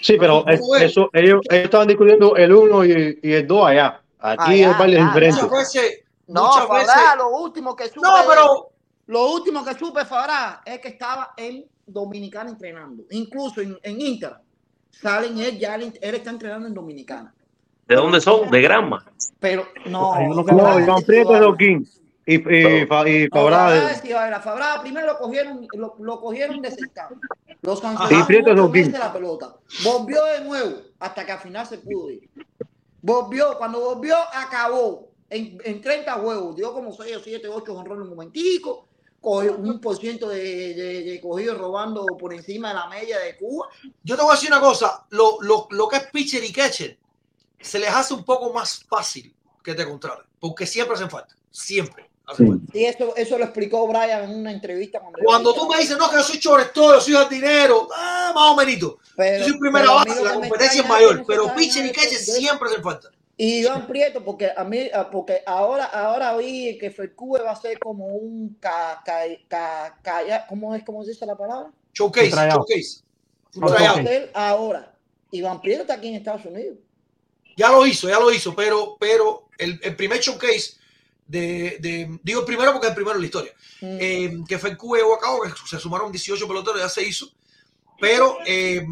Sí, pero ¿Cómo es- es? eso, ellos, ellos estaban discutiendo el 1 y, y el 2 allá. Aquí Allá, es allá, diferentes. Muchas veces, No, muchas Fabra, veces. lo último que supe. No, pero Lo último que supe, Fabra, es que estaba en Dominicana entrenando. Incluso en, en Inter. Salen él, ya él, él está entrenando en Dominicana. ¿De dónde son? De Granma. Pero no. Hay uno que No, Fabra Iván Prieto de. Oquín. Y, y, Fa- y No, Fabra Fabra es ciudadano. Fabra primero lo cogieron, lo, lo cogieron de cercano. Los Y cancelaron de la pelota. Volvió de nuevo hasta que al final se pudo ir. Volvió, cuando volvió, acabó en, en 30 juegos. Dio como 6 o 7, 8 honrones en un momentico. Cogió un por ciento de, de, de cogido robando por encima de la media de Cuba. yo te voy a decir una cosa. Lo, lo, lo que es pitcher y catcher se les hace un poco más fácil que te contraten, porque siempre hacen falta, siempre. Sí, eso, eso lo explicó Brian en una entrevista. Cuando, Cuando tú me dices, no, que yo soy choresto, yo soy jardinero, ah, más o menos. Yo soy primera base, la competencia es mayor, pero pitcher y catcher siempre hacen falta. Y Iván Prieto, porque a mí, a- porque ahora, ahora vi que Fercube va a ser como un ca, ca, ca- ca- ¿cómo es cómo se dice la palabra? Showcase, showcase. Un ahora. Iván Prieto está aquí en Estados Unidos. Ya lo hizo, ya lo hizo, pero, pero el, el primer showcase de, de- digo el primero porque es el primero en la historia, Mm. eh, que fue en Cuba cabo, que se sumaron 18 peloteros, ya se hizo, pero eh,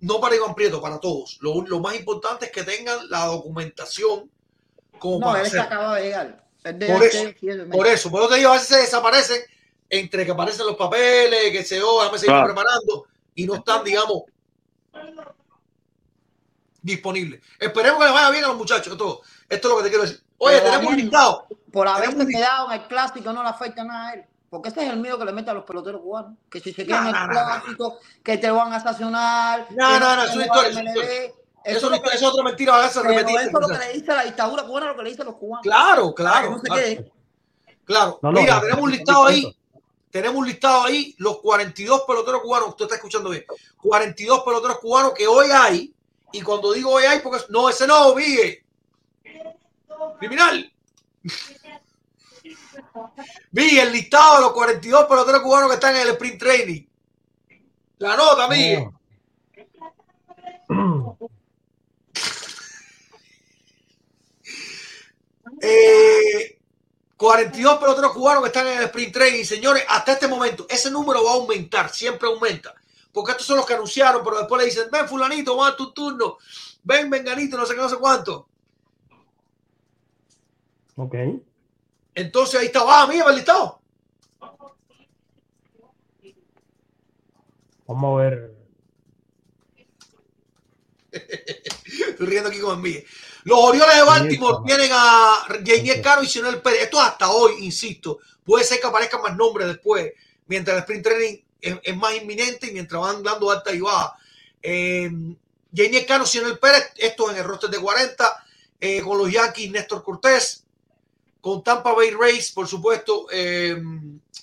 no para Iván Prieto, para todos. Lo, lo más importante es que tengan la documentación como no, para él hacerlo. está acaba de llegar. Debe Por eso. Por eso, por eso te digo, a veces se desaparecen entre que aparecen los papeles, que se oh, déjame seguir Claro. preparando y no están, digamos, disponibles. Esperemos que les vaya bien a los muchachos. Esto, esto es lo que te quiero decir. Oye, Pero, tenemos un listado. Por haberse quedado en el clásico no le afecta nada a él. Porque ese es el miedo que le mete a los peloteros cubanos. Que si se quedan en el no, no, no. clásico, que te van a sancionar. No, no, no, es una historia, a. Eso Eso, es otra mentira, a repetida. eso es lo que le dice la dictadura cubana, lo que le dicen los cubanos. Claro, claro. no claro. quede. Claro. No, no, Mira, no, tenemos un listado no, ahí. Tenemos un listado ahí, los 42 peloteros cubanos, usted está escuchando bien, 42 peloteros cubanos que hoy hay, y cuando digo hoy hay, porque no, ese no, Vigue. Criminal. Vi el listado de los 42 peloteros cubanos que están en el sprint training. La nota, Miguel. Eh, 42 peloteros cubanos que están en el sprint training, señores, hasta este momento ese número va a aumentar, siempre aumenta, porque estos son los que anunciaron, pero después le dicen, ven fulanito, va a tu turno, ven venganito, no sé qué, no sé cuánto. Ok. Entonces ahí está, va, mira el listado. Vamos a ver. Estoy riendo aquí con Miguel. Los Orioles de Baltimore tienen a Janiel Caro y Sionel Pérez. Esto es hasta hoy, insisto. Puede ser que aparezcan más nombres después, mientras el sprint training es, es más inminente y mientras van dando alta y baja. Eh, Janiel Caro, Sionel Pérez, esto en el roster de 40. eh, con los Yankees, Néstor Cortés. Con Tampa Bay Rays, por supuesto, eh,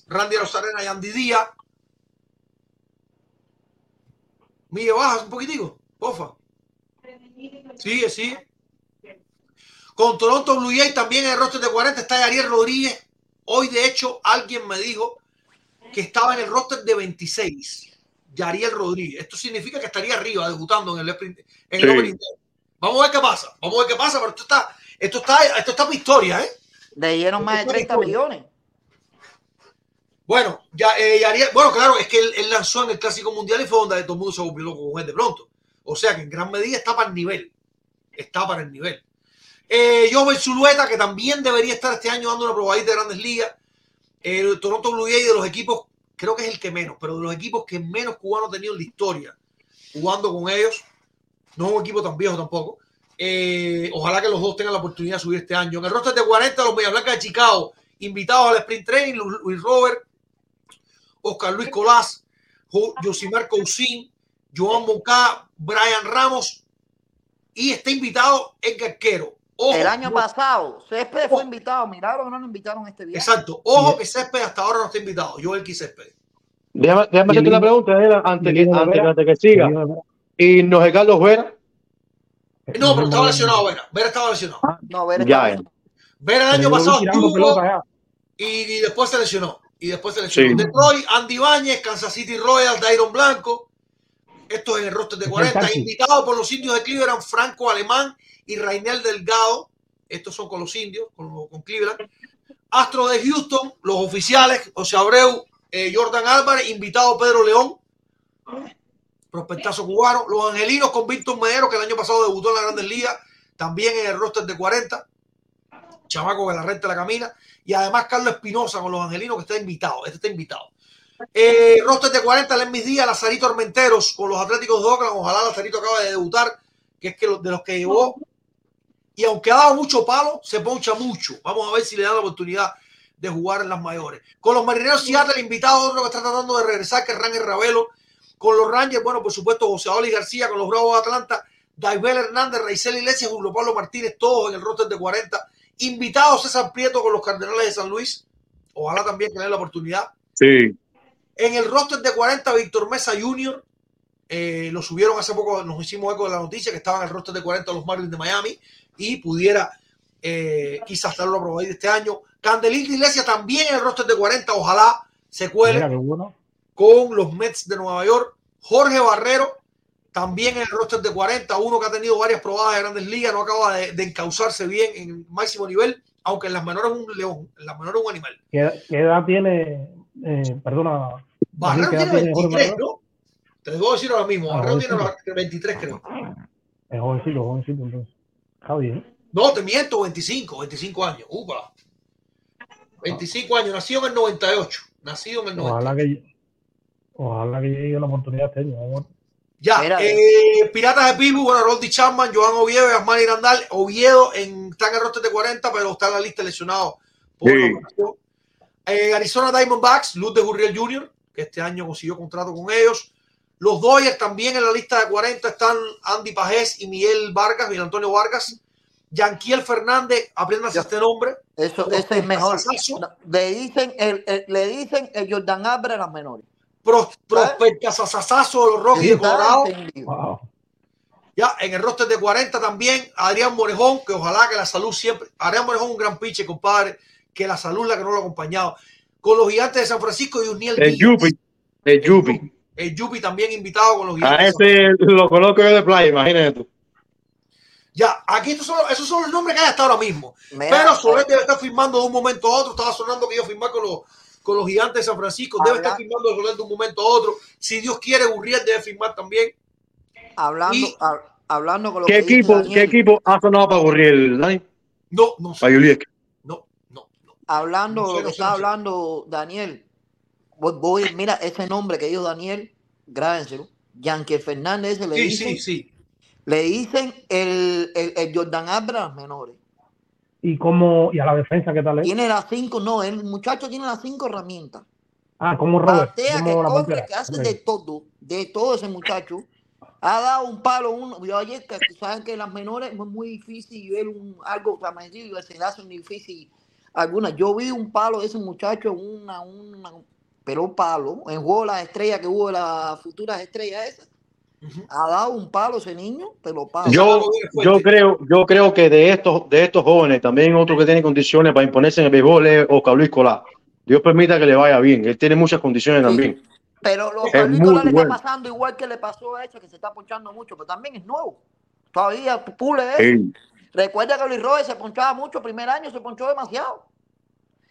Randy Rosarena y Andy Díaz. Miguel, bajas un poquitico, porfa. Sigue, sigue. Con Toronto Blue Jays también en el roster de 40 está Ariel Rodríguez. Hoy, de hecho, alguien me dijo que estaba en el roster de 26. Yariel Rodríguez. Esto significa que estaría arriba debutando en el, sprint- en el Sí. day. Vamos a ver qué pasa. Vamos a ver qué pasa, pero esto está, esto está, esto está por historia, ¿eh? Le dieron más de 30 millones. Bueno, ya, eh, Yariel- bueno, claro, es que él, él lanzó en el Clásico Mundial y fue donde todo el mundo se volvió loco con él de pronto. O sea que en gran medida está para el nivel. Está para el nivel. Eh, Zulueta, que también debería estar este año dando una probadita de grandes ligas. El Toronto Blue Jays de los equipos, creo que es el que menos, pero de los equipos que menos cubanos ha tenido en la historia jugando con ellos. No es un equipo tan viejo tampoco. Eh, ojalá que los dos tengan la oportunidad de subir este año. En el roster de 40, los Media Blancas de Chicago, invitados al sprint training, Lu- Luis Robert, Oscar Luis Colás, Jo- Josimar Cousin, Joan Moncada, Brian Ramos y está invitado Edgar Quero. Ojo, El año no- pasado, Céspedes fue invitado. Miraron no lo invitaron este día. Exacto. Ojo que Césped hasta ahora no está invitado. Joel Césped. Déjame, déjame el hacerte una pregunta, antes el que, antes, antes que siga. Y no es Carlos Vera. No, pero estaba lesionado Vera. Vera estaba lesionado. No, ver, Ya, está- ya. Vera el año pasado estuvo y, y después se lesionó. Y después se lesionó. Sí. Detroit, Andy Bañez, Kansas City Royals, Dairon Blanco. Esto es en el roster de 40. Kentucky. Invitados por los indios de Cleveland, Franco Alemán y Rainel Delgado. Estos son con los indios, con, con Cleveland. Astro de Houston, los oficiales, José Abreu, eh, Jordan Álvarez, invitado Pedro León, prospectazo cubano. Los angelinos con Víctor Medero, que el año pasado debutó en la Grandes Ligas, también en el roster de 40. Chamaco que la renta la camina. Y además Carlos Espinosa con los angelinos, que está invitado. Este está invitado. Eh, roster de 40, Lemis Díaz, Lazarito Armenteros con los Atléticos de Oakland. Ojalá Lazarito acaba de debutar, que es que de los que llevó. Y aunque ha dado mucho palo, se poncha mucho. Vamos a ver si le dan la oportunidad de jugar en las mayores. Con los marineros Seattle, invitado otro que está tratando de regresar, que es Rangel Ravelo. Con los Rangers, bueno, por supuesto, José Oli García, con los Bravos de Atlanta, Daibel Hernández, Raizel Iglesias, Julio Pablo Martínez, todos en el roster de 40. Invitados César Prieto con los Cardenales de San Luis. Ojalá también que le den la oportunidad. Sí. En el roster de 40, Víctor Mesa Jr. eh, lo subieron hace poco, nos hicimos eco de la noticia que estaba en el roster de 40 los Marlins de Miami y pudiera eh, quizás darlo a probar este año. Candelín Iglesias también en el roster de 40, ojalá se cuele Mira, qué bueno. Con los Mets de Nueva York. Jorge Barrero también en el roster de 40, uno que ha tenido varias probadas de grandes ligas, no acaba de, de encauzarse bien en máximo nivel, aunque en las menores es un león, en las menores es un animal. ¿Qué, qué edad tiene? Eh, perdona. Barrero ¿qué edad tiene Jorge 23, Barrero? ¿no? Te debo decir ahora mismo, Ah, Barrero tiene jovencito. 23, creo. Es jovencito, jovencito, entonces. Está bien. No, te miento, 25, 25 años. Upa. 25 años, nacido en el 98. Nacido en el 98. Ojalá que, ojalá que llegue la oportunidad este año. vamos. Ya, Mira, eh, Piratas de Pibu, bueno, Roddy Chapman, Joan Oviedo y Asmani Randall. Oviedo en, está en el roster de 40, pero está en la lista de lesionados por Sí. la operación. Eh, Arizona Diamondbacks, Luz de Gurriel Jr., que este año consiguió contrato con ellos. Los Dodgers también en la lista de 40 están Andy Pajés y Miguel Vargas, Miguel Antonio Vargas. Yanquiel Fernández, apréndanse Ya. este nombre. Eso, ese es mejor. No, Le dicen el, el- le dicen el Jordan Abre a las menores. Pros, prospectazazazo de los Rockies de Colorado. Wow. Ya, en el roster de 40 también, Adrián Morejón, que ojalá que la salud siempre. Adrián Morejón, un gran pitcher, compadre, que la salud la que no lo ha acompañado. Con los gigantes de San Francisco y Uniel El. Yupi. El Yupi. El Yupi también invitado con los A gigantes. de San ese lo conozco yo de playa, imagínate tú. Ya, aquí estos son, esos son los nombres que hay hasta ahora mismo. Mira, Pero Soler eh, debe estar firmando de un momento a otro. Estaba sonando que iba a firmar con los, con los gigantes de San Francisco. Debe Habla- estar firmando Soler de un momento a otro. Si Dios quiere, Gurriel debe firmar también. hablando, y- hab- hablando con lo ¿Qué equipo, Daniel, ¿Qué equipo ha sonado para Gurriel, Dani? No, no sé. Para Juliet. No, no, no. hablando No sé, lo que no sé, está no sé. hablando Daniel, voy, voy- mira ese nombre que dijo Daniel, grábenselo. Yankee Fernández le Sí, dicen, sí, sí. le dicen el, el, el Jordan Abre a las menores. ¿Y, cómo, ¿Y a la defensa qué tal es? Tiene las cinco, no, el muchacho tiene las cinco herramientas. Ah, como Robert. Batea, que Como la corre, que hace Ok. de todo, de todo ese muchacho. Ha dado un palo, uno, yo ayer que saben que las menores es muy difícil ver un, algo parecido, se le hace muy difícil algunas. Yo vi un palo de ese muchacho, una, una, pero un palo, en juego de las estrellas que hubo las futuras estrellas esas. Ha dado un palo ese niño, pero palo. Yo, yo creo, yo creo que de estos, de estos jóvenes, también otro que tiene condiciones para imponerse en el béisbol es Oscar Luis Colá. Dios permita que le vaya bien. Él tiene muchas condiciones Sí. también. Pero Es Carlitos muy le bueno. está pasando igual que le pasó a ese, que se está ponchando mucho, pero también es nuevo. Todavía pule eso. Ey, Recuerda que Luis Roy se ponchaba mucho, primer año se ponchó demasiado.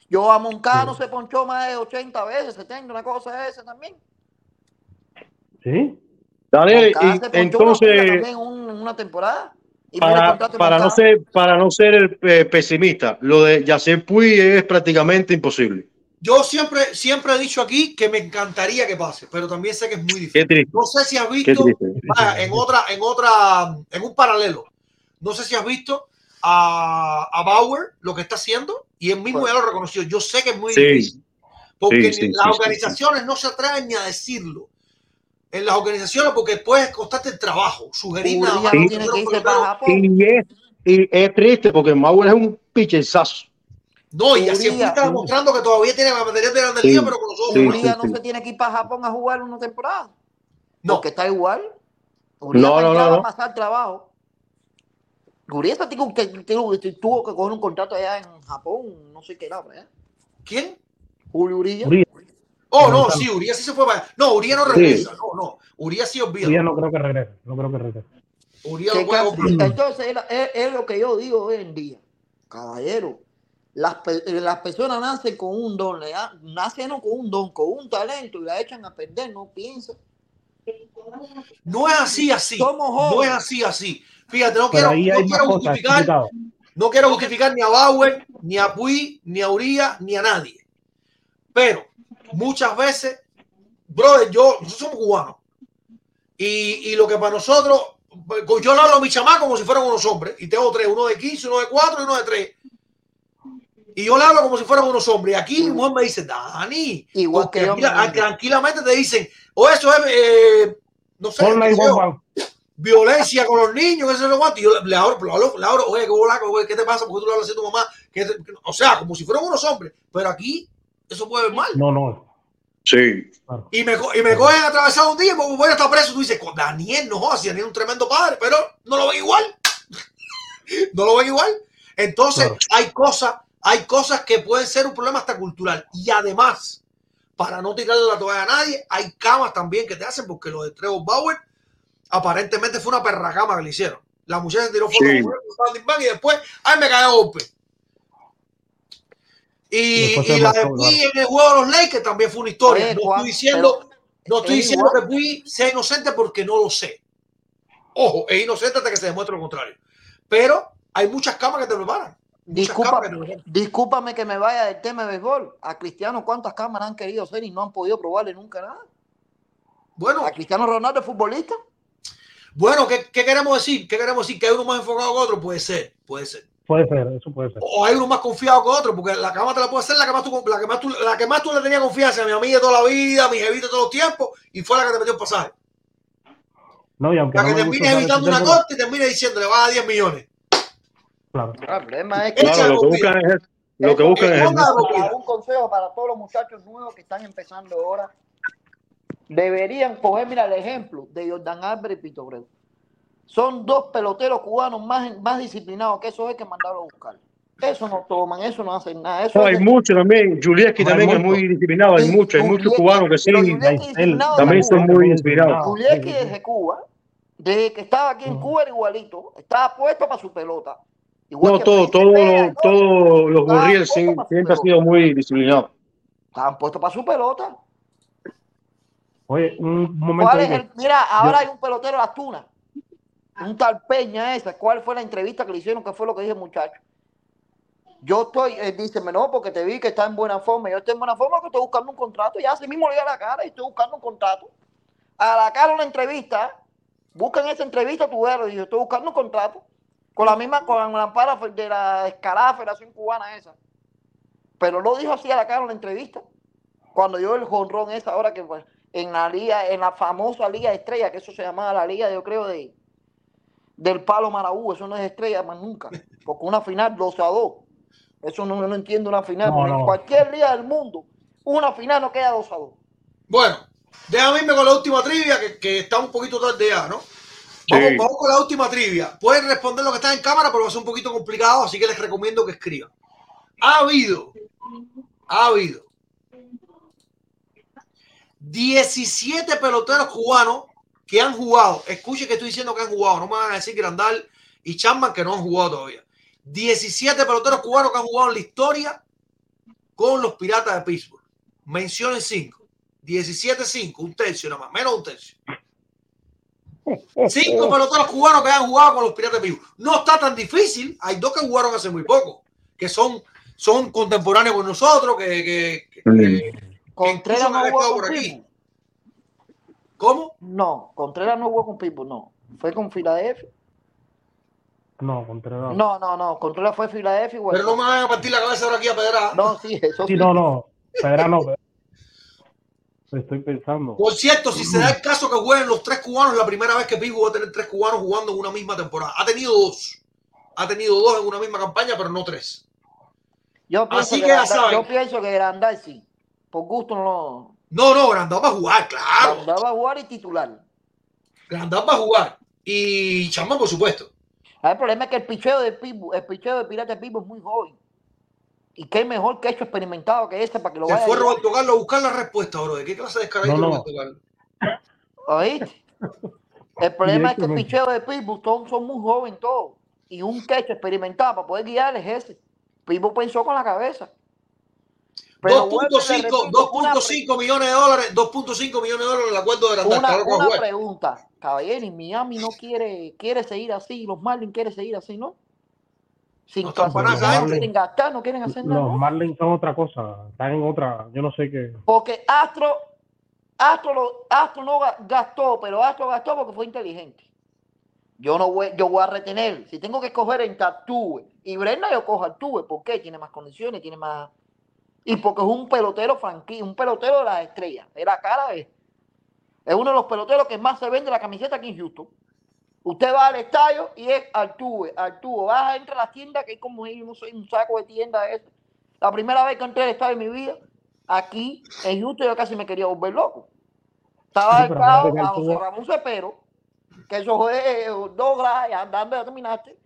Yo a Moncano se ponchó más de 80 veces, 70, una cosa esa también. Sí. Daniel, y entonces, también un- una temporada. Y mira el para, no ser, para no ser eh, pesimista, lo de Yacer Puy es prácticamente imposible. Yo siempre, siempre he dicho aquí que me encantaría que pase, pero también sé que es muy Qué difícil. triste, No sé si has qué visto, triste. vaya, en otra, en otra, en un paralelo. No sé si has visto a, a Bauer lo que está haciendo y él mismo ya lo reconoció. Yo sé que es muy Sí, difícil porque sí, sí, las sí, organizaciones no se atreven ni a decirlo. En las organizaciones porque puede costarte el trabajo, sugerir nada más. no tiene que irse para Japón. Y es, y es triste porque Mauer es un pitcherzazo. No, y así está demostrando que todavía tiene la material de Grandes Sí, Ligas, pero con los ojos sí, sí, no se tiene que ir para Japón a jugar una temporada. No. Porque está igual. Urias No, no, va no, a no. pasar trabajo. Urias tuvo que, tuvo, tuvo que coger un contrato allá en Japón, no sé qué era. ¿Quién? Julio Urias. Urias. Oh, no, sí, Urias sí se fue para allá. No, Urias no regresa. No, no. Urias sí olvida. Urias no creo que regrese. No creo que regrese. Urias ¿Qué lo puede olvidar. Entonces, es, es- es lo que yo digo hoy en día. Caballero, las, pe- las personas nacen con un don, nacen no con un don, con un talento y la echan a perder, no piensan. No es así, así. Somos No es así, así. Fíjate, no Pero quiero, no quiero justificar, no quiero justificar ni a Bauer, ni a Puy, ni a Urias, ni a nadie. Pero muchas veces, brother, yo, nosotros somos cubanos. Y, y lo que para nosotros, pues, yo le hablo a mi chamá como si fueran unos hombres. Y tengo tres, uno de 15, uno de 4 y uno de 3. Y yo le hablo como si fueran unos hombres. Y aquí mi mujer me dice, Dani, Igual porque que yo, tranquila- mi niño. tranquilamente te dicen, o eso es, eh, no sé, yo, violencia con los niños, que se lo. Y yo le, abro, le abro, oye, qué bolaco, ¿qué te pasa? ¿Por qué tú le hablas a tu mamá? ¿Qué te- qué- o sea, como si fueran unos hombres. Pero aquí, eso puede ver mal. No, no. Sí. Y me, y me cogen atravesado un día, pues voy a estar preso. Tú dices, con Daniel, no si Daniel es un tremendo padre, pero no lo ven igual. no lo ven igual. Entonces, Claro. hay cosas, hay cosas que pueden ser un problema hasta cultural. Y además, para no tirarle la toalla a nadie, hay camas también que te hacen, porque lo de Trevor Bauer aparentemente fue una perra cama que le hicieron. La muchacha tiró fotos Sí. y después, ay, me cayó a golpe. Y, la de Puy en el juego de los Lakers también fue una historia. Oye, no Juan, estoy diciendo, pero no estoy es diciendo igual. que Puy sea inocente porque no lo sé. Ojo, es inocente hasta que se demuestre lo contrario. Pero hay muchas camas que te preparan. Muchas Disculpa, camas que te preparan. discúlpame que me vaya del tema de béisbol. A Cristiano, ¿cuántas cámaras han querido hacer y no han podido probarle nunca nada? Bueno, A Cristiano Ronaldo, el futbolista. bueno, ¿qué, qué queremos decir? ¿Qué queremos decir? ¿Que hay uno más enfocado que otro? Puede ser, puede ser. Puede ser, eso puede ser. O hay uno más confiado que otro, porque la cama te la puede hacer la que más tú, la que más tú, la que más tú le tenías confianza, mi amiga toda la vida, mi jevita de todos los tiempos, y fue la que te metió el pasaje. No, y aunque La no que me termine gusta usar evitando una corte y termine diciendo le va a dar 10 millones. claro. El problema es que Claro, lo que buscan es lo que Eso- buscan es eso es un consejo para todos los muchachos nuevos que están empezando ahora. Deberían coger, mira, el ejemplo de Jordan Álvarez y Pito Breu. Son dos peloteros cubanos más, más disciplinados que esos hay que mandarlos a buscar. Eso no toman, eso no hacen nada. Eso No, es hay de- mucho también. Julieski No, también es muy disciplinado. Hay Sí, mucho, hay muchos cubanos que sí. disciplinado También son muy disciplinados. Julieski desde Cuba, desde que estaba aquí en. Cuba era igualito, estaba puesto para su pelota. Igual No, que todo, todo, los Gurriel siempre han sido muy disciplinados. Estaban puestos para su pelota. Oye, un momento ¿Cuál ahí es que- el- Mira, ahora hay un pelotero de las tunas. Un tal Peña esa. ¿Cuál fue la entrevista que le hicieron? ¿Qué fue lo que dice el muchacho? Yo estoy, él dice, no, porque te vi que está en buena forma. Yo estoy en buena forma porque estoy buscando un contrato. Ya así mismo le di a la cara y estoy buscando un contrato. A la cara una entrevista. Buscan esa entrevista, tú ves, yo estoy buscando un contrato. Con la misma, con la ampara de la escalada Federación Cubana esa. Pero lo dijo así a la cara en la entrevista. Cuando yo el jonrón esa ahora que pues, en la liga, en la famosa Liga de Estrellas, que eso se llamaba la liga, yo creo, de del palo Maraú, eso no es estrella más nunca. Porque una final 2 a 2. Eso no, no entiendo una final. No, porque en cualquier liga del mundo, una final no queda 2 a 2. Bueno, déjame irme con la última trivia, que, que está un poquito tarde ya, ¿no? Vamos, Sí. vamos con la última trivia. Pueden responder lo que está en cámara, pero va a ser un poquito complicado, así que les recomiendo que escriban. Ha habido, ha habido 17 peloteros cubanos que han jugado. Escuchen que estoy diciendo que han jugado, no me van a decir Grandal y Chapman que no han jugado todavía. 17 peloteros cubanos que han jugado en la historia con los Piratas de Pittsburgh. Mencionen 5. 17-5, un tercio nada más, menos un tercio. Cinco peloteros cubanos que han jugado con los Piratas de Pittsburgh. No está tan difícil. Hay dos que jugaron hace muy poco, que son, son contemporáneos con nosotros, que, que, que- que- Contreras no jugó por aquí. ¿Cómo? No, Contreras no jugó con Pittsburgh, no. Fue con Filadelfia. No, Contreras. No, no, no. Contreras fue Filadelfia. Pero no me van a partir la cabeza ahora aquí a pedrar. No, sí, eso Sí, no, no. Pedra no. Pedra. Estoy pensando. Por cierto, si se da el caso que jueguen los tres cubanos, es la primera vez que Pittsburgh va a tener tres cubanos jugando en una misma temporada. Ha tenido dos. Ha tenido dos en una misma campaña, pero no tres. Yo pienso Así que, que ya Grandal- saben. yo pienso que Grandal sí. Por gusto no. No, no, Grandal va a jugar, claro. Grandal va a jugar y titular. Grandal va a jugar. Y Chapman, por supuesto. Ah, El problema es que el picheo de Pittsburgh, el picheo de Pirata de Pittsburgh es muy joven. Y qué mejor que hecho experimentado que este para que lo Se vaya a fue. Roberto Carlos a buscar la respuesta, bro. ¿De qué clase de descaradito No, no. Roberto Carlos? ¿Oíste? El problema es que el picheo de Pittsburgh son, son muy jóvenes todos. Y un quecho experimentado para poder guiar es ese. Pittsburgh pensó con la cabeza. Pero vuelvo y le 2.5 repito, una 2.5 millones de dólares, 2.5 millones de dólares el acuerdo de Grandal. Una, una jugar. pregunta, caballero, y Miami no quiere, quiere seguir así, los Marlins quieren seguir así, ¿no? Sin No están para clasificar, nada, no quieren gastar, no quieren hacer nada. Los ¿no? Marlins son otra cosa. Están en otra. Yo no sé qué. Porque Astro, Astro, lo- Astro no ga- gastó, pero Astro gastó porque fue inteligente. Yo no voy, yo voy a retener. Si tengo que escoger entre Artube y Brenda, yo cojo Artube. ¿Por qué? Tiene más condiciones, tiene más. Y porque es un pelotero franquicia, un pelotero de las estrellas. Era cara de. Es uno de los peloteros que más se vende la camiseta aquí en Houston. Usted va al estadio y es Artube, Artube. Vas entre las tiendas que hay como un saco de tiendas. ese. La primera vez que entré al estadio en mi vida, aquí en Houston, yo casi me quería volver loco. Estaba al que a José Ramón Cepero, que eso fue eh, dos grados andando ya terminaste.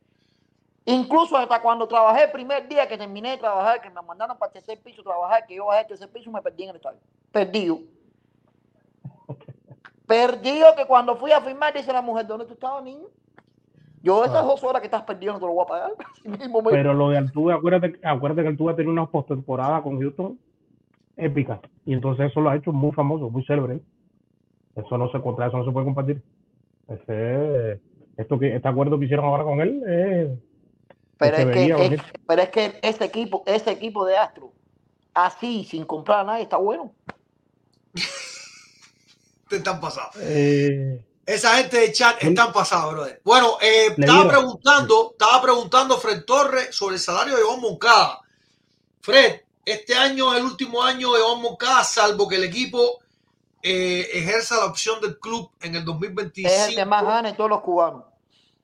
Incluso hasta cuando trabajé el primer día que terminé de trabajar, que me mandaron para el tercer piso trabajar, que yo bajé al tercer piso, me perdí en el estadio. Perdido. Perdido que cuando fui a firmar, dice la mujer, ¿dónde tú estabas, niño? Yo esas Ah. dos horas que estás perdido no te lo voy a pagar. Así mismo me- Pero lo de Altuve, acuérdate, acuérdate que Altuve tenía una postemporada con Houston épica. Y entonces eso lo ha hecho muy famoso, muy célebre. Eso no se contra eso no se puede compartir. Ese, esto que, este acuerdo que hicieron ahora con él es Pero es, que, es- pero es que ese equipo, ese equipo de Astro, así, sin comprar a nadie, está bueno. Te están pasados. Eh, Esa gente de chat están pasados, brother. Bueno, eh, estaba dieron. preguntando, estaba preguntando Fred Torres sobre el salario de Iván Moncada. Fred, este año es el último año de Iván Moncada, salvo que el equipo eh, ejerza la opción del club en el 2025. Es el que más gana de todos los cubanos.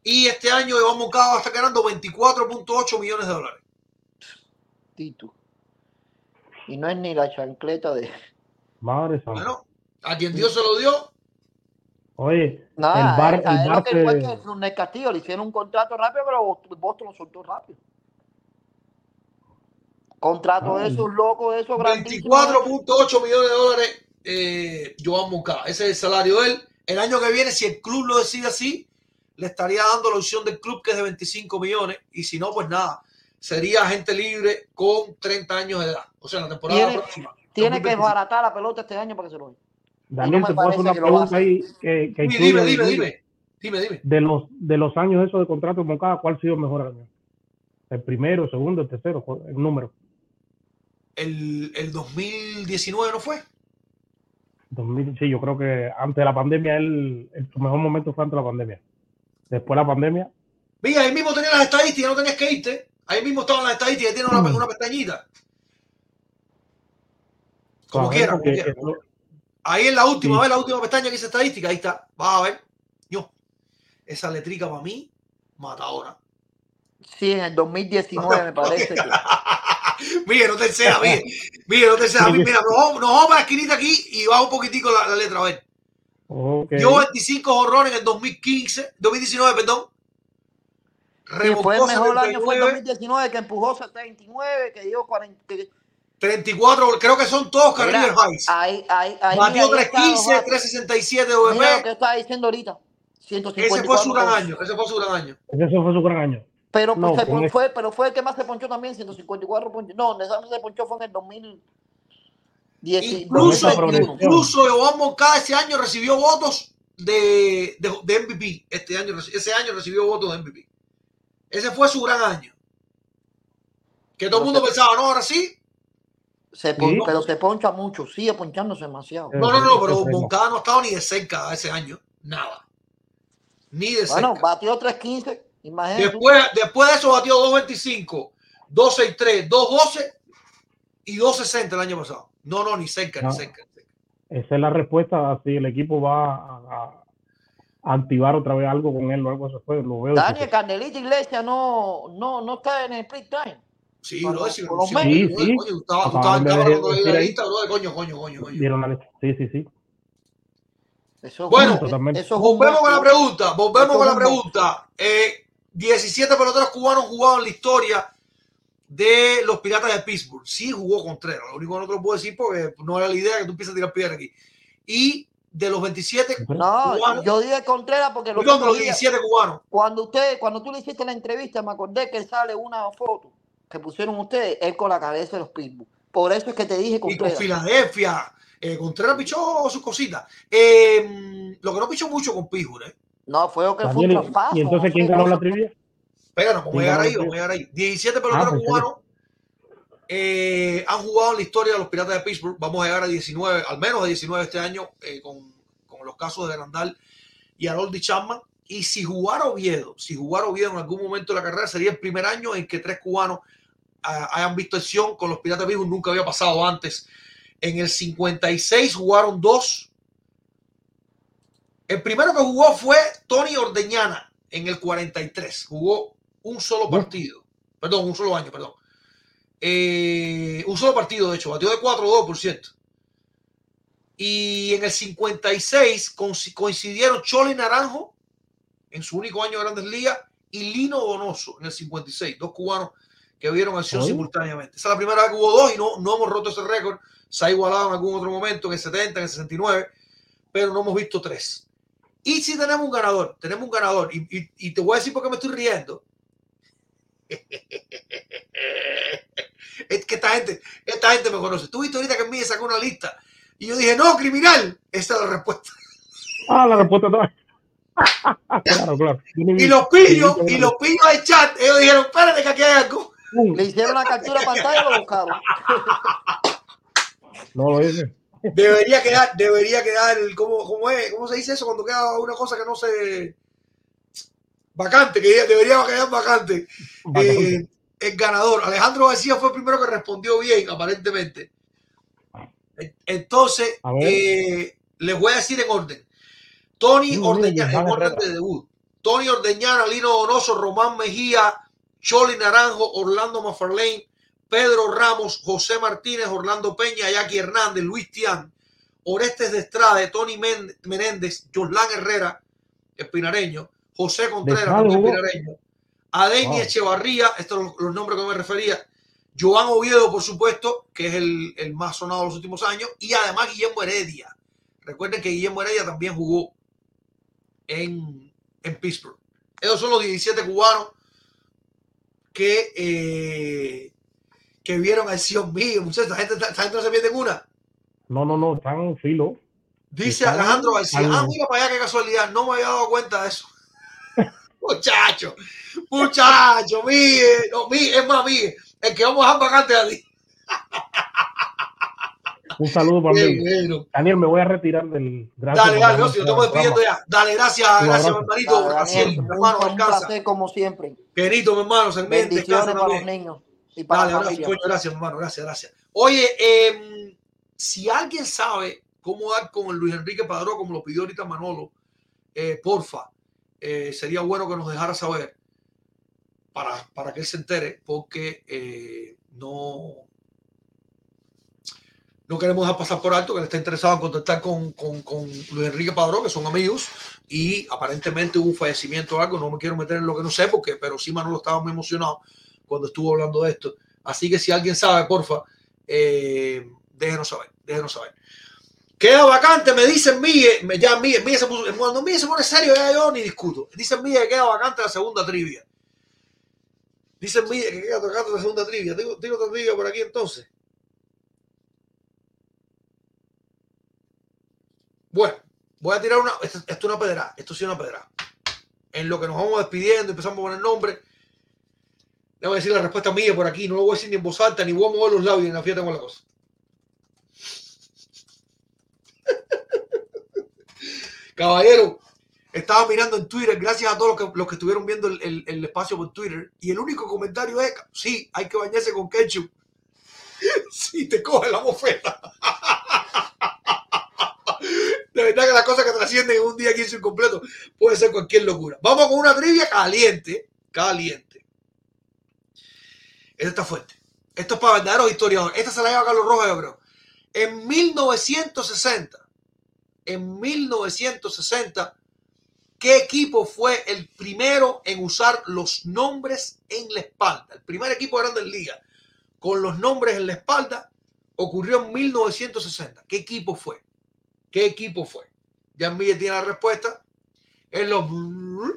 Y este año Iván Moncada va a estar ganando 24.8 millones de dólares. Tito. Y no es ni la chancleta de. madre santa. Bueno, a quien Dios se lo dio. Oye, Nada, el bar, el lo bar que fue que el Castillo le hicieron un contrato rápido, pero Boston, lo soltó rápido. Contrato de esos locos, de esos grandísimos. 24.8 millones de dólares, eh, Joan Moncada. Ese es el salario de él. El año que viene, si el club lo decide así, le estaría dando la opción del club que es de 25 millones. Y si no, pues nada, sería agente libre con 30 años de edad. O sea, la temporada Tiene- próxima. Tiene que 2025. desbaratar la pelota este año para que se lo. Daniel, no te puedo hacer una pregunta ahí que, que Dime, dime, dime, dime. Dime, dime. De los, de los años esos de contrato de Moncada, ¿cuál ha sido el mejor año? ¿El primero, el segundo, el tercero? ¿Cuál- El número. El, el 2019 no fue. 2000, sí, yo creo que antes de la pandemia, él, el, su mejor momento fue antes de la pandemia. Después de la pandemia, Mira, ahí mismo tenía las estadísticas, no tenías que irte. Ahí mismo estaban las estadísticas, tiene una, una pestañita. Como quiera, como quiera. eso- Ahí en la última, Sí. a ver la última pestaña que dice estadística, ahí está. Vas a ver. Yo. Esa letrica para mí, matadora. Sí, en el 2019 me parece que. Mire, no te sea, mire. Mire, no te sea. Mira, nos vamos, nos vamos a la esquinita aquí y baja un poquitico la, la letra. A ver. Yo 25 horrores en el 2015, 2019, perdón. Fue el mejor año, fue el 79, 2019 que empujó 79, que dio 40. que- 34, creo que son todos career Mira, highs. ahí, ahí, ahí, Batió mira, ahí está, 315, ojalá. 367 de Mira lo que OVP. estaba diciendo ahorita. 154 Ese fue su gran año. Ese fue su gran año. Ese fue su gran año. Pero, No, ese- fue, pero fue el que más se ponchó también, 154 puntos. No, esa se ponchó fue en el 2010. Incluso, incluso Joan Moncada ese año recibió votos de, de, de MVP. Este año, ese año recibió votos de MVP. Ese fue su gran año. Que todo el mundo pensaba, no, ahora sí. Se pon- Sí. Pero se poncha mucho, sigue ponchándose demasiado. Eh, No, no, no, pero no. Moncada no estaba ni de cerca ese año. Nada. Ni de Bueno, cerca. batió 315, imagínate. Después, después de eso batió 2.25, 2.63, 2.12 y 2.60 el año pasado. No, no, ni cerca, No. ni cerca. Esa es la respuesta. Si el equipo va a, a- activar otra vez algo con él o algo así, pues, lo veo. Daniel. Candelita Iglesias no, no, no está en el split time. Sí, bro, lo- sí, sí. Sí, coño, tú estabas- tú Acaban estabas en de cámara cuando la ahí. lista, bro, coño, coño, coño, coño. Sí, sí, sí. Eso es Bueno, eso es un Volvemos con la pregunta, volvemos con la un pregunta. Eh, 17 peloteros cubanos jugados en la historia de los Piratas de Pittsburgh. Sí jugó Contreras, lo único que no te lo puedo decir porque no era la idea que tú empieces a tirar piedra aquí. Y de los 27 No, cubanos, yo dije Contreras porque los los otros días, 17 cubanos. cuando usted, cuando tú le hiciste la entrevista, me acordé que sale una foto que pusieron ustedes, él con la cabeza de los Pittsburgh. Por eso es que te dije y con Contreras. Filadelfia. Eh, Contreras pichó sus cositas. Eh, lo que no pichó mucho con Pittsburgh, ¿eh? No, fue lo que fue un Daniel, traspaso. ¿y entonces quién ganó la trivia? Espera, vamos a llegar ahí, vamos a llegar ahí. 17 Ah, peloteros cubanos eh, han jugado en la historia de los Piratas de Pittsburgh. Vamos a llegar a 19, al menos a 19 este año, eh, con, con los casos de Grandal y Haroldi Chapman. Y si jugara Oviedo, si jugara Oviedo en algún momento de la carrera, sería el primer año en que tres cubanos ah, hayan visto acción con los Piratas de Pittsburgh. Nunca había pasado antes. En el 56 jugaron dos. El primero que jugó fue Tony Ordeñana. en el 43. Jugó un solo partido. Perdón, un solo año, perdón. Eh, un solo partido, de hecho. Batió de 4-2, por cierto. Y en el 56 coincidieron Chole Naranjo en su único año de Grandes Ligas y Lino Donoso en el 56. Dos cubanos que vieron acción simultáneamente. Esa es la primera vez que hubo dos y no, no hemos roto ese récord. Se ha igualado en algún otro momento, en el 70, en el 69, pero no hemos visto tres. Y si tenemos un ganador, tenemos un ganador, y, y, y te voy a decir por qué me estoy riendo. es que esta gente, esta gente me conoce. Tú viste ahorita que me sacó una lista y yo dije, no, criminal. Esa es la respuesta. Ah, la respuesta también. claro, claro. Y los pillos, y los pillos del chat, ellos dijeron, espérate que aquí hay algo. Le hicieron la captura pantalla y lo buscaron. No lo dice. Debería quedar, debería quedar, ¿cómo, cómo, es? ¿cómo se dice eso cuando queda una cosa que no se... Vacante, que debería quedar vacante. vacante. Eh, el ganador, Alejandro García fue el primero que respondió bien, aparentemente. Entonces, eh, les voy a decir en orden. Tony Ordeñana, en orden de debut. Tony Ordeñana, Lino Donoso, Román Mejía, Choli Naranjo, Orlando Mafarlane, Pedro Ramos, José Martínez, Orlando Peña, Jackie Hernández, Luis Tian, Orestes de Estrade, Tony Menéndez, Joslan Herrera, espinareño, José Contreras, Adeni Echevarría, estos son los nombres que me refería, Joan Oviedo, por supuesto, que es el, el, más sonado de los últimos años, y además Guillermo Heredia. Recuerden que Guillermo Heredia también jugó en, en Pittsburgh. Esos son los 17 cubanos que, eh, que vieron al Sion mío. Muchachos, esta gente, esta gente no se pierde en una. No, no, no, están en filo. Dice están Alejandro García, al... ah, mira para allá, qué casualidad, no me había dado cuenta de eso. Muchacho, muchacho, mire, no, mire, es más, mire, el que vamos a vacante a ti. Un saludo para mí. Bueno. Daniel, me voy a retirar del. Gracias dale, dale, no, si lo estamos despidiendo ya. Dale, gracias, un gracias, mi hermanito. Gracias, mi hermano, un placer, como siempre. Querido, mi hermano, Bendiciones para los niños. Y para dale, la gracias, mi hermano, gracias, gracias. Oye, eh, si alguien sabe cómo dar con el Luis Enrique Padrón, como lo pidió ahorita Manolo, eh, porfa, eh, sería bueno que nos dejara saber para, para que él se entere, porque eh, no, no queremos pasar por alto que él está interesado en contactar con, con, con, Luis Enrique Padrón, que son amigos, y aparentemente hubo un fallecimiento o algo, no me quiero meter en lo que no sé, porque, pero sí Manolo estaba muy emocionado cuando estuvo hablando de esto. Así que si alguien sabe, porfa, eh, déjenos saber, déjenos saber. Queda vacante, me dicen Mille, ya Mille, Mille se puso, cuando Mille se pone serio, ya yo ni discuto. Dicen Mille que queda vacante la segunda trivia. Dicen Mille que queda vacante la segunda trivia. Digo, otra trivia por aquí entonces. Bueno, voy a tirar una. Esto, es una pedra. Esto sí es una pedra. En lo que nos vamos despidiendo, empezamos a poner nombre. Le voy a decir la respuesta mía por aquí. No lo voy a decir ni en voz alta, ni voy a mover los labios en la fiesta con la cosa. Caballero, estaba mirando en Twitter, gracias a todos los que, estuvieron viendo el, espacio por Twitter, y el único comentario es: sí, hay que bañarse con ketchup. Sí, te coge la bofeta. De verdad que las cosas que trascienden en un día aquí en su incompleto puede ser cualquier locura. Vamos con una trivia caliente, caliente. Esta está fuerte. Esto es para verdaderos historiadores. Esta se la lleva Carlos Rojas, yo creo. En 1960, en 1960, ¿qué equipo fue el primero en usar los nombres en la espalda? El primer equipo de Grandes Ligas con los nombres en la espalda ocurrió en 1960. ¿Qué equipo fue? ¿Qué equipo fue? Ya Miguel tiene la respuesta. Es los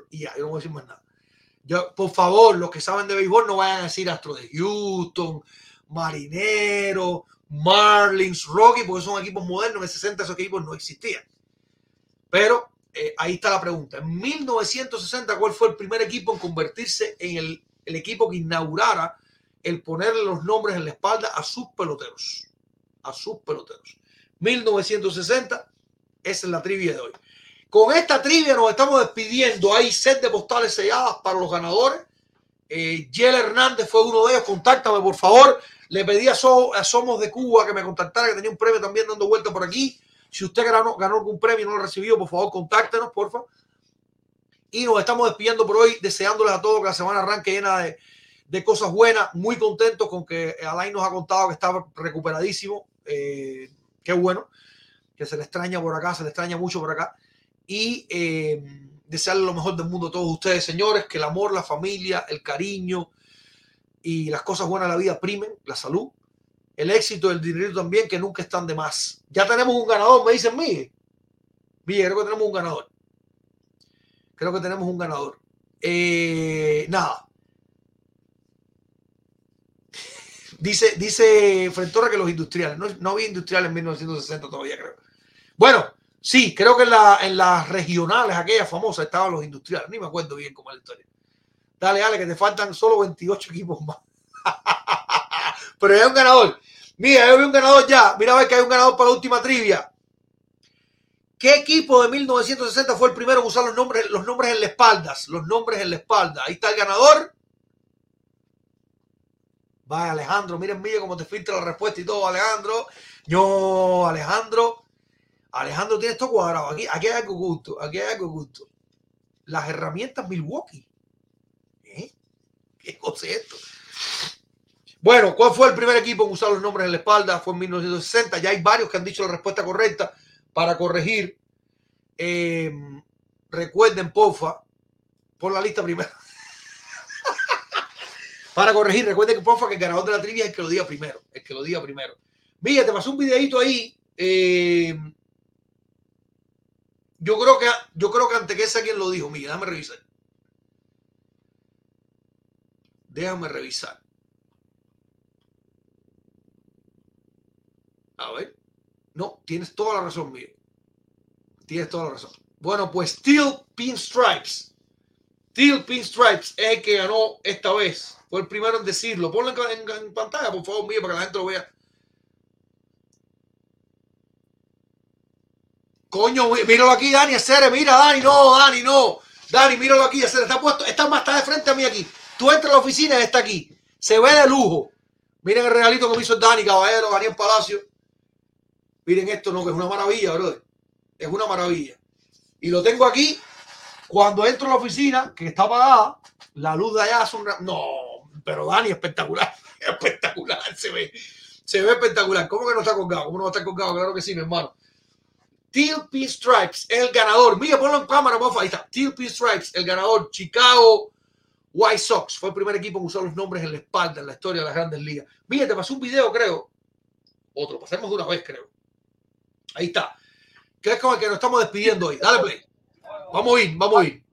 y ya, yo no voy a decir más nada. Por favor, los que saben de béisbol no vayan a decir Astro de Houston, Marinero, Marlins, Rocky, porque son equipos modernos. En el 60 esos equipos no existían. Pero eh, ahí está la pregunta. En 1960, ¿cuál fue el primer equipo en convertirse en el, equipo que inaugurara el ponerle los nombres en la espalda a sus peloteros? A sus peloteros. 1960, esa es la trivia de hoy. Con esta trivia nos estamos despidiendo. Hay set de postales selladas para los ganadores. Eh, Yel Hernández fue uno de ellos. Contáctame, por favor. Le pedí a, so Somos de Cuba que me contactara, que tenía un premio también dando vuelta por aquí. Si usted ganó, ganó algún premio y no lo recibió, por favor, contáctenos, por favor. Y nos estamos despidiendo por hoy, deseándoles a todos que la semana arranque llena de, de cosas buenas. Muy contentos con que Alain nos ha contado que está recuperadísimo. Eh, qué bueno, que se le extraña por acá, se le extraña mucho por acá. Y eh, desearle lo mejor del mundo a todos ustedes, señores, que el amor, la familia, el cariño y las cosas buenas de la vida primen, la salud, el éxito, el dinero también, que nunca están de más. Ya tenemos un ganador, me dicen, Miguel. Miguel, creo que tenemos un ganador. Creo que tenemos un ganador. Eh, nada. Dice, dice Frentorra que los industriales, no, no había industriales en 1960 todavía, creo. Bueno, sí, creo que en, la, en las regionales, aquellas famosas, estaban los industriales. Ni me acuerdo bien cómo es la historia. Dale, dale, que te faltan solo 28 equipos más. Pero hay un ganador. Mira, hay un ganador ya. Mira, a ver que hay un ganador para la última trivia. ¿Qué equipo de 1960 fue el primero en usar los nombres, los nombres en la espalda? Los nombres en la espalda. Ahí está el ganador. Vaya, Alejandro. Miren, mire cómo te filtra la respuesta y todo, Alejandro. Yo, Alejandro. Alejandro tiene esto cuadrado. Aquí, aquí hay algo gusto. Aquí hay algo gusto. Las herramientas Milwaukee. ¿Eh? ¿Qué cosa es esto? Bueno, ¿cuál fue el primer equipo en usar los nombres en la espalda? Fue en 1960. Ya hay varios que han dicho la respuesta correcta para corregir. Eh, recuerden, porfa, por la lista primero. para corregir, recuerden que porfa que el ganador de la trivia es el que lo diga primero. El que lo diga primero. Mira, te pasó un videito ahí. Eh, yo creo que yo creo que antes que ese quien lo dijo. Mira, déjame revisar. Déjame revisar. A ver. No, tienes toda la razón, Miguel. Tienes toda la razón. Bueno, pues Steel Pinstripes. Steel Pinstripes es el que ganó esta vez. Fue el primero en decirlo. Ponlo en, pantalla, por favor, Miguel, para que la gente lo vea. Coño, míralo aquí, Dani, Cere, mira, Dani, no, Dani, no. Dani, míralo aquí, Cere, está puesto, está más, está de frente a mí aquí. Tú entras a la oficina y está aquí. Se ve de lujo. Miren el regalito que me hizo Dani, caballero, Daniel Palacio. Miren esto, no, que es una maravilla, brother. Es una maravilla. Y lo tengo aquí. Cuando entro a la oficina, que está apagada, la luz de allá es un... No, pero Dani, espectacular. Espectacular, se ve. Se ve espectacular. ¿Cómo que no está colgado? ¿Cómo no va a estar colgado? Claro que sí, mi hermano. Teal P Stripes, el ganador. Mira, ponlo en cámara, por Ahí está. Teal P Stripes, el ganador. Chicago White Sox. Fue el primer equipo en usar los nombres en la espalda en la historia de las grandes ligas. Mira, te pasó un video, creo. Otro, pasemos de una vez, creo. Ahí está. Que es con el que nos estamos despidiendo hoy. Dale play. Vamos a ir, vamos a ir.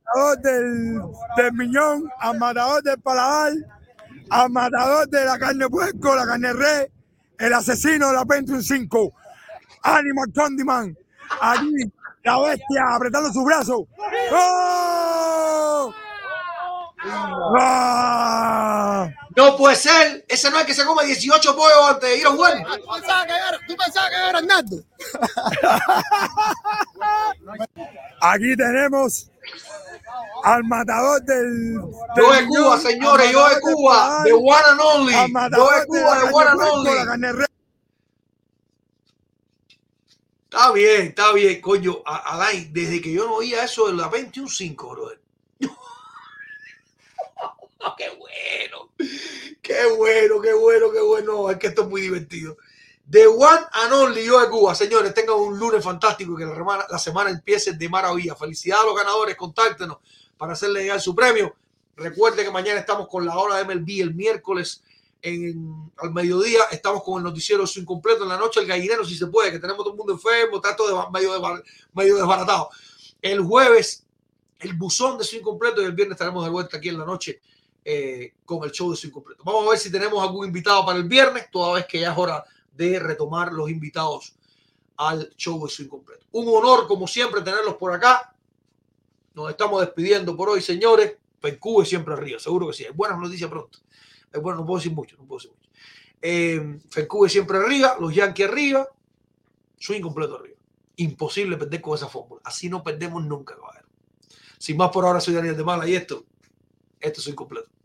Del, del miñón, al matador del paladar, al matador de la carne puerco, la carne red, el asesino de la Pentium 5, Animal Condiment, allí la bestia apretando su brazo. ¡Oh! ¡Ah! No puede ser. Ese no es que se come 18 pollos antes de ir a jugar. ¿Tú pensabas que era, tú pensabas que era Hernando? Aquí tenemos al matador del. Yo de Cuba, señores, yo de Cuba, de one and only. Yo de Cuba, de one and only. Está bien, está bien, coño. Alain, desde que yo no oía eso de la 21.5, brother. qué bueno, qué bueno, qué bueno, qué bueno. Es que esto es muy divertido. The One and Only yo de Cuba. Señores, tengan un lunes fantástico y que la semana, empiece de maravilla. Felicidades a los ganadores, contáctenos para hacerle llegar su premio. Recuerde que mañana estamos con la hora de MLB el miércoles al mediodía. Estamos con el noticiero su incompleto en la noche, el gallinero si se puede, que tenemos todo el mundo enfermo, está todo medio, medio desbaratado. El jueves, el buzón de su incompleto y el viernes estaremos de vuelta aquí en la noche eh, con el show de su incompleto. Vamos a ver si tenemos algún invitado para el viernes, toda vez que ya es hora de retomar los invitados al show de su incompleto. Un honor, como siempre, tenerlos por acá. Nos estamos despidiendo por hoy, señores. Pencube siempre arriba, seguro que sí. Hay buenas noticias pronto. Hay bueno, no puedo decir mucho, no puedo decir mucho. Eh, Fencube siempre arriba, los Yankees arriba, su incompleto arriba. Imposible perder con esa fórmula. Así no perdemos nunca, caballero. Sin más por ahora, soy Daniel de Mala y esto, esto es incompleto.